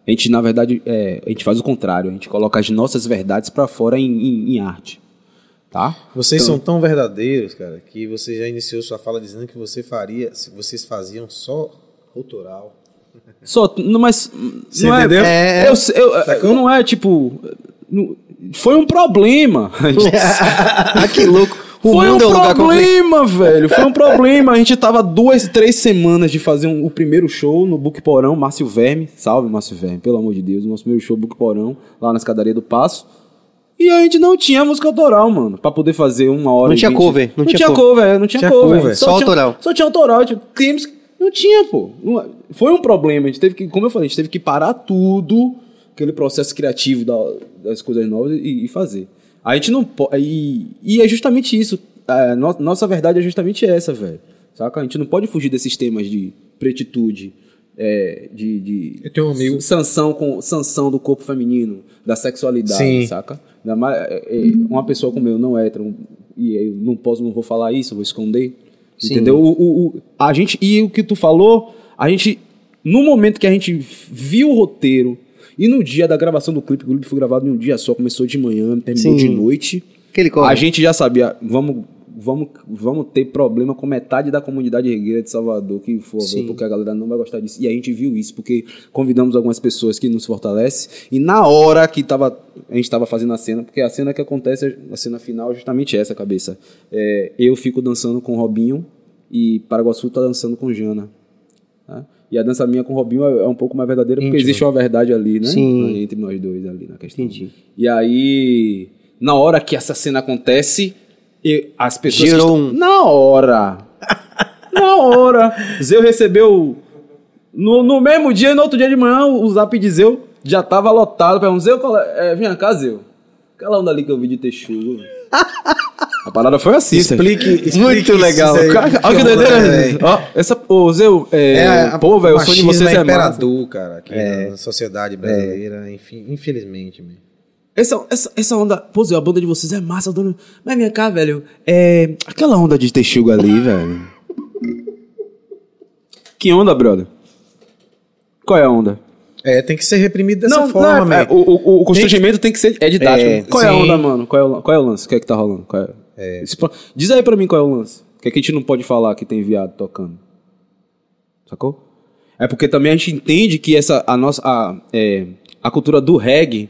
A gente, na verdade, é, a gente faz o contrário. A gente coloca as nossas verdades pra fora em, em- em arte. Tá? Vocês são tão verdadeiros, cara, que você já iniciou sua fala dizendo que você faria, se vocês faziam só autoral. Só, mas. Você não entendeu? É, eu, eu, Sacou? não é tipo. foi um problema. ah, que louco. O Foi um é problema, velho. Foi um problema. A gente tava duas, três semanas de fazer um- o primeiro show no Book Porão, Márcio Verme. Salve, Márcio Verme, pelo amor de Deus. O nosso primeiro show, Book Porão, lá na escadaria do Passo. E a gente não tinha música autoral, mano, pra poder fazer uma hora. Não tinha vinte. cover, não Não, tinha cover. é, não tinha, Tinha cover. cover. Só tinha- autoral. Só tinha autoral. Tipo, temos que- Não tinha, pô. Não- Foi um problema. A gente teve que, como eu falei, a gente teve que parar tudo, aquele processo criativo da- das coisas novas e, e fazer. A gente não pode. E, e é justamente isso. É, no- nossa verdade é justamente essa, velho. Saca? A gente não pode fugir desses temas de pretitude, é, de, de Eu tenho um amigo- sanção com sanção do corpo feminino, da sexualidade, Sim. saca? É, é, uma pessoa como eu não hétero e eu não posso, não vou falar isso, vou esconder. Sim. Entendeu? O, o- o- a gente e o que tu falou, a gente no momento que a gente viu o roteiro e no dia da gravação do clipe, o clipe foi gravado em um dia só, começou de manhã, terminou Sim. de noite. Aquele corre. A gente já sabia, vamos, vamos, vamos ter problema com metade da comunidade regueira de Salvador que for, velho, porque a galera não vai gostar disso. E a gente viu isso, porque convidamos algumas pessoas que nos fortalecem. E na hora que tava, a gente estava fazendo a cena, porque a cena que acontece, a cena final é justamente essa, cabeça. É, eu fico dançando com o Robinho e Paraguaçu tá dançando com Jana. tá? E a dança minha com o Robinho é é um pouco mais verdadeira, porque Íntimo. existe uma verdade ali, né? Sim. Entre nós dois ali na questão. Entendi. E aí, na hora que essa cena acontece, e as pessoas. Gerou que um- estão- Na hora! na hora! Zeu recebeu. No, no mesmo dia, no outro dia de manhã, o zap de Zeu já tava lotado. Perguntou, Zeu, qual é? É, vem cá, Zeu. Aquela onda ali que eu vi de Texugo. A parada foi assim. Explique, explique Muito isso legal. aí. Cara, Olha que doideira. Ó, essa, ô, Zeu, é, É, a- pô, velho, o sonho de vocês é massa. imperador, cara, aqui na sociedade brasileira, enfim, infelizmente, meu. Essa, essa, essa onda, pô, Zé, a banda de vocês é massa, dona. Mas vem cá, velho. É. Aquela onda de texugo ali, velho. Que onda, brother? Qual é a onda? É, tem que ser reprimido dessa forma, não, é, man. o, o, o constrangimento tem que ser. É didático. É, qual é a sim. onda, mano? Qual é, o, qual é o lance? O que é que tá rolando? Qual é? Esse Diz aí pra mim qual é o lance. O que é que a gente não pode falar que tem viado tocando? Sacou? É porque também a gente entende que essa, a nossa. A, é, a cultura do reggae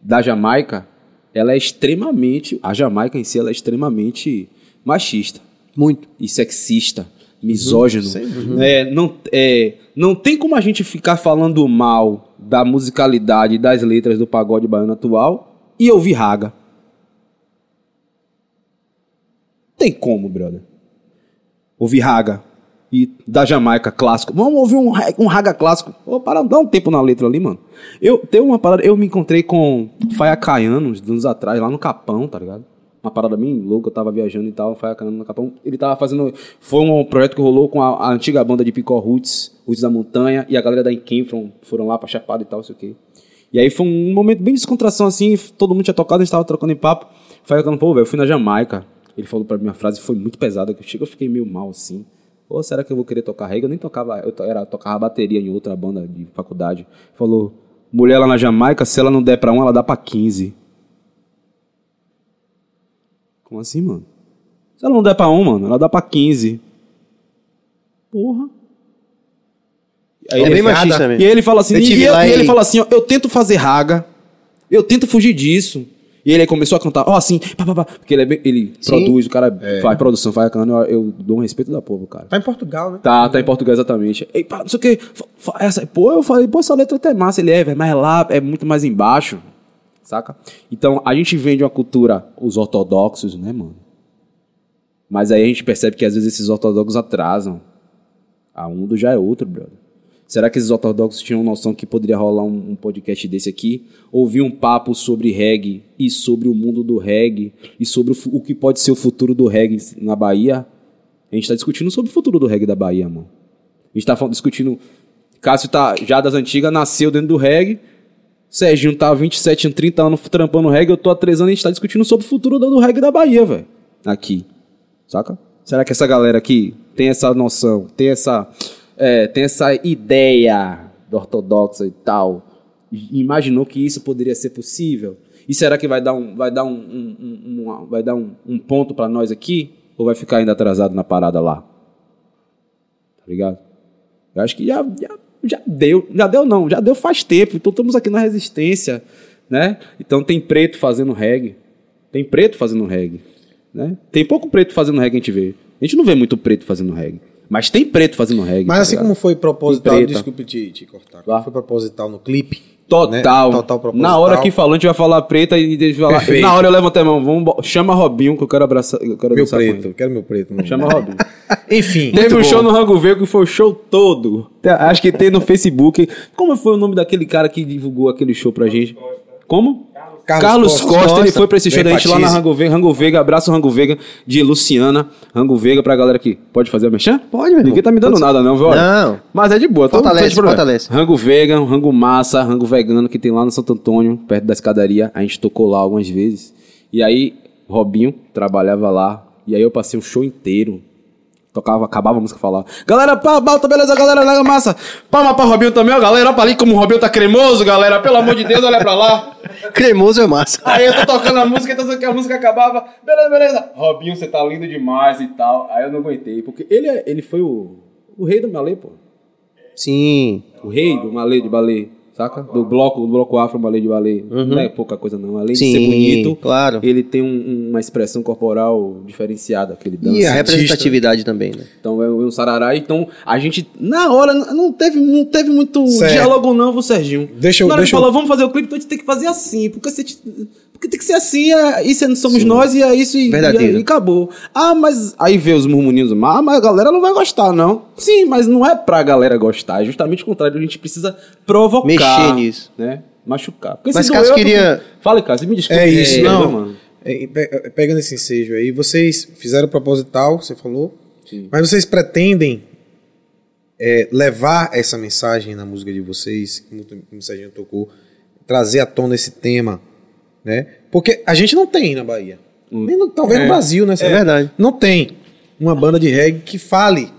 da Jamaica, ela é extremamente. A Jamaica em si ela é extremamente machista Muito. e sexista, misógino. Dúvida. É, não, é, não tem como a gente ficar falando mal da musicalidade das letras do pagode baiano atual e ouvir raga. Tem como, brother. Ouvir raga e da Jamaica clássico. Vamos ouvir um, um raga clássico. Ô, para, dá um tempo na letra ali, mano. Eu tem uma parada, eu me encontrei com Faia Caiano uns anos atrás, lá no Capão, tá ligado? Uma parada bem louca, eu tava viajando e tal, Faia Caiano no Capão. Ele tava fazendo. Foi um projeto que rolou com a, a antiga banda de Picó Roots, Roots da Montanha, e a galera da Inkenfron foram lá pra Chapada e tal, sei o quê. E aí foi um momento bem de descontração, assim, todo mundo tinha tocado, a gente tava trocando em papo. Faia Caiano, pô, velho, eu fui na Jamaica. Ele falou pra mim uma frase, foi muito pesada, que eu fiquei meio mal, assim. Ou será que eu vou querer tocar reggae? Eu nem tocava, eu to- era, tocava bateria em outra banda de faculdade. Falou, mulher lá na Jamaica, se ela não der pra um, ela dá pra 15. Como assim, mano? Se ela não der pra um, mano, ela dá pra 15. Porra. Aí É bem machista E mesmo. ele fala assim, Eu e, tive e- e ele fala assim, ó, eu tento fazer raga, eu tento fugir disso. E ele aí começou a cantar, ó, assim, pá, pá, pá, porque ele, é bem- ele Sim. produz, o cara faz produção, faz cantando, eu, eu dou um respeito da povo, cara. Tá em Portugal, né? Tá, tá em português exatamente. Ei, pá, não sei o que. Essa, pô, eu falei, pô, essa letra até é massa, ele é, velho, mas lá é muito mais embaixo. Saca? Então, a gente vem de uma cultura, os ortodoxos, né, mano? Mas aí a gente percebe que às vezes esses ortodoxos atrasam. A um do já é outro, brother. Será que esses ortodoxos tinham noção que poderia rolar um, um podcast desse aqui? Ouvir um papo sobre reggae e sobre o mundo do reggae e sobre o, o que pode ser o futuro do reggae na Bahia? A gente tá discutindo sobre o futuro do reggae da Bahia, mano. A gente tá falando- discutindo. Cássio tá já das antigas, nasceu dentro do reggae. Serginho tá há 27, 30 anos trampando reggae. Eu tô há 3 anos e a gente tá discutindo sobre o futuro do reggae da Bahia, velho. Aqui. Saca? Será que essa galera aqui tem essa noção, tem essa, é, tem essa ideia do ortodoxa e tal? Imaginou que isso poderia ser possível? E será que vai dar um, vai dar um, um- um- uma- vai dar um, um ponto pra nós aqui? Ou vai ficar ainda atrasado na parada lá? Tá ligado? Eu acho que já, já, já deu. Já deu não, já deu faz tempo. Então estamos aqui na resistência, né? Então tem preto fazendo reggae. Tem preto fazendo reggae. Né? Tem pouco preto fazendo reggae, a gente vê. A gente não vê muito preto fazendo reggae. Mas tem preto fazendo reggae. Mas tá assim ligado? como foi proposital, desculpe te, te cortar, foi proposital no clipe, Total. né? Total proposital. Na hora que falou, a gente vai falar preta e falar. Perfeito. Na hora eu levantei a mão. Vamos, chama Robinho que eu quero abraçar. Eu quero Meu preto, quero meu preto. Chama Robinho. Enfim. Teve um muito show bom. no Rango Verde que foi o show todo. Acho que tem no Facebook. Como foi o nome daquele cara que divulgou aquele show pra gente? Como? Carlos Carlos, Costa. Costa, ele foi pra esse show da gente lá na. Rango Vega, abraço Rango Vega de Luciana. Rango Vega pra galera aqui. Pode fazer a mexer? Pode, meu irmão. Ninguém tá me dando nada, não, viu? Não. Mas é de boa. Fortalece, de problema. fortalece. Rango Vega, Rango Massa, Rango Vegano que tem lá no Santo Antônio, perto da escadaria. A gente tocou lá algumas vezes. E aí, Robinho trabalhava lá. E aí eu passei o show inteiro. Tocava, acabava a música falar. Galera, pá, balta, beleza, galera, legal, massa. Palma pra Robinho também, ó, galera. Olha pra ali como o Robinho tá cremoso, galera. Pelo amor de Deus, olha pra lá. Cremoso é massa. Aí eu tô tocando a música, então que a música acabava. Beleza, beleza. Robinho, você tá lindo demais e tal. Aí eu não aguentei, porque ele, é- ele foi o, o rei do malê, pô. Sim. O rei do malê de balê, saca? Do bloco, do bloco afro malê de balê. Não é pouca coisa não. Além Sim, de ser bonito, claro. ele tem um- uma expressão corporal diferenciada que ele dança. E a representatividade também, né? Então é um sarará. Então a gente, na hora, não teve, não teve muito Certo. diálogo, não, viu, Serginho? Deixa eu- Na hora deixa que eu- falou, vamos fazer o clipe, então a gente tem que fazer assim. Porque, você, porque tem que ser assim, é, isso é- somos nós e é isso e, Verdadeiro. e, e acabou. Ah, mas aí vê os murmurinhos, ah, mas a galera não vai gostar, não. Sim, mas não é pra galera gostar, é justamente o contrário. A gente precisa provocar. Mexer nisso. Né? Machucar. Porque Mas doeu, queria- Fala, Cássio, me desculpe. É isso, não. mano. É, pe- pegando esse ensejo aí, vocês fizeram proposital, você falou, Sim. mas vocês pretendem é, levar essa mensagem na música de vocês, como o Serginho tocou, trazer à tona esse tema, né? Porque a gente não tem na Bahia, nem no- talvez no Brasil, né? É verdade. Não tem uma banda de reggae que fale.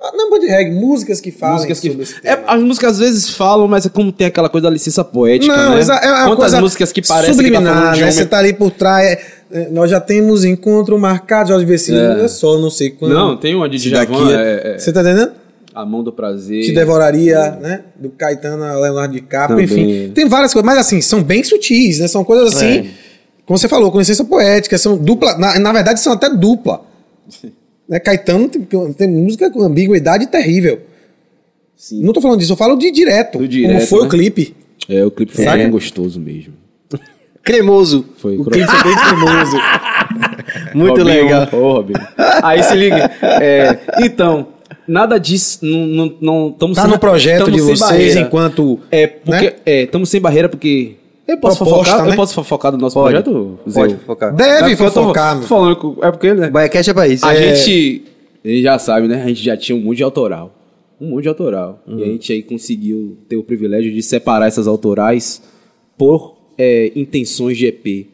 Ah, Não banda de reggae, músicas que falem Músicas que- É, as músicas às vezes falam, mas é como tem aquela coisa da licença poética, Não, né? é uma Quantas coisa músicas que parecem que tá subliminar, falando de né? homem... Você tá ali por trás, é, é, nós já temos encontro marcado, Jorge Vecino, É. é só, não sei quando. Não, tem uma de Djavan, daqui- é- é- Você tá entendendo? A Mão do Prazer. Te devoraria, né? Do Caetano a Leonardo DiCaprio, enfim. Tem várias coisas, mas assim, são bem sutis, né? São coisas assim, É. como você falou, com licença poética, são dupla, na, na verdade são até dupla. né? Caetano tem, tem música com ambiguidade terrível. Sim. Não tô falando disso, eu falo de direto, direto, como foi né? o clipe. É, o clipe foi Saca? bem gostoso mesmo. Cremoso. Foi O clipe foi bem cremoso. Muito Robinho, legal. Ô, Robinho. Aí se liga. é, então, nada disso. Não, não, não, tamo Tá sem- no projeto tamo de sem vocês barreira. enquanto. É, porque. né? É, estamos sem barreira porque. Eu posso Proposta, fofocar? né? Eu posso fofocar do nosso Pode. projeto? Pode Zeu? focar. Deve É eu tô fofocar, meu. falando que- É porque, né? Baiacast é pra isso. A É- gente, a gente já sabe, né? A gente já tinha um monte de autoral. Um monte de autoral. E a gente aí conseguiu ter o privilégio de separar essas autorais por é, intenções de EP.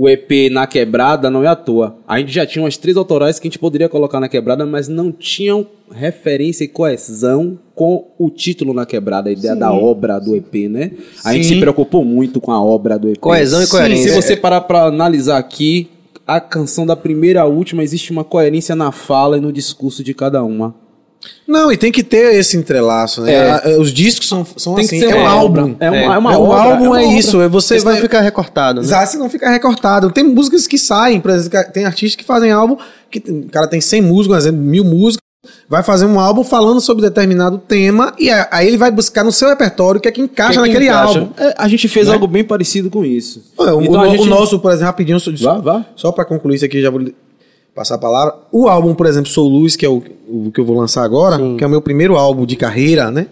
O EP na quebrada não é à toa. A gente já tinha umas três autorais que a gente poderia colocar na quebrada, mas não tinham referência e coesão com o título na quebrada, a ideia da obra do EP, né? A gente Sim. se preocupou muito com a obra do EP. Coesão e Sim, coerência. Se você parar pra analisar aqui, a canção da primeira à última existe uma coerência na fala e no discurso de cada uma. Não, e tem que ter esse entrelaço, né? É. Os discos são, são Tem assim, é um álbum. obra. É uma- é uma o obra, álbum é é, obra. isso, é você Você vai vai ficar recortado, né? Exato, senão fica recortado. Tem músicas que saem, por exemplo, tem artistas que fazem álbum, que o cara tem 100 músicas, por exemplo, mil músicas, vai fazer um álbum falando sobre determinado tema, e aí ele vai buscar no seu repertório o que é que encaixa Que que naquele encaixa? álbum. É, a gente fez Né? algo bem parecido com isso. Ué, o, Então o- a o gente- nosso, por exemplo, rapidinho, só, Vá, vá. só para concluir isso aqui, já vou passar a palavra. O álbum, por exemplo, Sou Luz, que é o, o que eu vou lançar agora, que é o meu primeiro álbum de carreira, né?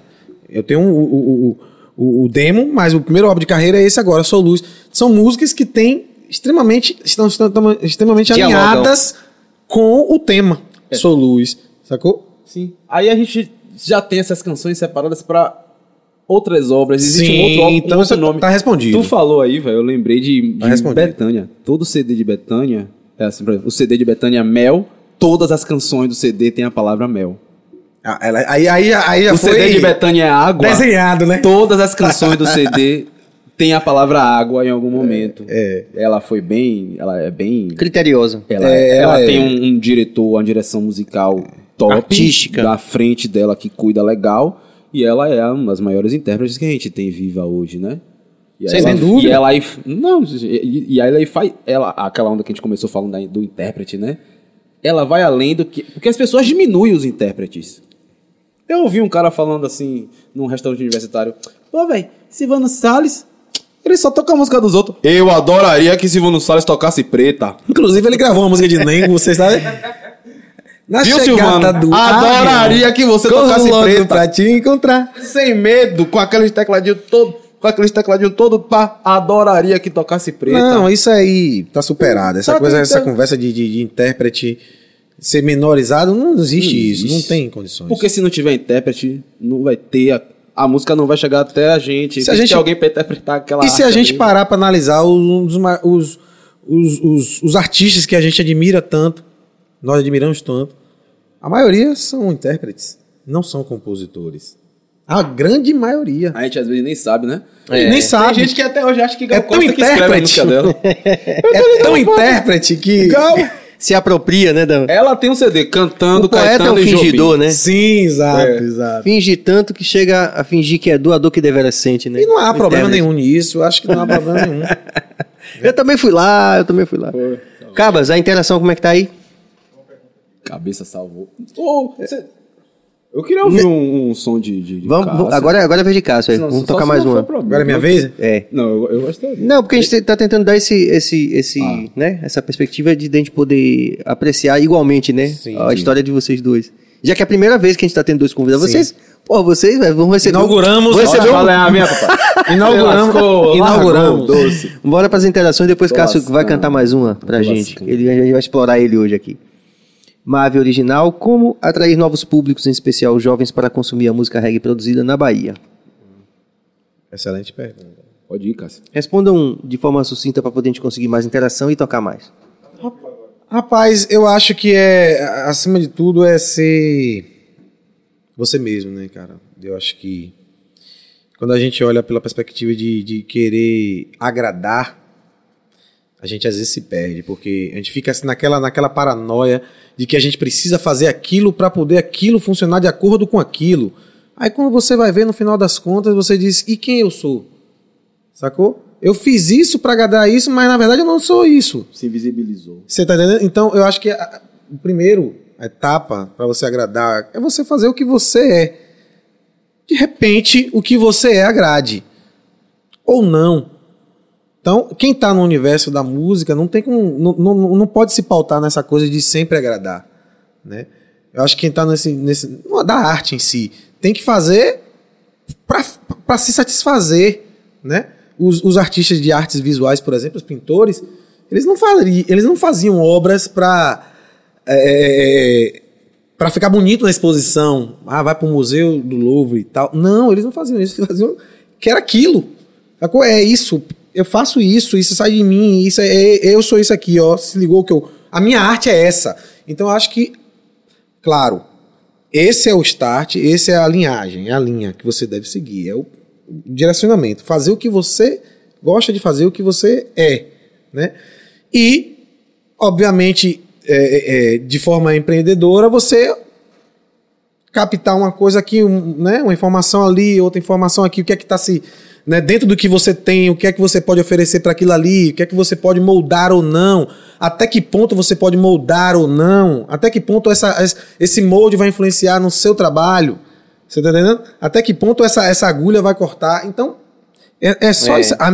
Eu tenho um- o, o, o, o demo, mas o primeiro álbum de carreira é esse agora, Sou Luz. São músicas que têm extremamente, estão, estão- estão extremamente Dialogam. alinhadas com o tema Sou Luz, sacou? Sim. Aí a gente já tem essas canções separadas pra outras obras. Existe Sim, um outro, álbum- um então outro isso nome. tá respondido. Tu falou aí, velho, eu lembrei de, de Tá respondido. Betânia. Todo CD de Betânia, é assim, por exemplo, o CD de Betânia é Mel, todas as canções do CD tem a palavra Mel. Ah, ela- aí, aí, aí já o foi CD de Betânia é água. desenhado, né? Todas as canções do CD tem a palavra água em algum momento. É. Ela foi bem, ela é bem Criteriosa. Ela, É, ela ela é. tem um, um diretor, uma direção musical top. Artística. Da frente dela que cuida legal. E ela é uma das maiores intérpretes que a gente tem viva hoje, né? E Sem ela, dúvida. E ela aí. Não, e, e aí ela aí faz. Ela, aquela onda que a gente começou falando da- do intérprete, né? Ela vai além do que. Porque as pessoas diminuem os intérpretes. Eu ouvi um cara falando assim, num restaurante universitário. Pô, velho, Silvano Salles. Ele só toca a música dos outros. Eu adoraria que Silvano Salles tocasse preta. Inclusive, ele gravou uma música de Nengo, vocês sabem? Na Viu, chegada Silvano? do Adoraria que você tocasse preta. pra te encontrar. Sem medo, com aqueles tecladinhos todo, com aqueles tecladinhos todo, pá, adoraria que tocasse preta. Não, isso aí tá superado. Essa Tá coisa, essa conversa de, de, de intérprete ser menorizado, não existe Não isso, existe. não tem condições. Porque se não tiver intérprete, não vai ter. A, a música não vai chegar até a gente. Se a gente- alguém pra interpretar aquela E se a gente ali. parar pra analisar os, os, os, os, os artistas que a gente admira tanto, nós admiramos tanto, a maioria são intérpretes, não são compositores. A grande maioria. A gente às vezes nem sabe, né? E nem sabe. Tem gente que até hoje acha que Gal É tão Costa que escreve a intérprete. música dela. É tão intérprete que. Gal, Se apropria, né? Da... ela tem um CD cantando O poeta é um e Jobim. fingidor, né? Sim, exato, É. exato. Finge tanto que chega a fingir que é doador que deveras sente, né? E não há problema Intérprete. nenhum nisso, eu acho que não há problema nenhum. Eu também fui lá, eu também fui lá. Cabas, a interação como é que tá aí? Cabeça salvou. Ô, cê- Eu queria ouvir um, um som de, de, de Vamos, Cássio. agora, agora é vez de Cássio, aí. Senão- vamos tocar mais uma. Agora é minha vez? É. Não, eu, eu gostaria. Não, porque a gente tá tentando dar esse, esse, esse, Ah. né, essa perspectiva de, de a gente poder apreciar igualmente, né, Sim, a sim. história de vocês dois. Já que é a primeira vez que a gente tá tendo dois convidados, Sim. vocês, pô, vocês velho, vão receber. Inauguramos- vão receber Nossa, um- a minha, papai. Inauguramos. Lascou, inauguramos. doce. Bora pras interações, depois Tô Cássio vai cantar mais uma pra gente. Ele, a gente vai explorar ele hoje aqui. Mave Original, como atrair novos públicos, em especial jovens, para consumir a música reggae produzida na Bahia? Excelente pergunta. Pode ir, Cássio. Respondam de forma sucinta para poder a gente conseguir mais interação e tocar mais. Rapaz, eu acho que é, acima de tudo, é ser você mesmo, né, cara? Eu acho que quando a gente olha pela perspectiva de, de querer agradar, a gente às vezes se perde, porque a gente fica assim naquela, naquela paranoia de que a gente precisa fazer aquilo para poder aquilo funcionar de acordo com aquilo. Aí quando você vai ver no final das contas, você diz: e quem eu sou? Sacou? Eu fiz isso para agradar isso, mas na verdade eu não sou isso. Se invisibilizou. Você tá entendendo? Então, eu acho que a, o primeiro a etapa para você agradar é você fazer o que você é. De repente, o que você é agrade. Ou não. Então, quem tá no universo da música não tem como, não, não, não pode se pautar nessa coisa de sempre agradar, né? Eu acho que quem tá nesse, nesse da arte em si, tem que fazer para se satisfazer, né? Os, os artistas de artes visuais, por exemplo, os pintores, eles não faziam, eles não faziam obras para para ficar bonito na exposição. Ah, vai para o museu do Louvre e tal. Não, eles não faziam isso, eles faziam que era aquilo. É isso, eu faço isso, isso sai de mim, isso é, é- eu sou isso aqui, ó. Se ligou que eu a minha arte é essa. Então eu acho que claro, esse é o start, esse é a linhagem, é a linha que você deve seguir, é o direcionamento, fazer o que você gosta de fazer, o que você é, né? E, obviamente, é, é, é, de forma empreendedora, você captar uma coisa aqui, um, né, uma informação ali, outra informação aqui, o que é que está se né, dentro do que você tem, o que é que você pode oferecer para aquilo ali, o que é que você pode moldar ou não, até que ponto você pode moldar ou não, até que ponto essa, es- esse molde vai influenciar no seu trabalho, você tá entendendo? Até que ponto essa, essa agulha vai cortar, então é, é só É. isso. A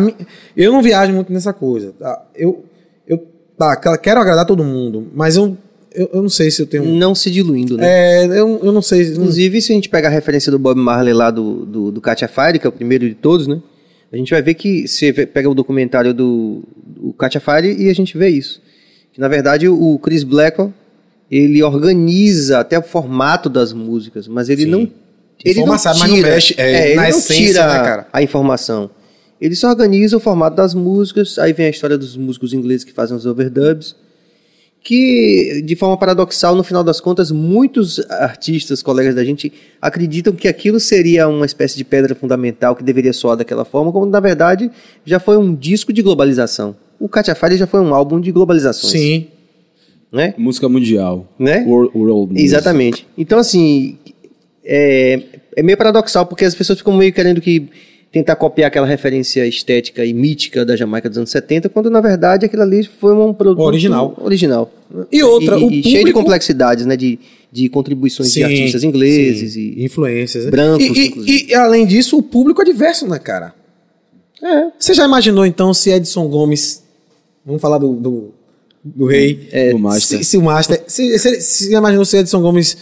eu não viajo muito nessa coisa, tá? Eu, eu tá, quero agradar todo mundo, mas eu eu, eu não sei se eu tenho. não se diluindo, né? É, eu, eu não sei. Inclusive, se a gente pegar a referência do Bob Marley lá do, do, do Katia Fire, que é o primeiro de todos, né? A gente vai ver que você pega o documentário do, do Katia Fire e a gente vê isso. Que na verdade o Chris Blackwell ele organiza até o formato das músicas, mas ele Sim. não ele não Informação, mas não tira, mexe, é, ele na não essência, tira né, cara? a informação. Ele só organiza o formato das músicas, aí vem a história dos músicos ingleses que fazem os overdubs, que de forma paradoxal, no final das contas, muitos artistas, colegas da gente, acreditam que aquilo seria uma espécie de pedra fundamental que deveria soar daquela forma, quando na verdade já foi um disco de globalização. O Katia Fire já foi um álbum de globalizações, Sim. né? Música mundial. Né? World, world music. Exatamente. Então, assim, é, é meio paradoxal, porque as pessoas ficam meio querendo que tentar copiar aquela referência estética e mítica da Jamaica dos anos 70, quando na verdade aquilo ali foi um produto Original. original. E outra, e, o e cheio de público- complexidades, né? De, de contribuições de Sim, artistas ingleses sim. e. influências, né? brancos, E- e, inclusive. e, além disso, o público é diverso, né, cara? É. Você já imaginou então se Edson Gomes, vamos falar do, do, do rei, Do Master. Se, se o Master, se, se, se já imaginou se Edson Gomes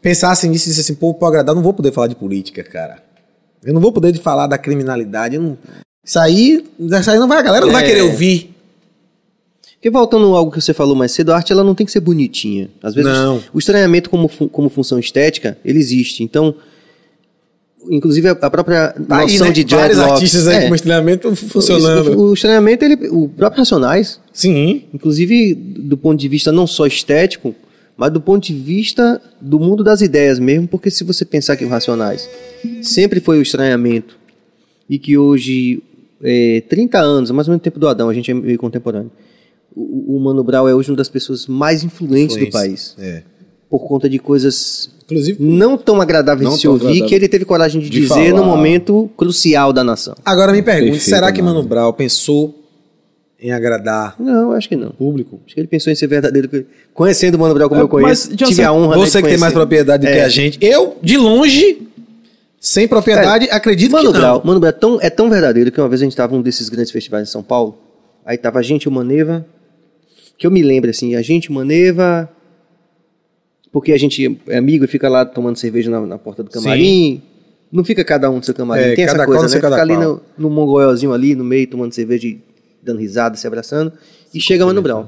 pensasse nisso e disse assim, pô, pra agradar, não vou poder falar de política, cara. Eu não vou poder de falar da criminalidade. não- Isso aí, isso aí não vai, a galera não vai É. querer ouvir. Porque voltando a algo que você falou mais cedo, a arte ela não tem que ser bonitinha. Às vezes Não. o estranhamento como, como função estética, ele existe. Então, inclusive a própria Tá aí, noção né? de Vários dreadlocks... artistas aí é, com estranhamento o, funcionando. o estranhamento, ele, o próprio Racionais, Sim. inclusive do ponto de vista não só estético, mas do ponto de vista do mundo das ideias mesmo, porque se você pensar que o Racionais sempre foi o estranhamento e que hoje, é, 30 anos, mais ou menos o tempo do Adão, a gente é meio contemporâneo, o, o Mano Brown é hoje uma das pessoas mais influentes do Influência. país, É. por conta de coisas Inclusive, não tão agradáveis Não de se ouvir, agradável que ele teve coragem de, de dizer no falar. momento crucial da nação. agora me pergunte, Perfeito, será que mano. Mano Brown pensou em agradar Não, acho que não. público? Acho que ele pensou em ser verdadeiro. Conhecendo o Mano Brown como É, eu conheço, mas, tive a honra né, de Você que tem mais propriedade do que É. a gente. Eu, de longe, sem propriedade, acredito Mano que não. Brown, Mano Brown é tão, é tão verdadeiro que uma vez a gente estava num desses grandes festivais em São Paulo. Aí tava a gente, o Maneva, que eu me lembro assim, a gente, o Maneva, porque a gente é amigo e fica lá tomando cerveja na, na porta do camarim. Não fica cada um no seu camarim. É, Tem cada essa coisa, né? Fica ali no, no mongolzinho ali, no meio, tomando cerveja e dando risada, se abraçando. E chega Mano Brown.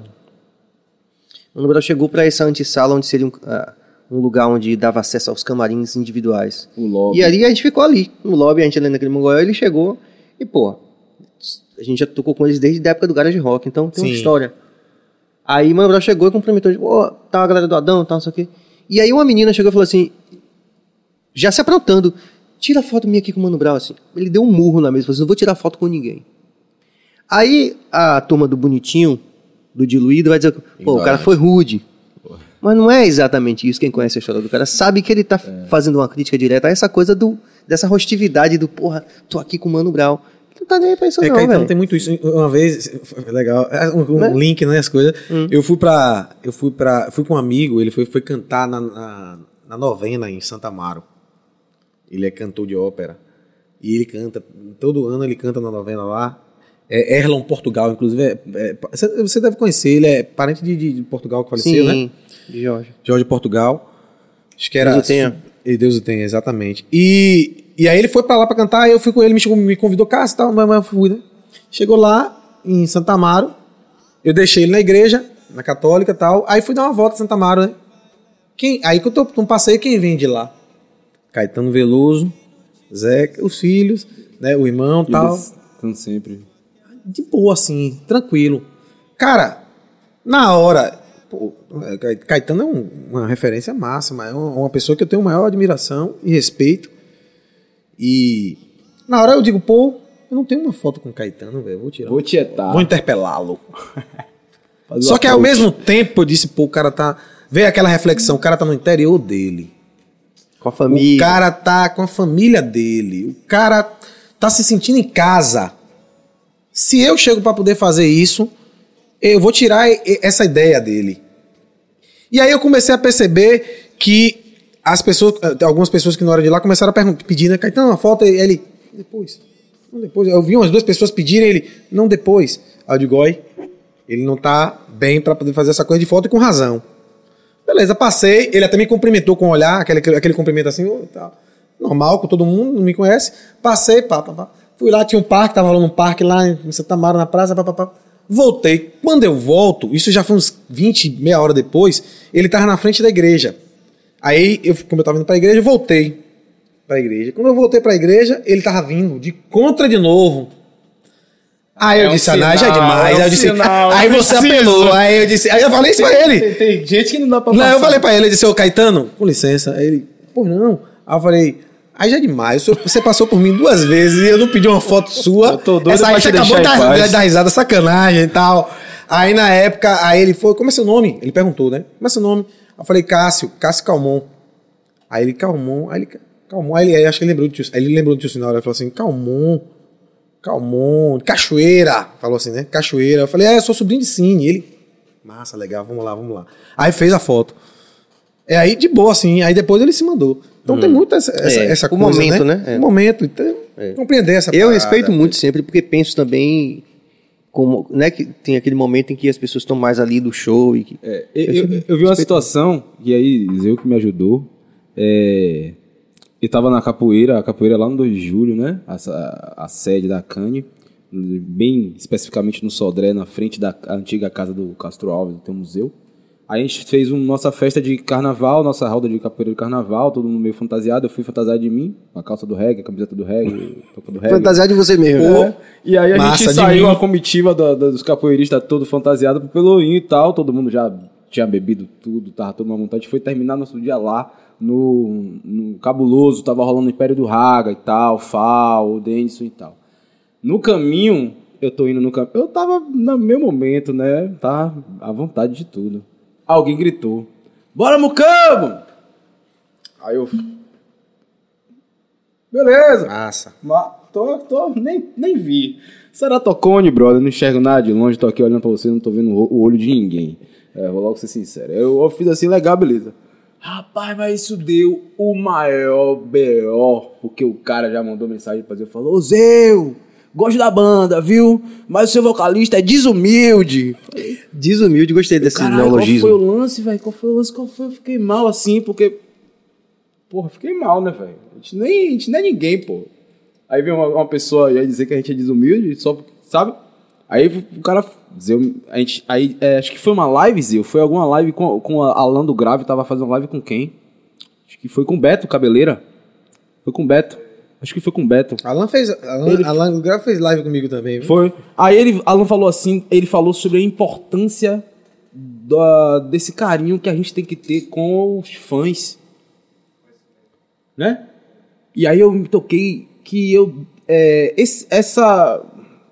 Mano Brown chegou para essa antessala onde seria um, ah, um lugar onde dava acesso aos camarins individuais. O lobby. E ali a gente ficou ali, no lobby, a gente ali naquele mongol, ele chegou e, pô, a gente já tocou com eles desde a época do Garage Rock, então tem uma Sim. história. Aí Mano Brown chegou e cumprimentou, tipo, ó, tá a galera do Adão, tá, não sei o quê. E aí uma menina chegou e falou assim, já se aprontando, tira foto minha aqui com o Mano Brown, assim. Ele deu um murro na mesa, falou assim, não vou tirar foto com ninguém. Aí a turma do Bonitinho, do Diluído, vai dizer, pô, o cara foi rude. Mas não é exatamente isso. Quem conhece a história do cara sabe que ele tá fazendo uma crítica direta a essa coisa do, dessa rostividade do, porra, tô aqui com o Mano Brown. Não tá nem aí pra isso É, não, velho. tem muito isso. Uma vez, foi legal, é um, um Né? link, né, as coisas. Hum. Eu fui pra, eu fui pra, fui com um amigo, ele foi, foi cantar na, na, na novena em Santa Amaro. Ele é cantor de ópera. E ele canta, todo ano ele canta na novena lá. É Erlon Portugal, inclusive. é- é- você- deve conhecer, ele é parente de, de- de Portugal que faleceu, né? Sim, de Jorge. Jorge Portugal. Acho que era. Deus o tenha. E Deus o tenha, exatamente. E, e aí ele foi pra lá pra cantar, eu fui com ele, me, chamou- me convidou, Cássio e tal, mas, mas eu fui, né? Chegou lá, em Santa Amaro, eu deixei ele na igreja, na católica e tal, aí fui dar uma volta em Santa Amaro, né? Quem, aí que eu tô num passeio, quem vem de lá? Caetano Veloso, Zeca, os filhos, né? O irmão e tal Eles estão sempre. De boa, assim, tranquilo. Cara, na hora. pô, Caetano é um- uma referência máxima, é uma pessoa que eu tenho maior admiração e respeito. E na hora eu digo, pô, eu não tenho uma foto com Caetano, velho, vou tirar. Vou tietar. Vou interpelá-lo. Só que ao mesmo tempo eu disse, pô, o cara tá. Veio aquela reflexão, o cara tá no interior dele. Com a família. O cara tá com a família dele. O cara tá se sentindo em casa. Se eu chego pra poder fazer isso, eu vou tirar essa ideia dele. E aí eu comecei a perceber que as pessoas, eh, algumas pessoas que não eram de lá começaram a pedir, né? Caetano, uma foto, e ele, depois. Depois. Eu vi umas duas pessoas pedirem ele, não depois. Aí eu digo, "Oi, ele não tá bem pra poder fazer essa coisa de foto e com razão. Beleza, passei. Ele até me cumprimentou com o olhar, aquele, aquele cumprimento assim, "Ô, tal. normal, com todo mundo, não me conhece. Passei, pá, pá, pá. Fui lá, tinha um parque, tava rolando um parque lá em Santa Mara, na praça, pá, pá, pá. Voltei. Quando eu volto, isso já foi uns 20, meia hora depois, ele tava na frente da igreja. Aí, eu, como eu tava indo pra igreja, eu voltei pra igreja. Quando eu voltei pra igreja, ele tava vindo de contra de novo. Aí eu É um disse, ah, já é sinal, demais. é aí um eu disse, sinal, aí você preciso. apelou. Aí eu disse, aí eu falei isso pra ele. Tem, tem gente que não dá pra Não, passar. eu falei pra ele, eu disse, ô Caetano, com licença. Aí ele, pô, não. Aí eu falei, aí já é demais. Você passou por mim duas vezes e eu não pedi uma foto sua. Eu tô doido Essa aí você acabou paz. dar risada, sacanagem e tal. Aí na época, aí ele foi, como é seu nome? Ele perguntou, né? Como é seu nome? Eu falei, Cássio, Cássio Calmon. Aí ele, Calmon, aí ele, Calmon. Aí ele, aí acho que ele lembrou do tio, aí ele lembrou do tio Sinal, ele falou assim, Calmon. Calmon, Cachoeira. Falou assim, né? Cachoeira. Eu falei, é, eu sou sobrinho de Cine. Ele, massa, legal, vamos lá, vamos lá. Aí fez a foto. É aí de boa, assim. Aí depois ele se mandou. Então tem muito essa, essa, É, essa o coisa, momento, né? né? É. O momento. Então, compreender essa Eu parada. respeito muito sempre, porque penso também como, né, que tem aquele momento em que as pessoas estão mais ali do show e que É, eu, eu- eu vi uma situação, e aí Zeu que me ajudou. É, eu tava na capoeira, a capoeira lá no 2 de julho, né? A, a- a sede da Cane, bem especificamente no Sodré, na frente da antiga casa do Castro Alves, tem um museu. Aí a gente fez uma nossa festa de carnaval, nossa roda de capoeira de carnaval, todo mundo meio fantasiado. Eu fui fantasiado de mim, a calça do reggae, a camiseta do reggae, a touca do reggae. fantasiar de você mesmo. É. E aí a Massa gente saiu, a comitiva da- da- dos capoeiristas todo fantasiado pro Pelourinho e tal, todo mundo já tinha bebido tudo, tava todo uma vontade. Foi terminar nosso dia lá no, no Cabuloso, tava rolando o Império do Raga e tal, Fal, o Denison e tal. No caminho, eu tô indo no caminho, eu tava no meu momento, né, tá à vontade de tudo. Alguém gritou, bora Mucambo! Aí eu... Beleza! Massa. Mas tô, tô, nem, nem vi. Ceratocone, brother, não enxergo nada de longe, tô aqui olhando pra você, não tô vendo o olho de ninguém. É, vou logo ser sincero. Eu, eu fiz assim, legal, beleza. Rapaz, mas isso deu o maior B.O. Porque o cara já mandou mensagem pra eu falou: Zeu, gosto da banda, viu? Mas o seu vocalista é desumilde. Desumilde, gostei desse Caralho, qual neologismo. foi o lance, velho? Qual foi o lance? Qual foi? Eu fiquei mal assim, porque. Porra, fiquei mal, né, velho? A gente nem, a gente nem é ninguém, pô. Aí vem uma, uma pessoa ia dizer que a gente é desumilde, só porque- sabe? Aí o cara. Zeu, a gente, aí, é, acho que foi uma live, Zeu. Foi alguma live com, com a Alan do Grave, tava fazendo live com quem? Acho que foi com o Beto Cabeleira. Foi com o Beto. Acho que foi com o Beto. Alan fez. Alan, Ele- Alan fez live comigo também. viu? Foi. Aí ele, Alan falou assim, ele falou sobre a importância da, desse carinho que a gente tem que ter com os fãs. Né? E aí eu me toquei que eu. é, esse- essa.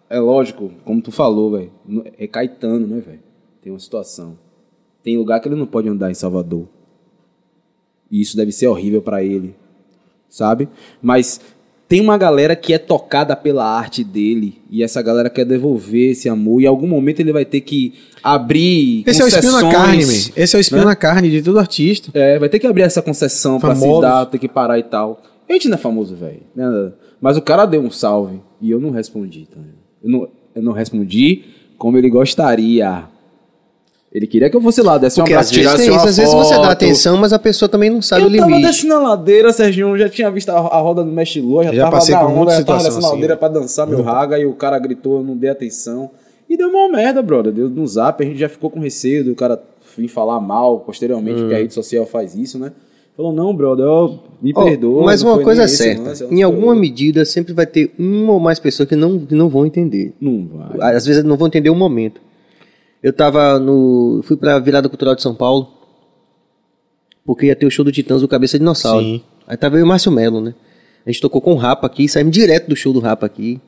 É lógico, como tu falou, velho. É Caetano, né, velho? Tem uma situação. Tem lugar que ele não pode andar em Salvador. E isso deve ser horrível pra ele. Sabe? Mas tem uma galera que é tocada pela arte dele. E essa galera quer devolver esse amor. E em algum momento ele vai ter que abrir. Esse é o espinho na carne, man. Esse é o espinho né? na carne de todo artista. É, vai ter que abrir essa concessão pra se dar, ter que parar e tal. A gente não é famoso, velho. né? Mas o cara deu um salve e eu não respondi. Tá? Eu, não, eu não respondi como ele gostaria. Ele queria que eu fosse lá, desse um Porque abraço, às vezes tirasse tem isso, uma às vezes você dá atenção, mas a pessoa também não sabe Eu o tava limite. descendo a ladeira, Serginho, já tinha visto a, a roda do Mestre Lua, já, Já tava passei por onda, muita já tava situação descendo a assim, ladeira né? pra dançar meu raga e o cara gritou, eu não dei atenção. E deu uma merda, brother. Deu no zap, a gente já ficou com receio do cara vir falar mal posteriormente, porque a rede social faz isso, né? Falou, não, brother, eu, me Ó, perdoa. mas uma coisa é esse certa, lance, eu em alguma foi- medida sempre vai ter uma ou mais pessoas que não, que não vão entender. Não vai. Às vezes não vão entender o momento. Eu tava no. fui pra virada cultural de São Paulo, porque ia ter o show do Titãs do Cabeça de Dinossauro. Sim. Aí tava eu e o Márcio Melo, né? A gente tocou com o Rapa aqui, saímos direto do show do Rapa aqui.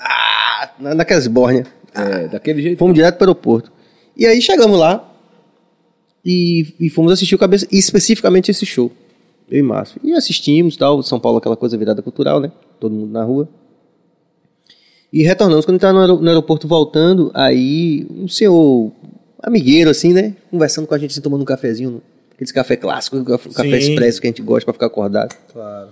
Ah, na- naquelas bórnias. É, daquele jeito. Fomos direto para o aeroporto. E aí chegamos lá e, e fomos assistir o Cabeça, e especificamente esse show. Eu e Márcio. E assistimos, tal, São Paulo, aquela coisa virada cultural, né? Todo mundo na rua. E retornamos, quando estava no, aero- no aeroporto voltando, aí um senhor amigueiro, assim, né? Conversando com a gente, assim, tomando um cafezinho, aqueles café clássicos, café café Sim. expresso que a gente gosta para ficar acordado. Claro.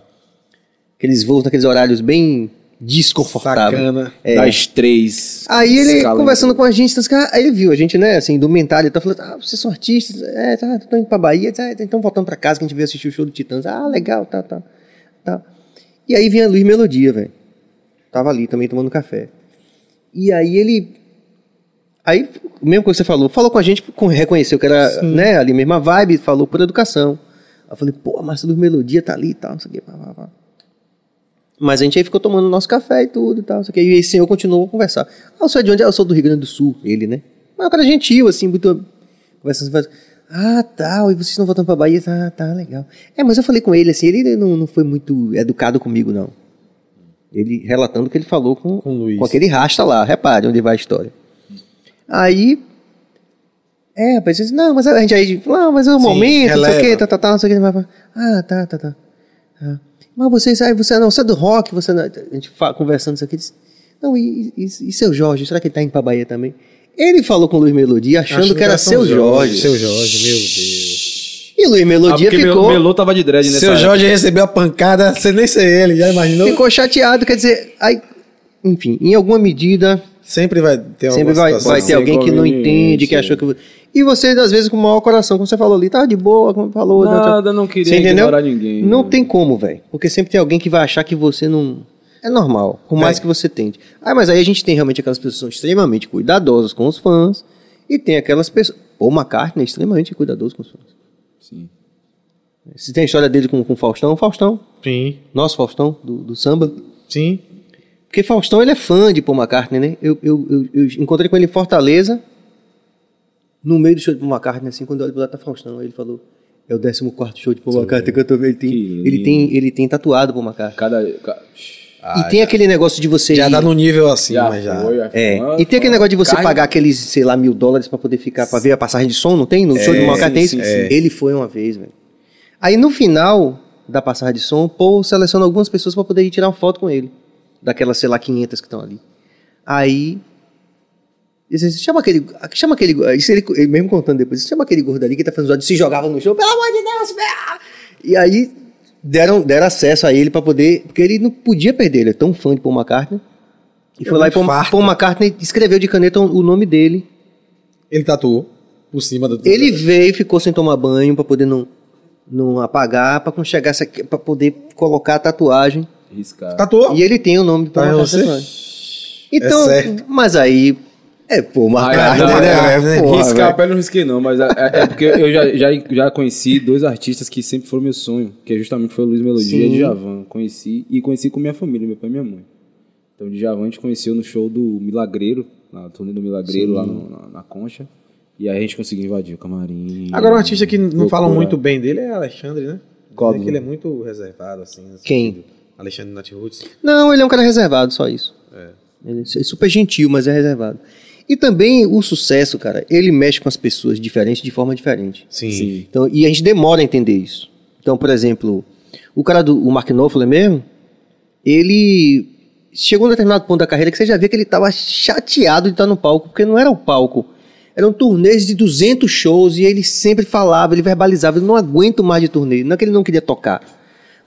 Aqueles voos naqueles horários bem desconfortável. Sacana. É. Das três. Aí ele escalas. conversando com a gente, então, esse cara- aí ele viu a gente, né, assim, do mental, tá falando, ah, vocês são artistas, é, tá, tô indo pra Bahia, tá, então voltando pra casa que a gente veio assistir o show do Titãs, ah, legal, tá, tá, tá. E aí vinha Luiz Melodia, velho, tava ali também tomando café. E aí ele, aí, mesmo que você falou, falou com a gente, reconheceu que era, né, ali mesma vibe, falou por educação. Aí eu falei, pô, mas Luiz Melodia tá ali e tal, não sei o que, pá, pá, pá. Mas a gente aí ficou tomando nosso café e tudo e tal. Só que aí esse senhor continuou a conversar. Ah, eu sou de onde? Ah, eu sou do Rio Grande do Sul, ele, né? Mas o cara gentil, assim, muito. Conversando, assim, ah, tal, e vocês estão voltando pra Bahia? Tá, tá, legal. É, mas eu falei com ele, assim, ele não, não foi muito educado comigo, não. Ele relatando o que ele falou com, Com com aquele rasta lá, repare onde vai a história. Aí. É, rapaz, disse, não, mas a gente aí, não, mas é o Sim, momento, não sei o releva. quê, tá, tá, tá, não sei o quê. Ah, tá, tá, tá. Ah, Mas vocês, aí você não, você é do rock, você não, a gente fa- conversando isso aqui, disse, não, e, e, e seu Jorge, será que ele tá indo pra Bahia também? Ele falou com o Luiz Melodia achando, que era São seu Jorge. Seu Jorge, meu Deus. E Ah, Melodia porque ficou, Mel- Melô tava de dread nessa Seu época. Jorge recebeu a pancada sem nem ser ele, já imaginou? ficou chateado, quer dizer, aí, enfim, em alguma medida, Sempre vai ter alguma sempre vai, situação. vai ter alguém que não entende, que achou que... E você, às vezes, com o maior coração, como você falou ali, tava de boa, como falou... Nada, não queria Você entendeu? ignorar ninguém. Não tem como, velho. Porque sempre tem alguém que vai achar que você não. É normal, por mais É. que você tente. Ah, mas aí a gente tem realmente aquelas pessoas que são extremamente cuidadosas com os fãs. E tem aquelas pessoas. Ou McCartney é extremamente cuidadoso com os fãs. Sim. Se tem a história dele com, com o Faustão, Faustão. Sim, Nosso Faustão, do, do samba. sim. Porque Faustão, ele é fã de Paul McCartney, né? Eu, eu, eu, eu encontrei com ele em Fortaleza, no meio do show de Paul McCartney, assim, quando eu olho pro lado tá Faustão. Aí ele falou, é o 14 show de Paul McCartney que eu tô vendo. Ele tem, ele tem, ele tem tatuado Paul McCartney. Cada. Ca- e tem aquele negócio de você... Já ir- tá no nível acima Já já. foi, já É, foi. e tem aquele negócio de você Carne- pagar aqueles, sei lá, mil dólares pra poder ficar, pra ver a passagem de som, não tem? No show de Malcate tem isso? Ele foi uma vez, velho. Aí no final da passagem de som, o Paul seleciona algumas pessoas pra poder ir tirar uma foto com ele. Daquelas, sei lá, 500 que estão ali. Aí. Ele disse, chama aquele. Chama aquele. Isso ele, ele mesmo contando depois. Chama aquele gordo ali que tá fazendo zoado, se jogava no show, pelo amor de Deus, velho! E aí deram, deram acesso a ele pra poder. Porque ele não podia perder, ele é tão fã de Paul McCartney. E É foi lá e Paul. Paul McCartney escreveu de caneta o nome dele. Ele tatuou por cima do. Ele veio e ficou sem tomar banho pra poder não, não apagar, pra quando chegasse aqui, pra poder colocar a tatuagem. Riscar. Tatuou? E ele tem o nome do Paul Tá, McCartney. você? tatuado. Então, É certo. mas aí é Paul McCartney, não, né? é, né? Porra, Riscar a velho. pele não risquei não, mas é, é porque eu já, já, já conheci dois artistas que sempre foram meu sonho, que justamente foi o Luiz Melodia Sim. e Djavan. Conheci e conheci com minha família, meu pai e minha mãe. Então o Djavan a gente conheceu no show do Milagreiro, na turnê do Milagreiro lá no- na, na Concha. E aí a gente conseguiu invadir o camarim. Agora, um artista que não Loucura. falam muito bem dele é Alexandre, né? Qual do- que ele é muito reservado, assim. Quem? sentido. Alexandre Natiruts. Não, ele é um cara reservado, só isso. Ele é super gentil, mas é reservado. E também o sucesso, cara, ele mexe com as pessoas diferentes de forma diferente. Sim. Sim. Então, e a gente demora a entender isso. Então, por exemplo, o cara do o Mark Knopfler mesmo, ele chegou a um determinado ponto da carreira que você já vê que ele estava chateado de estar no palco, porque não era o palco. Eram turnês de 200 shows e ele sempre falava, ele verbalizava, ele não aguento mais de turnê. Não é que ele não queria tocar.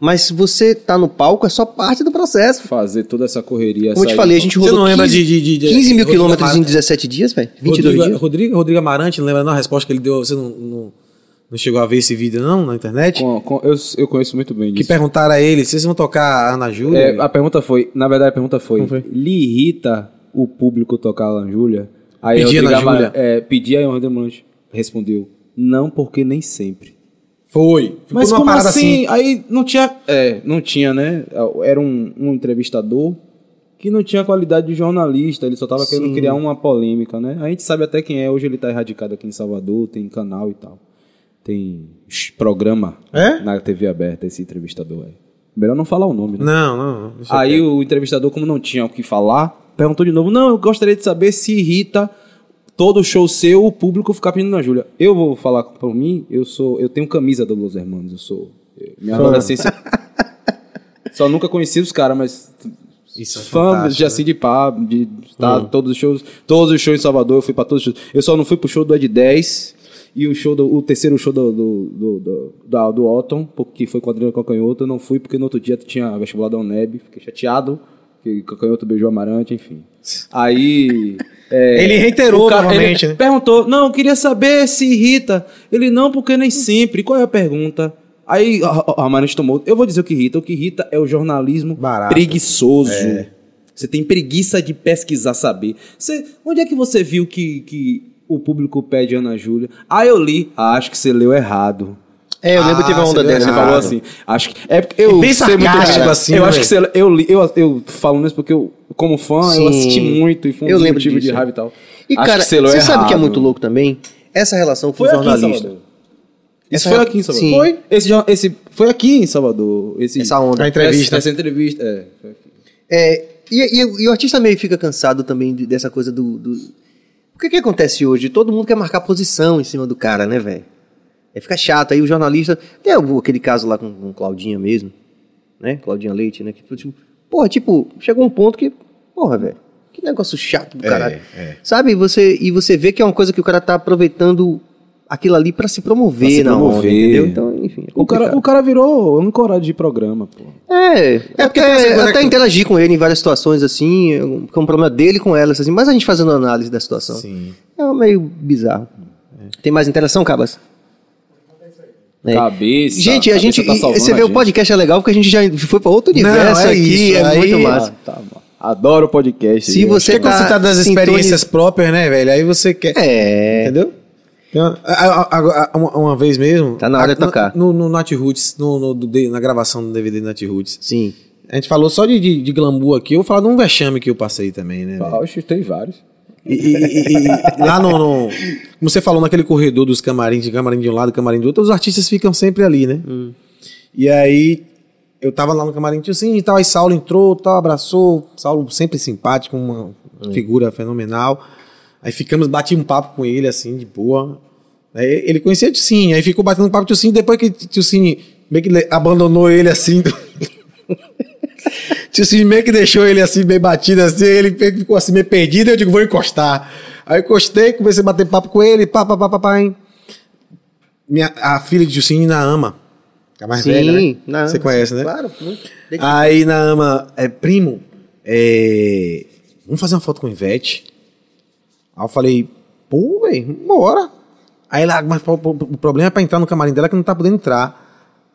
Mas se você tá no palco, é só parte do processo. Fazer toda essa correria. Como eu te falei, a gente Você rodou não lembra 15, de- de- de- 15 mil quilômetros em Amarante? 17 dias, velho? 22 Rodrigo, dias? Rodrigo, Rodrigo Amarante, não lembra não a resposta que ele deu? Você não, não, não chegou a ver esse vídeo, não, na internet? Com- com- eu, eu conheço muito bem Que disso. perguntaram a ele, vocês vão tocar a Ana Júlia? É, a pergunta foi, na verdade a pergunta foi, Como foi? lhe irrita o público tocar a Ana Júlia? Aí Pedir Rodrigo Ana Amar- Júlia. É, pedir aí o Rodrigo Amarante respondeu, não porque nem sempre. Foi. Ficou Mas como parada assim? Aí não tinha, é, não tinha, né? Era um, um entrevistador que não tinha qualidade de jornalista, ele só tava querendo criar uma polêmica, né? A gente sabe até quem é, hoje ele tá erradicado aqui em Salvador, tem canal e tal. Tem programa É? na TV aberta, esse entrevistador aí. Melhor não falar o nome, né? Não, não. deixa Aí o entrevistador, como não tinha o que falar, perguntou de novo: Não, eu gostaria de saber se irrita todo show seu o público ficar pedindo na Júlia. Eu vou falar por mim, eu sou, eu tenho camisa do Los Hermanos, eu sou. Minha Fã. adolescência. Só nunca conheci os caras, mas. Isso é fã de assim de pá, de estar todos os shows, todos os shows em Salvador, eu fui pra todos os shows. Eu só não fui pro show do Ed 10 e o show do, o terceiro show do do, do, do, da- do Otton, porque foi com o Adriano Calcanhoto, eu não fui porque no outro dia tinha vestibular da UNEB, fiquei chateado que Canhoto beijou Amarante, enfim. Aí. É, Ele reiterou cara- novamente, ele né? Perguntou, não, eu queria saber se irrita. Ele, não, porque nem sempre. Qual é a pergunta? Aí a- a- tomou. Eu vou dizer o que irrita. O que irrita é o jornalismo Barato. preguiçoso. É. Você tem preguiça de pesquisar, saber. Você, onde é que você viu que, que o público pede Ana Júlia? Ah, eu li. Ah, acho que você leu errado. É, eu lembro que teve uma Ah, onda dessa. Você falou assim, acho que. É porque eu É bem sei muito sarcástico assim, Eu né, acho que você, eu eu, eu falo isso porque eu, como fã, eu Sim. assisti muito e foi um Eu lembro motivo de disso. raiva e tal. E, Acho cara, que você você sabe que é errado. muito louco também? Essa relação com Foi o aqui jornalista. Salvador. Isso foi é- aqui em Salvador. Sim. Foi? Esse, esse foi aqui em Salvador. Esse, Essa onda. A entrevista. Essa, essa entrevista, é. foi aqui. É, e, e- e o artista meio fica cansado também de- dessa coisa do, do- O que que acontece hoje? Todo mundo quer marcar posição em cima do cara, né, velho? Aí fica chato. Aí o jornalista... Tem aquele caso lá com, com Claudinha mesmo, né? Claudinha Leite, né? Que, tipo, porra, tipo, chegou um ponto que... Porra, velho. Que negócio chato do caralho. é. Sabe? E você, e você vê que é uma coisa que o cara tá aproveitando aquilo ali pra se promover Pra se na onda, promover. entendeu? Então, enfim. é O cara, o cara virou ancorado de programa, pô. É, é porque até, até que- interagir com ele em várias situações, assim, é um problema dele com elas, assim, mas a gente fazendo análise da situação. Sim. É meio bizarro. Tem mais interação, Cabas? É. Cabeça. Gente, a cabeça gente. tá você a vê o gente. podcast é legal porque a gente já foi pra outro Não, universo é aqui, isso, é aí- muito Ah, massa. tá bom. Adoro podcast. Se gente. você tá você tá das sintoniz- experiências próprias, né, velho? Aí você quer. É. Entendeu? Uma, a- a- a- a- uma, uma vez mesmo. Tá na hora de a- tocar. No, no Nat Roots, no, no- na gravação do DVD Nat Roots. Sim. A gente falou só de, de, de glamour aqui. Eu vou falar de um vexame que eu passei também, né? Oxe, tem vários. E, e- e- lá no, no- Como você falou, naquele corredor dos camarins, de camarim de um lado, camarim do outro, os artistas ficam sempre ali, né? E aí, eu tava lá no camarim, tio sim, e tal, aí Saulo entrou, tal, abraçou. Saulo sempre simpático, uma figura fenomenal. Aí ficamos, bati um papo com ele, assim, de boa. Aí ele conhecia o Tio Cine, aí ficou batendo papo com o Tio Cine, depois que o Tio Cine meio que abandonou ele, assim... Tio Cine meio que deixou ele assim, meio batido assim, ele ficou assim meio perdido, eu digo, vou encostar. Aí eu encostei, comecei a bater papo com ele, pá, pá, pá, pá, pá, hein. Minha, a filha de Tio Cine, Naama, que é a mais Sim, velha, né? Você conhece, né? Claro. Aí Naama, é, primo, é, vamos fazer uma foto com o Ivete? Aí eu falei, pô, velho, bora. Aí ela, mas pô, o problema é pra entrar no camarim dela que não tá podendo entrar.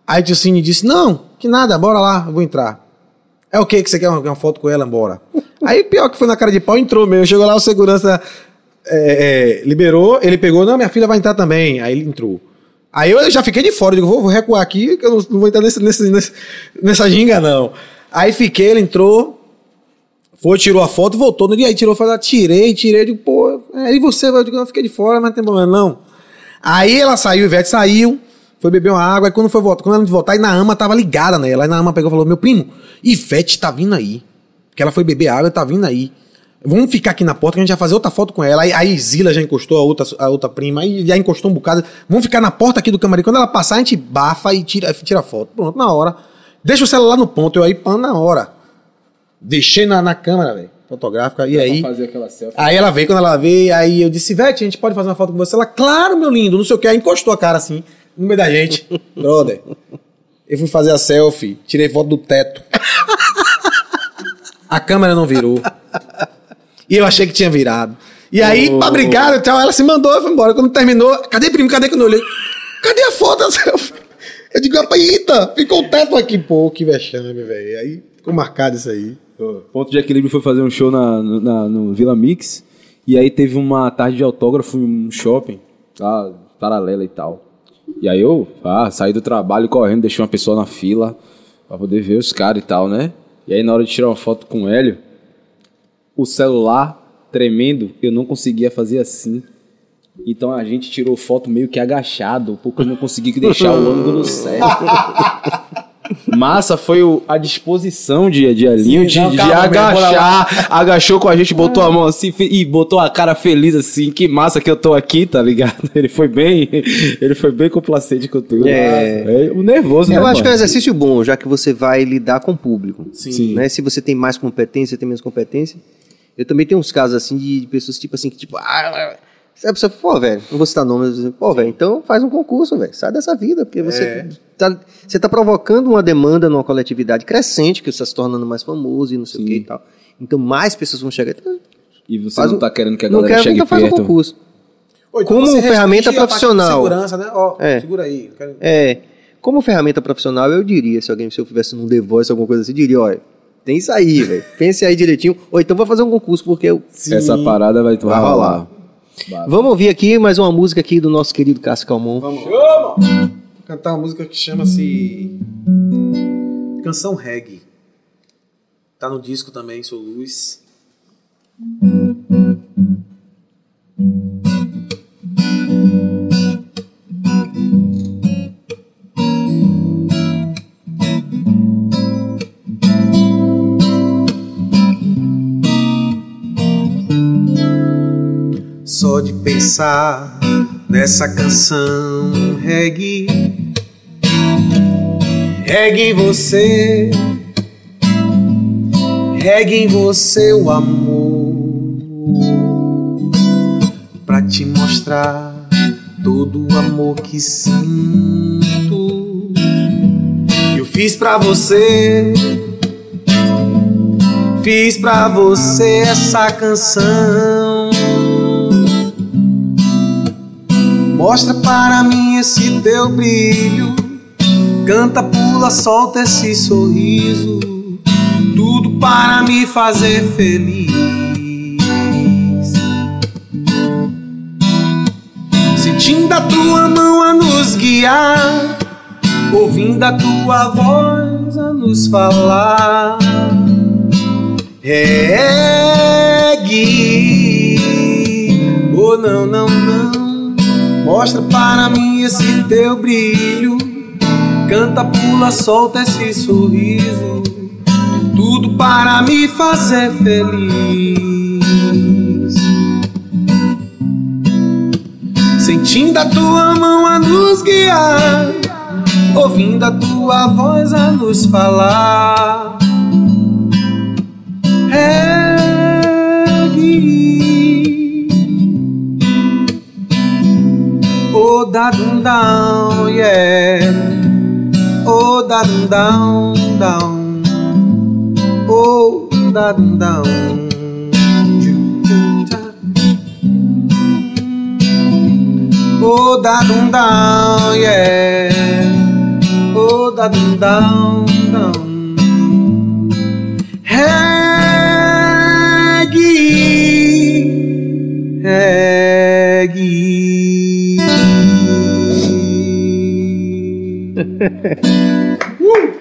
Aí o Tio Cine disse, não, que nada, bora lá, eu vou entrar. É o que que você quer uma, uma foto com ela, bora. Aí pior que foi na cara de pau, entrou mesmo. Chegou lá, o segurança é, é, liberou, ele pegou, não, minha filha vai entrar também. Aí ele entrou. Aí eu já fiquei de fora, digo, vou, vou recuar aqui, que eu não, não vou entrar nesse, nesse, nesse- nessa ginga, não. Aí fiquei, ele entrou, foi, tirou a foto, voltou. No dia aí tirou, falou, tirei, tirei, digo, pô, é, e você? Eu digo, eu fiquei de fora, mas não tem problema, não. Aí ela saiu, o Ivete saiu, foi beber uma água, aí quando foi voltar, quando ela voltar, a Inaama tava ligada nela. Aí a Inaama pegou e falou, meu primo, Ivete tá vindo aí. Que ela foi beber água e tá vindo aí. Vamos ficar aqui na porta que a gente vai fazer outra foto com ela. Aí, aí Zila já encostou a outra, a outra prima, aí já encostou um bocado. Vamos ficar na porta aqui do camarim. Quando ela passar, a gente bafa e tira, tira a foto. Pronto, na hora. Deixa o celular no ponto, eu aí, pã, na hora. Deixei na, na câmera, velho, fotográfica. E aí. Aí ela veio, quando ela veio, aí eu disse, Vete, a gente pode fazer uma foto com você? Ela, claro, meu lindo, não sei o que. Aí encostou a cara assim, no meio da gente. Brother, eu fui fazer a selfie, tirei foto do teto. A câmera não virou. E eu achei que tinha virado. E aí, pra brincar, tchau, ela se mandou foi embora. Quando terminou, cadê primo? Cadê que eu não olhei? Cadê a foto da selfie? Eu digo, eita, ficou o teto aqui. Pô, que vexame, velho. Aí ficou marcado isso aí. Ponto de Equilíbrio foi fazer um show na, na- no Vila Mix. E aí teve uma tarde de autógrafo em um shopping, lá, paralela e tal. E aí eu ah, saí do trabalho correndo, deixei uma pessoa na fila pra poder ver os caras e tal, né? E aí na hora de tirar uma foto com o Hélio, o celular tremendo, eu não conseguia fazer assim. Então a gente tirou foto meio que agachado, porque eu não consegui deixar o ângulo certo. Massa foi o- a disposição de, de de, não, de calma, meu, bora agachar. Agachou com a gente, botou a mão assim e botou a cara feliz assim. Que massa que eu tô aqui, tá ligado? Ele foi bem. Ele foi bem complacente com tudo. É. É, o nervoso, né? Eu acho que é um mano? exercício bom, já que você vai lidar com o público. Sim. Né? Se você tem mais competência, tem menos competência. Eu também tenho uns casos assim de, de pessoas tipo assim, que tipo, ah, Aí a pessoa, pô, velho, não vou citar nomes, pô, velho, então faz um concurso, velho, sai dessa vida, porque você É. tá, você tá provocando uma demanda numa coletividade crescente, que você está se tornando mais famoso e não sei o que e tal. Então mais pessoas vão chegar. Então, E você não um- tá querendo que a não galera quero, chegue então faz um perto. concurso. Ou então Como ferramenta a parte de profissional. Segurança, né? Ó, É. segura aí. quero- É, como ferramenta profissional, eu diria, se alguém, se eu tivesse num The Voice, alguma coisa assim, diria, olha, tem isso aí, velho. Pense aí direitinho. Ou então vai fazer um concurso, porque eu... Essa parada vai, vai Vai rolar. Vamos ouvir aqui mais uma música aqui do nosso querido Cássio Calmon. Vamos. Vou cantar uma música que chama-se Canção Reggae. Tá no disco também, Sou Luz. Pensar nessa canção reggae, reggae em você, reggae em você o amor, pra te mostrar todo o amor que sinto. Eu fiz pra você, fiz pra você essa canção. Mostra para mim esse teu brilho. Canta, pula, solta esse sorriso. Tudo para me fazer feliz. Sentindo a tua mão a nos guiar. Ouvindo a tua voz a nos falar. Regue. Oh, não, não, não. Mostra para mim esse teu brilho. Canta, pula, solta esse sorriso. Tudo para me fazer feliz. Sentindo a tua mão a nos guiar. Ouvindo a tua voz a nos falar. Regue. Da dum down, yeah. Oh, da dum down, down. Oh, da dum down. Oh, da dum down, yeah. Oh, da dum down, down. Reggae. Reggae.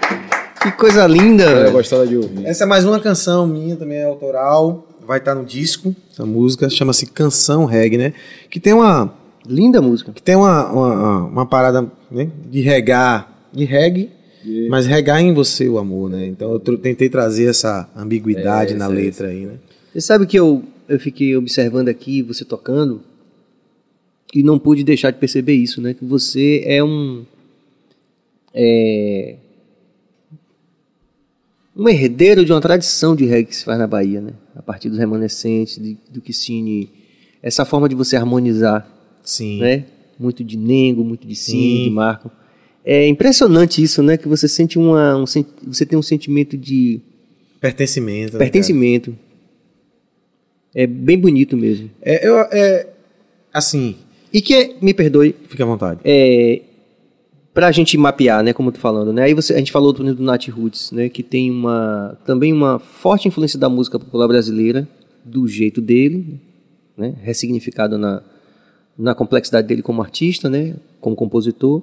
Que coisa linda, gostava de ouvir. Essa é mais uma canção minha, também é autoral. Vai estar no disco. Essa música chama-se Canção Reggae, né? Que tem uma, Linda música. que tem uma, uma, uma parada né? de regar, de reggae, mas regar em você o amor, né? Então eu tentei trazer essa ambiguidade É, na essa, letra aí, né? Você sabe que eu, eu fiquei observando aqui, você tocando, e não pude deixar de perceber isso, né? Que você é um. É, um herdeiro de uma tradição de reggae que se faz na Bahia, né? A partir dos remanescentes, de, do que cine. Essa forma de você harmonizar, Sim. né? Muito de Nengo, muito de Cine, Sim. de Marco. É impressionante isso, né? Que você sente uma, um, você tem um sentimento de Pertencimento. né, pertencimento. É bem bonito mesmo. É, eu, é, assim, E que, é- me perdoe, fica à vontade. é, pra gente mapear, né, como eu tô falando, né, aí você, a gente falou exemplo, do Nat Roots, né, que tem uma, também uma forte influência da música popular brasileira, do jeito dele, né, ressignificado na, na complexidade dele como artista, né, como compositor,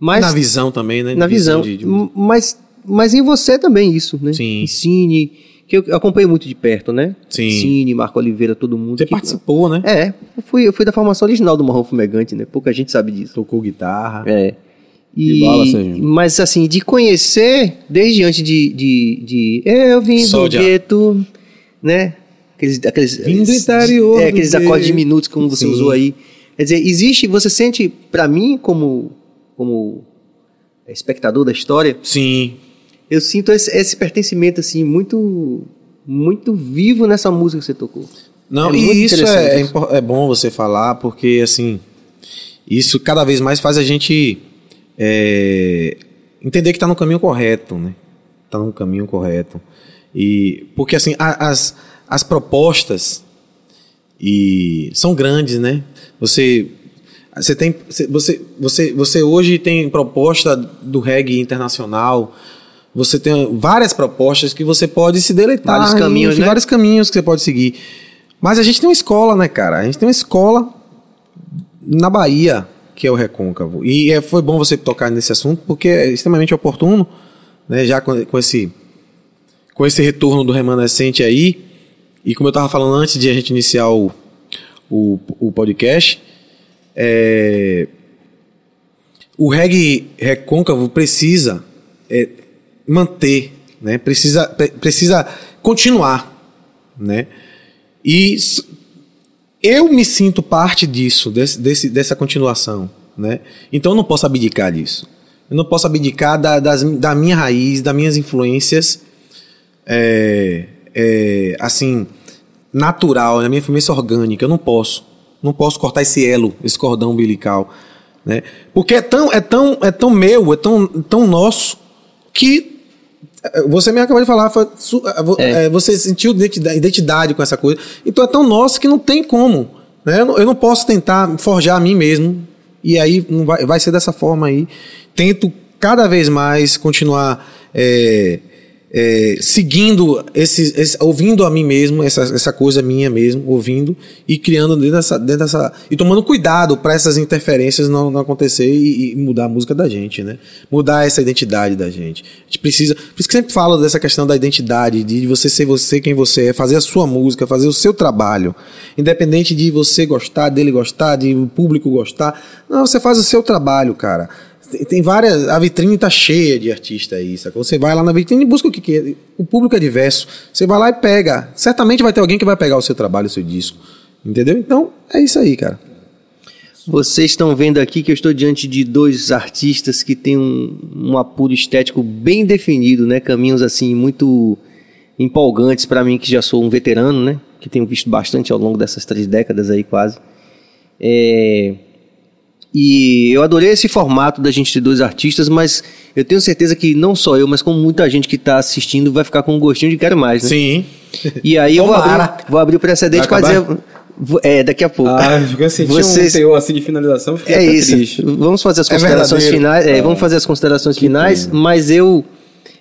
mas na visão também, né? na visão, de- de- m- mas, mas em você também isso, né, Sim. Cine, que eu acompanhei muito de perto, né, Sim. Cine, Marco Oliveira, todo mundo. Você que- participou, né? É, eu fui, eu fui da formação original do Marrom Fumegante, né? Pouca gente sabe disso. Tocou guitarra. É. Que bala, Serginho. mas assim, de conhecer, desde antes de, de, de eu vim do gueto, né? Aqueles, aqueles, Vim do interior é, aqueles acordes diminutos como você Sim. usou aí. Quer dizer, existe, você sente, pra mim, como, como espectador da história, Sim. eu sinto esse, esse pertencimento, assim, muito, muito vivo nessa música que você tocou. Não, É e isso é, é isso. é bom você falar, porque assim, isso cada vez mais faz a gente é, entender que está no caminho correto, né? Está no caminho correto. E porque assim, a- as, as propostas e são grandes, né? Você você tem você você você hoje tem proposta do reggae internacional. Você tem várias propostas que você pode se deleitar. Vários caminhos, enfim, né? Vários caminhos que você pode seguir. Mas a gente tem uma escola, né, cara? A gente tem uma escola na Bahia, que é o Recôncavo. E é, foi bom você tocar nesse assunto, porque é extremamente oportuno, né? Já com, com esse com esse retorno do remanescente aí. E como eu estava falando antes de a gente iniciar o, o, o podcast, é, o reggae recôncavo precisa é, manter, né? precisa, pre- precisa continuar. Né? E eu me sinto parte disso, desse, desse- dessa continuação. Né? Então eu não posso abdicar disso. Eu não posso abdicar da, das, da minha raiz, das minhas influências, é, é, assim, natural, da minha influência orgânica. Eu não posso. Não posso cortar esse elo, esse cordão umbilical. Né? Porque é tão, é, tão, é tão meu, é tão, tão nosso, que você me acabou de falar, foi su- é, é, você sentiu identidade, identidade com essa coisa. Então é tão nosso que não tem como. Né? Eu, não, eu não posso tentar forjar a mim mesmo. E aí não vai, vai ser dessa forma aí. Tento cada vez mais continuar é, é, seguindo esses, esse- ouvindo a mim mesmo, essa, essa coisa minha mesmo, ouvindo e criando dentro dessa, dentro dessa e tomando cuidado para essas interferências não, não acontecer e, e mudar a música da gente, né? Mudar essa identidade da gente. A gente precisa, por isso que sempre falo dessa questão da identidade, de você ser você quem você é, fazer a sua música, fazer o seu trabalho, independente de você gostar, dele gostar, de o público gostar. Não, você faz o seu trabalho, cara. Tem, várias. A vitrine tá cheia de artistas aí, sacou? Você vai lá na vitrine e busca o que quer. O público é diverso. Você vai lá e pega. Certamente vai ter alguém que vai pegar o seu trabalho, o seu disco. Entendeu? Então, é isso aí, cara. Vocês estão vendo aqui que eu estou diante de dois artistas que têm um, um apuro estético bem definido, né? Caminhos assim muito empolgantes para mim que já sou um veterano, né? Que tenho visto bastante ao longo dessas três décadas aí quase. É, E eu adorei esse formato da gente ter dois artistas, mas eu tenho certeza que não só eu, mas como muita gente que está assistindo vai ficar com um gostinho de quero mais, né? Sim. E aí eu vou abrir, vou abrir o precedente para dizer. É, daqui a pouco. Ah, eu senti Vocês- um teor assim de finalização, fiquei É isso. triste. Vamos fazer as É considerações verdadeiro. finais. é, vamos fazer as considerações finais, mas eu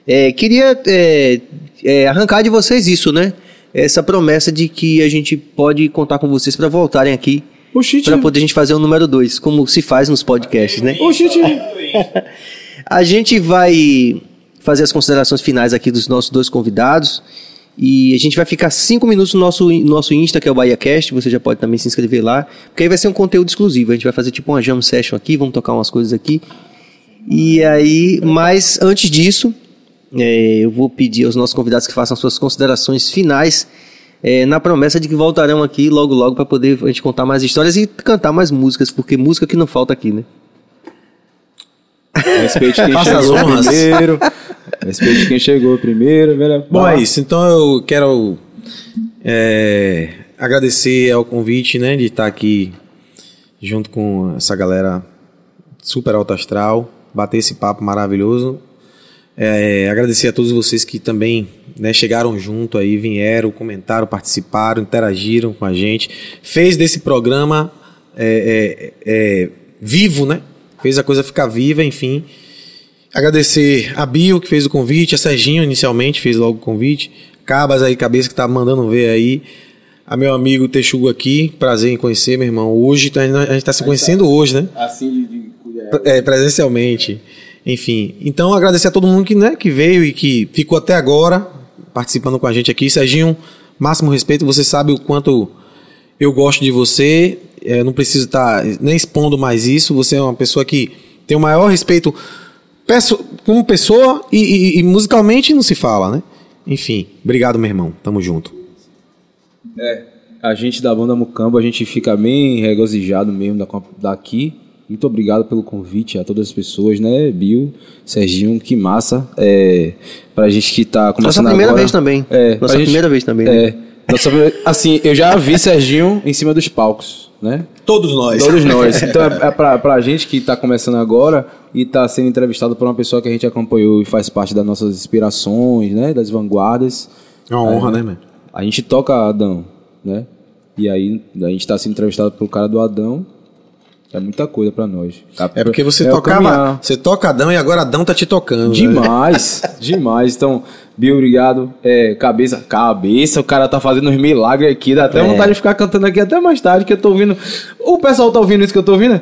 é, queria é, é, arrancar de vocês isso, né? Essa promessa de que a gente pode contar com vocês para voltarem aqui Oxi, para poder a gente fazer o número dois, como se faz nos podcasts, né? Oxi, A gente vai fazer as considerações finais aqui dos nossos dois convidados. E a gente vai ficar cinco minutos no nosso, no nosso Insta, que é o BahiaCast. Você já pode também se inscrever lá. Porque aí vai ser um conteúdo exclusivo. A gente vai fazer tipo uma jam session aqui, vamos tocar umas coisas aqui. E aí, mas antes disso, é, eu vou pedir aos nossos convidados que façam suas considerações finais. É, na promessa de que voltarão aqui logo logo para poder a gente contar mais histórias e cantar mais músicas, porque música que não falta aqui, né? Respeite quem chegou primeiro. Respeite quem chegou primeiro, velho. Bom, é isso. Então eu quero é, agradecer ao convite, né, de estar aqui junto com essa galera super alto astral, bater esse papo maravilhoso. É, agradecer a todos vocês que também né, chegaram junto aí, vieram, comentaram, participaram, interagiram com a gente. Fez desse programa é, é, é, vivo, né? Fez a coisa ficar viva, enfim. Agradecer a Bio, que fez o convite, a Serginho, inicialmente, fez logo o convite. Cabas aí, cabeça que tá mandando ver aí. A meu amigo Texugo aqui, prazer em conhecer, meu irmão. Hoje, tá- a gente tá se conhecendo hoje, né? Assim de. É, presencialmente. Enfim. Então, agradecer a todo mundo que, né, que veio e que ficou até agora participando com a gente aqui. Serginho, máximo respeito. Você sabe o quanto eu gosto de você. É, não preciso estar nem expondo mais isso. Você é uma pessoa que tem o maior respeito como pessoa e, e- e musicalmente não se fala, né? Enfim, obrigado, meu irmão. Tamo junto. É, a gente da banda Mucambo, a gente fica bem regozijado mesmo da- daqui. Muito obrigado pelo convite a todas as pessoas, né? Bill, Serginho, que massa. É, pra gente que tá Nossa começando primeira agora. vez também. É, Nossa gente- primeira vez também. né? É, Nossa, assim, eu já vi Serginho em cima dos palcos, né? Todos nós. Todos nós. Então é, é pra, pra gente que tá começando agora e tá sendo entrevistado por uma pessoa que a gente acompanhou e faz parte das nossas inspirações, né? Das vanguardas. É uma honra, né, mano? A gente toca Adão, né? E aí a gente tá sendo entrevistado pelo cara do Adão. É muita coisa pra nós. É porque você É tocava. Você toca Adão e agora Adão tá te tocando. né? Demais, demais. Então, Bill, obrigado. É, cabeça, cabeça, o cara tá fazendo uns milagres aqui. Dá até É. vontade de ficar cantando aqui até mais tarde, que eu tô ouvindo. O pessoal tá ouvindo isso que eu tô ouvindo?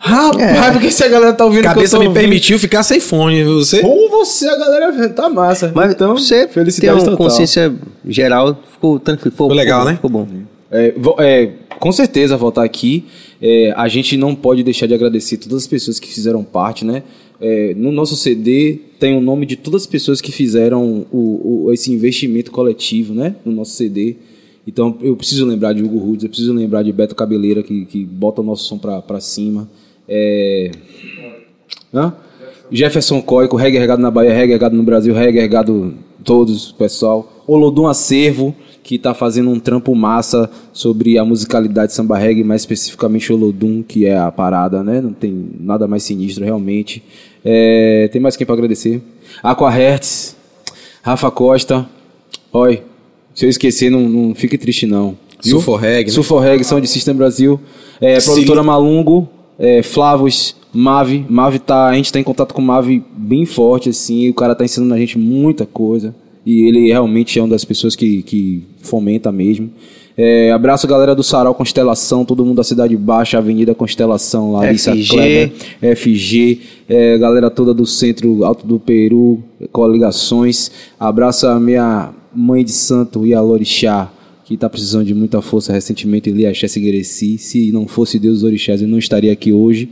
Rapaz, É. porque se a galera tá ouvindo Cabeça que eu tô me ouvindo, permitiu ficar sem fone, viu? você. Com você, a galera tá massa. Mas então, você tem felicidade uma total. consciência geral, ficou tranquilo. Ficou, legal, ficou- né? Ficou bom. É, é, com certeza voltar aqui. É, a gente não pode deixar de agradecer todas as pessoas que fizeram parte, né? É, no nosso CD tem o nome de todas as pessoas que fizeram o, o- esse investimento coletivo, né? No nosso CD. Então eu preciso lembrar de Hugo Rudes, eu preciso lembrar de Beto Cabeleira que, que bota o nosso som pra cima. É, Hã? Jefferson Coico, reggae regado na Bahia, reggae regado no Brasil, reggae regado todos, pessoal. Olodum Acervo, que está fazendo um trampo massa sobre a musicalidade samba reggae, mais especificamente Olodum, que é a parada, né? Não tem nada mais sinistro, realmente. É, tem mais quem para agradecer? Aqua Hertz, Rafa Costa. Oi, se eu esquecer, não, não fique triste não. Viu? Sulforreg, né? Sulforreg, Sound System Brasil. É, produtora Malungo, é, Flavos, Mave. Mave tá, a gente tá em contato com o Mave bem forte, assim. O cara tá ensinando a gente muita coisa. E ele realmente é uma das pessoas que, que fomenta mesmo. É, abraço galera do Sarau Constelação, todo mundo da Cidade Baixa, Avenida Constelação, Larissa FG. Kleber, FG, é, galera toda do Centro Alto do Peru, coligações. Abraço a minha mãe de santo e a Lorixá, que está precisando de muita força recentemente em Liaxé Seguereci. Se não fosse Deus dos Orixás, eu não estaria aqui hoje.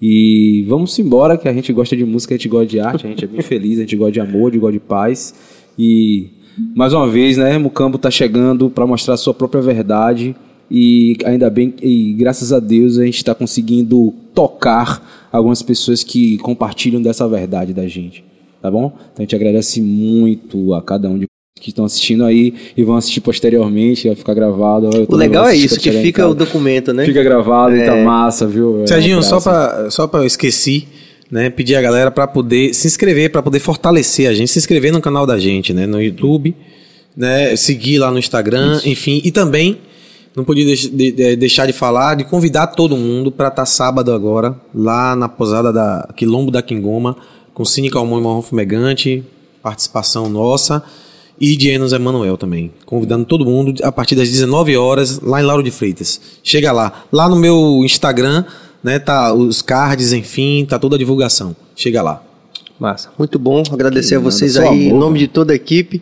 E vamos embora, que a gente gosta de música, a gente gosta de arte, a gente é bem feliz, a gente gosta de amor, a gente gosta de paz. E mais uma vez, né, Mucambo tá chegando para mostrar a sua própria verdade. E ainda bem, e graças a Deus, a gente está conseguindo tocar algumas pessoas que compartilham dessa verdade da gente. Tá bom? Então a gente agradece muito a cada um de que estão assistindo aí e vão assistir posteriormente, vai ficar gravado. Eu O legal é isso, que fica o documento, né? Fica gravado e tá massa, viu? É Serginho, uma só pra, só pra eu esqueci, né? Pedir a galera pra poder se inscrever, pra poder fortalecer a gente, se inscrever no canal da gente, né? No YouTube, né? Seguir lá no Instagram, enfim. E também, não podia de- de- deixar de falar, de convidar todo mundo pra estar sábado agora, lá na posada da Quilombo da Quingoma, com Cine Calmon e Marrom Fumegante, participação nossa. E de Enos Emanuel também. Convidando todo mundo a partir das 19 horas lá em Lauro de Freitas. Chega lá. Lá no meu Instagram, né, tá os cards, enfim, tá toda a divulgação. Chega lá. Massa. Muito bom. Agradecer a vocês só aí, em nome de toda a equipe.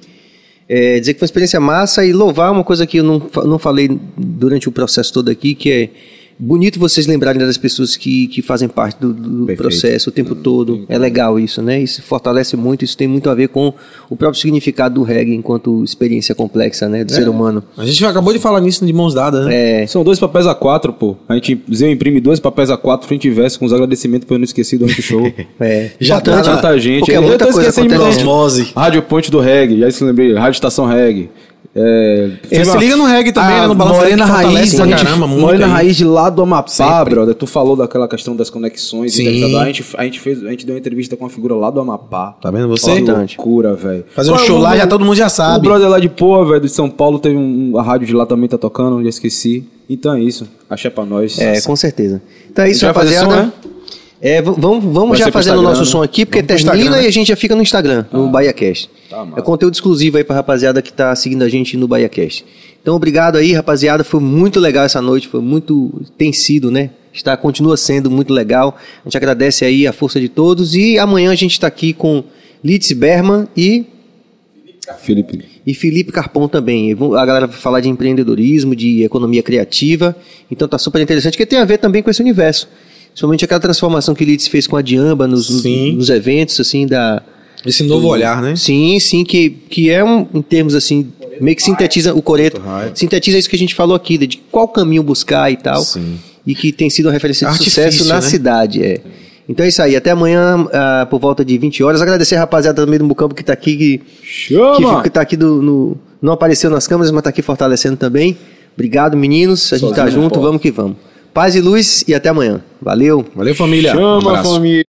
É, dizer que foi uma experiência massa e louvar uma coisa que eu não, não falei durante o processo todo aqui, que é bonito vocês lembrarem das pessoas que, que fazem parte do, do processo o tempo todo. É legal isso, né? Isso fortalece muito, isso tem muito a ver com o próprio significado do reggae enquanto experiência complexa, né? Do ser humano. A gente acabou de falar nisso de mãos dadas, né? É, São dois papéis A4, pô. A gente eu imprime dois papéis A4 frente e verso com os agradecimentos pra eu não esquecer do show. é. Já tá Tanta gente. Porque é Eu muita tô coisa esquecendo de. Rádio Ponte do Reggae, já se lembrei. Rádio Estação Reggae. É, É, se liga no reggae também, né, no Balanço Morena Raiz, pra gente, caramba, muito Morena aí. Raiz de lá do Amapá, Sempre. brother. Tu falou daquela questão das conexões. Sim. A gente, a gente fez, a gente deu uma entrevista com uma figura lá do Amapá. Tá vendo você? Que loucura, velho. Fazer um Qual é show o lá, já do- todo mundo já O sabe. brother lá de Poa, velho, de São Paulo, teve um. A rádio de lá também tá tocando, já esqueci. Então é isso. Achei pra nós. É, com certeza. Então é isso, Já vai fazer rapaziada. som, É, vamos, vamos já fazendo o nosso né? som aqui, porque Vamos termina Instagram, né? e a gente já fica no Instagram, no BahiaCast. Tá é conteúdo exclusivo aí pra rapaziada que tá seguindo a gente no BahiaCast. Então, obrigado aí, rapaziada. Foi muito legal essa noite, foi muito. Tem sido, né? Está, continua sendo muito legal. A gente agradece aí a força de todos. E amanhã a gente está aqui com Litz Berman e Felipe. e Felipe Carpão também. E A galera vai falar de empreendedorismo, de economia criativa. Então tá super interessante, que tem a ver também com esse universo. Principalmente aquela transformação que Litz fez com a Diamba nos, nos- eventos, assim, da. Esse novo olhar, né? Sim, sim, que, que é um, em termos assim, meio que sintetiza o Coreto. Sintetiza isso que a gente falou aqui, de qual caminho buscar e tal. Sim. E que tem sido uma referência de Artifício, sucesso na né? cidade. É. Então é isso aí. Até amanhã, ah, por volta de 20 horas. Agradecer a rapaziada também do Mucampo que tá aqui, que, que, Chama! que tá aqui do- no, Não apareceu nas câmeras, mas tá aqui fortalecendo também. Obrigado, meninos. A gente tá Sozinho junto, vamos que vamos. Paz e luz e até amanhã. Valeu. Valeu, família. Um Chama abraço. família.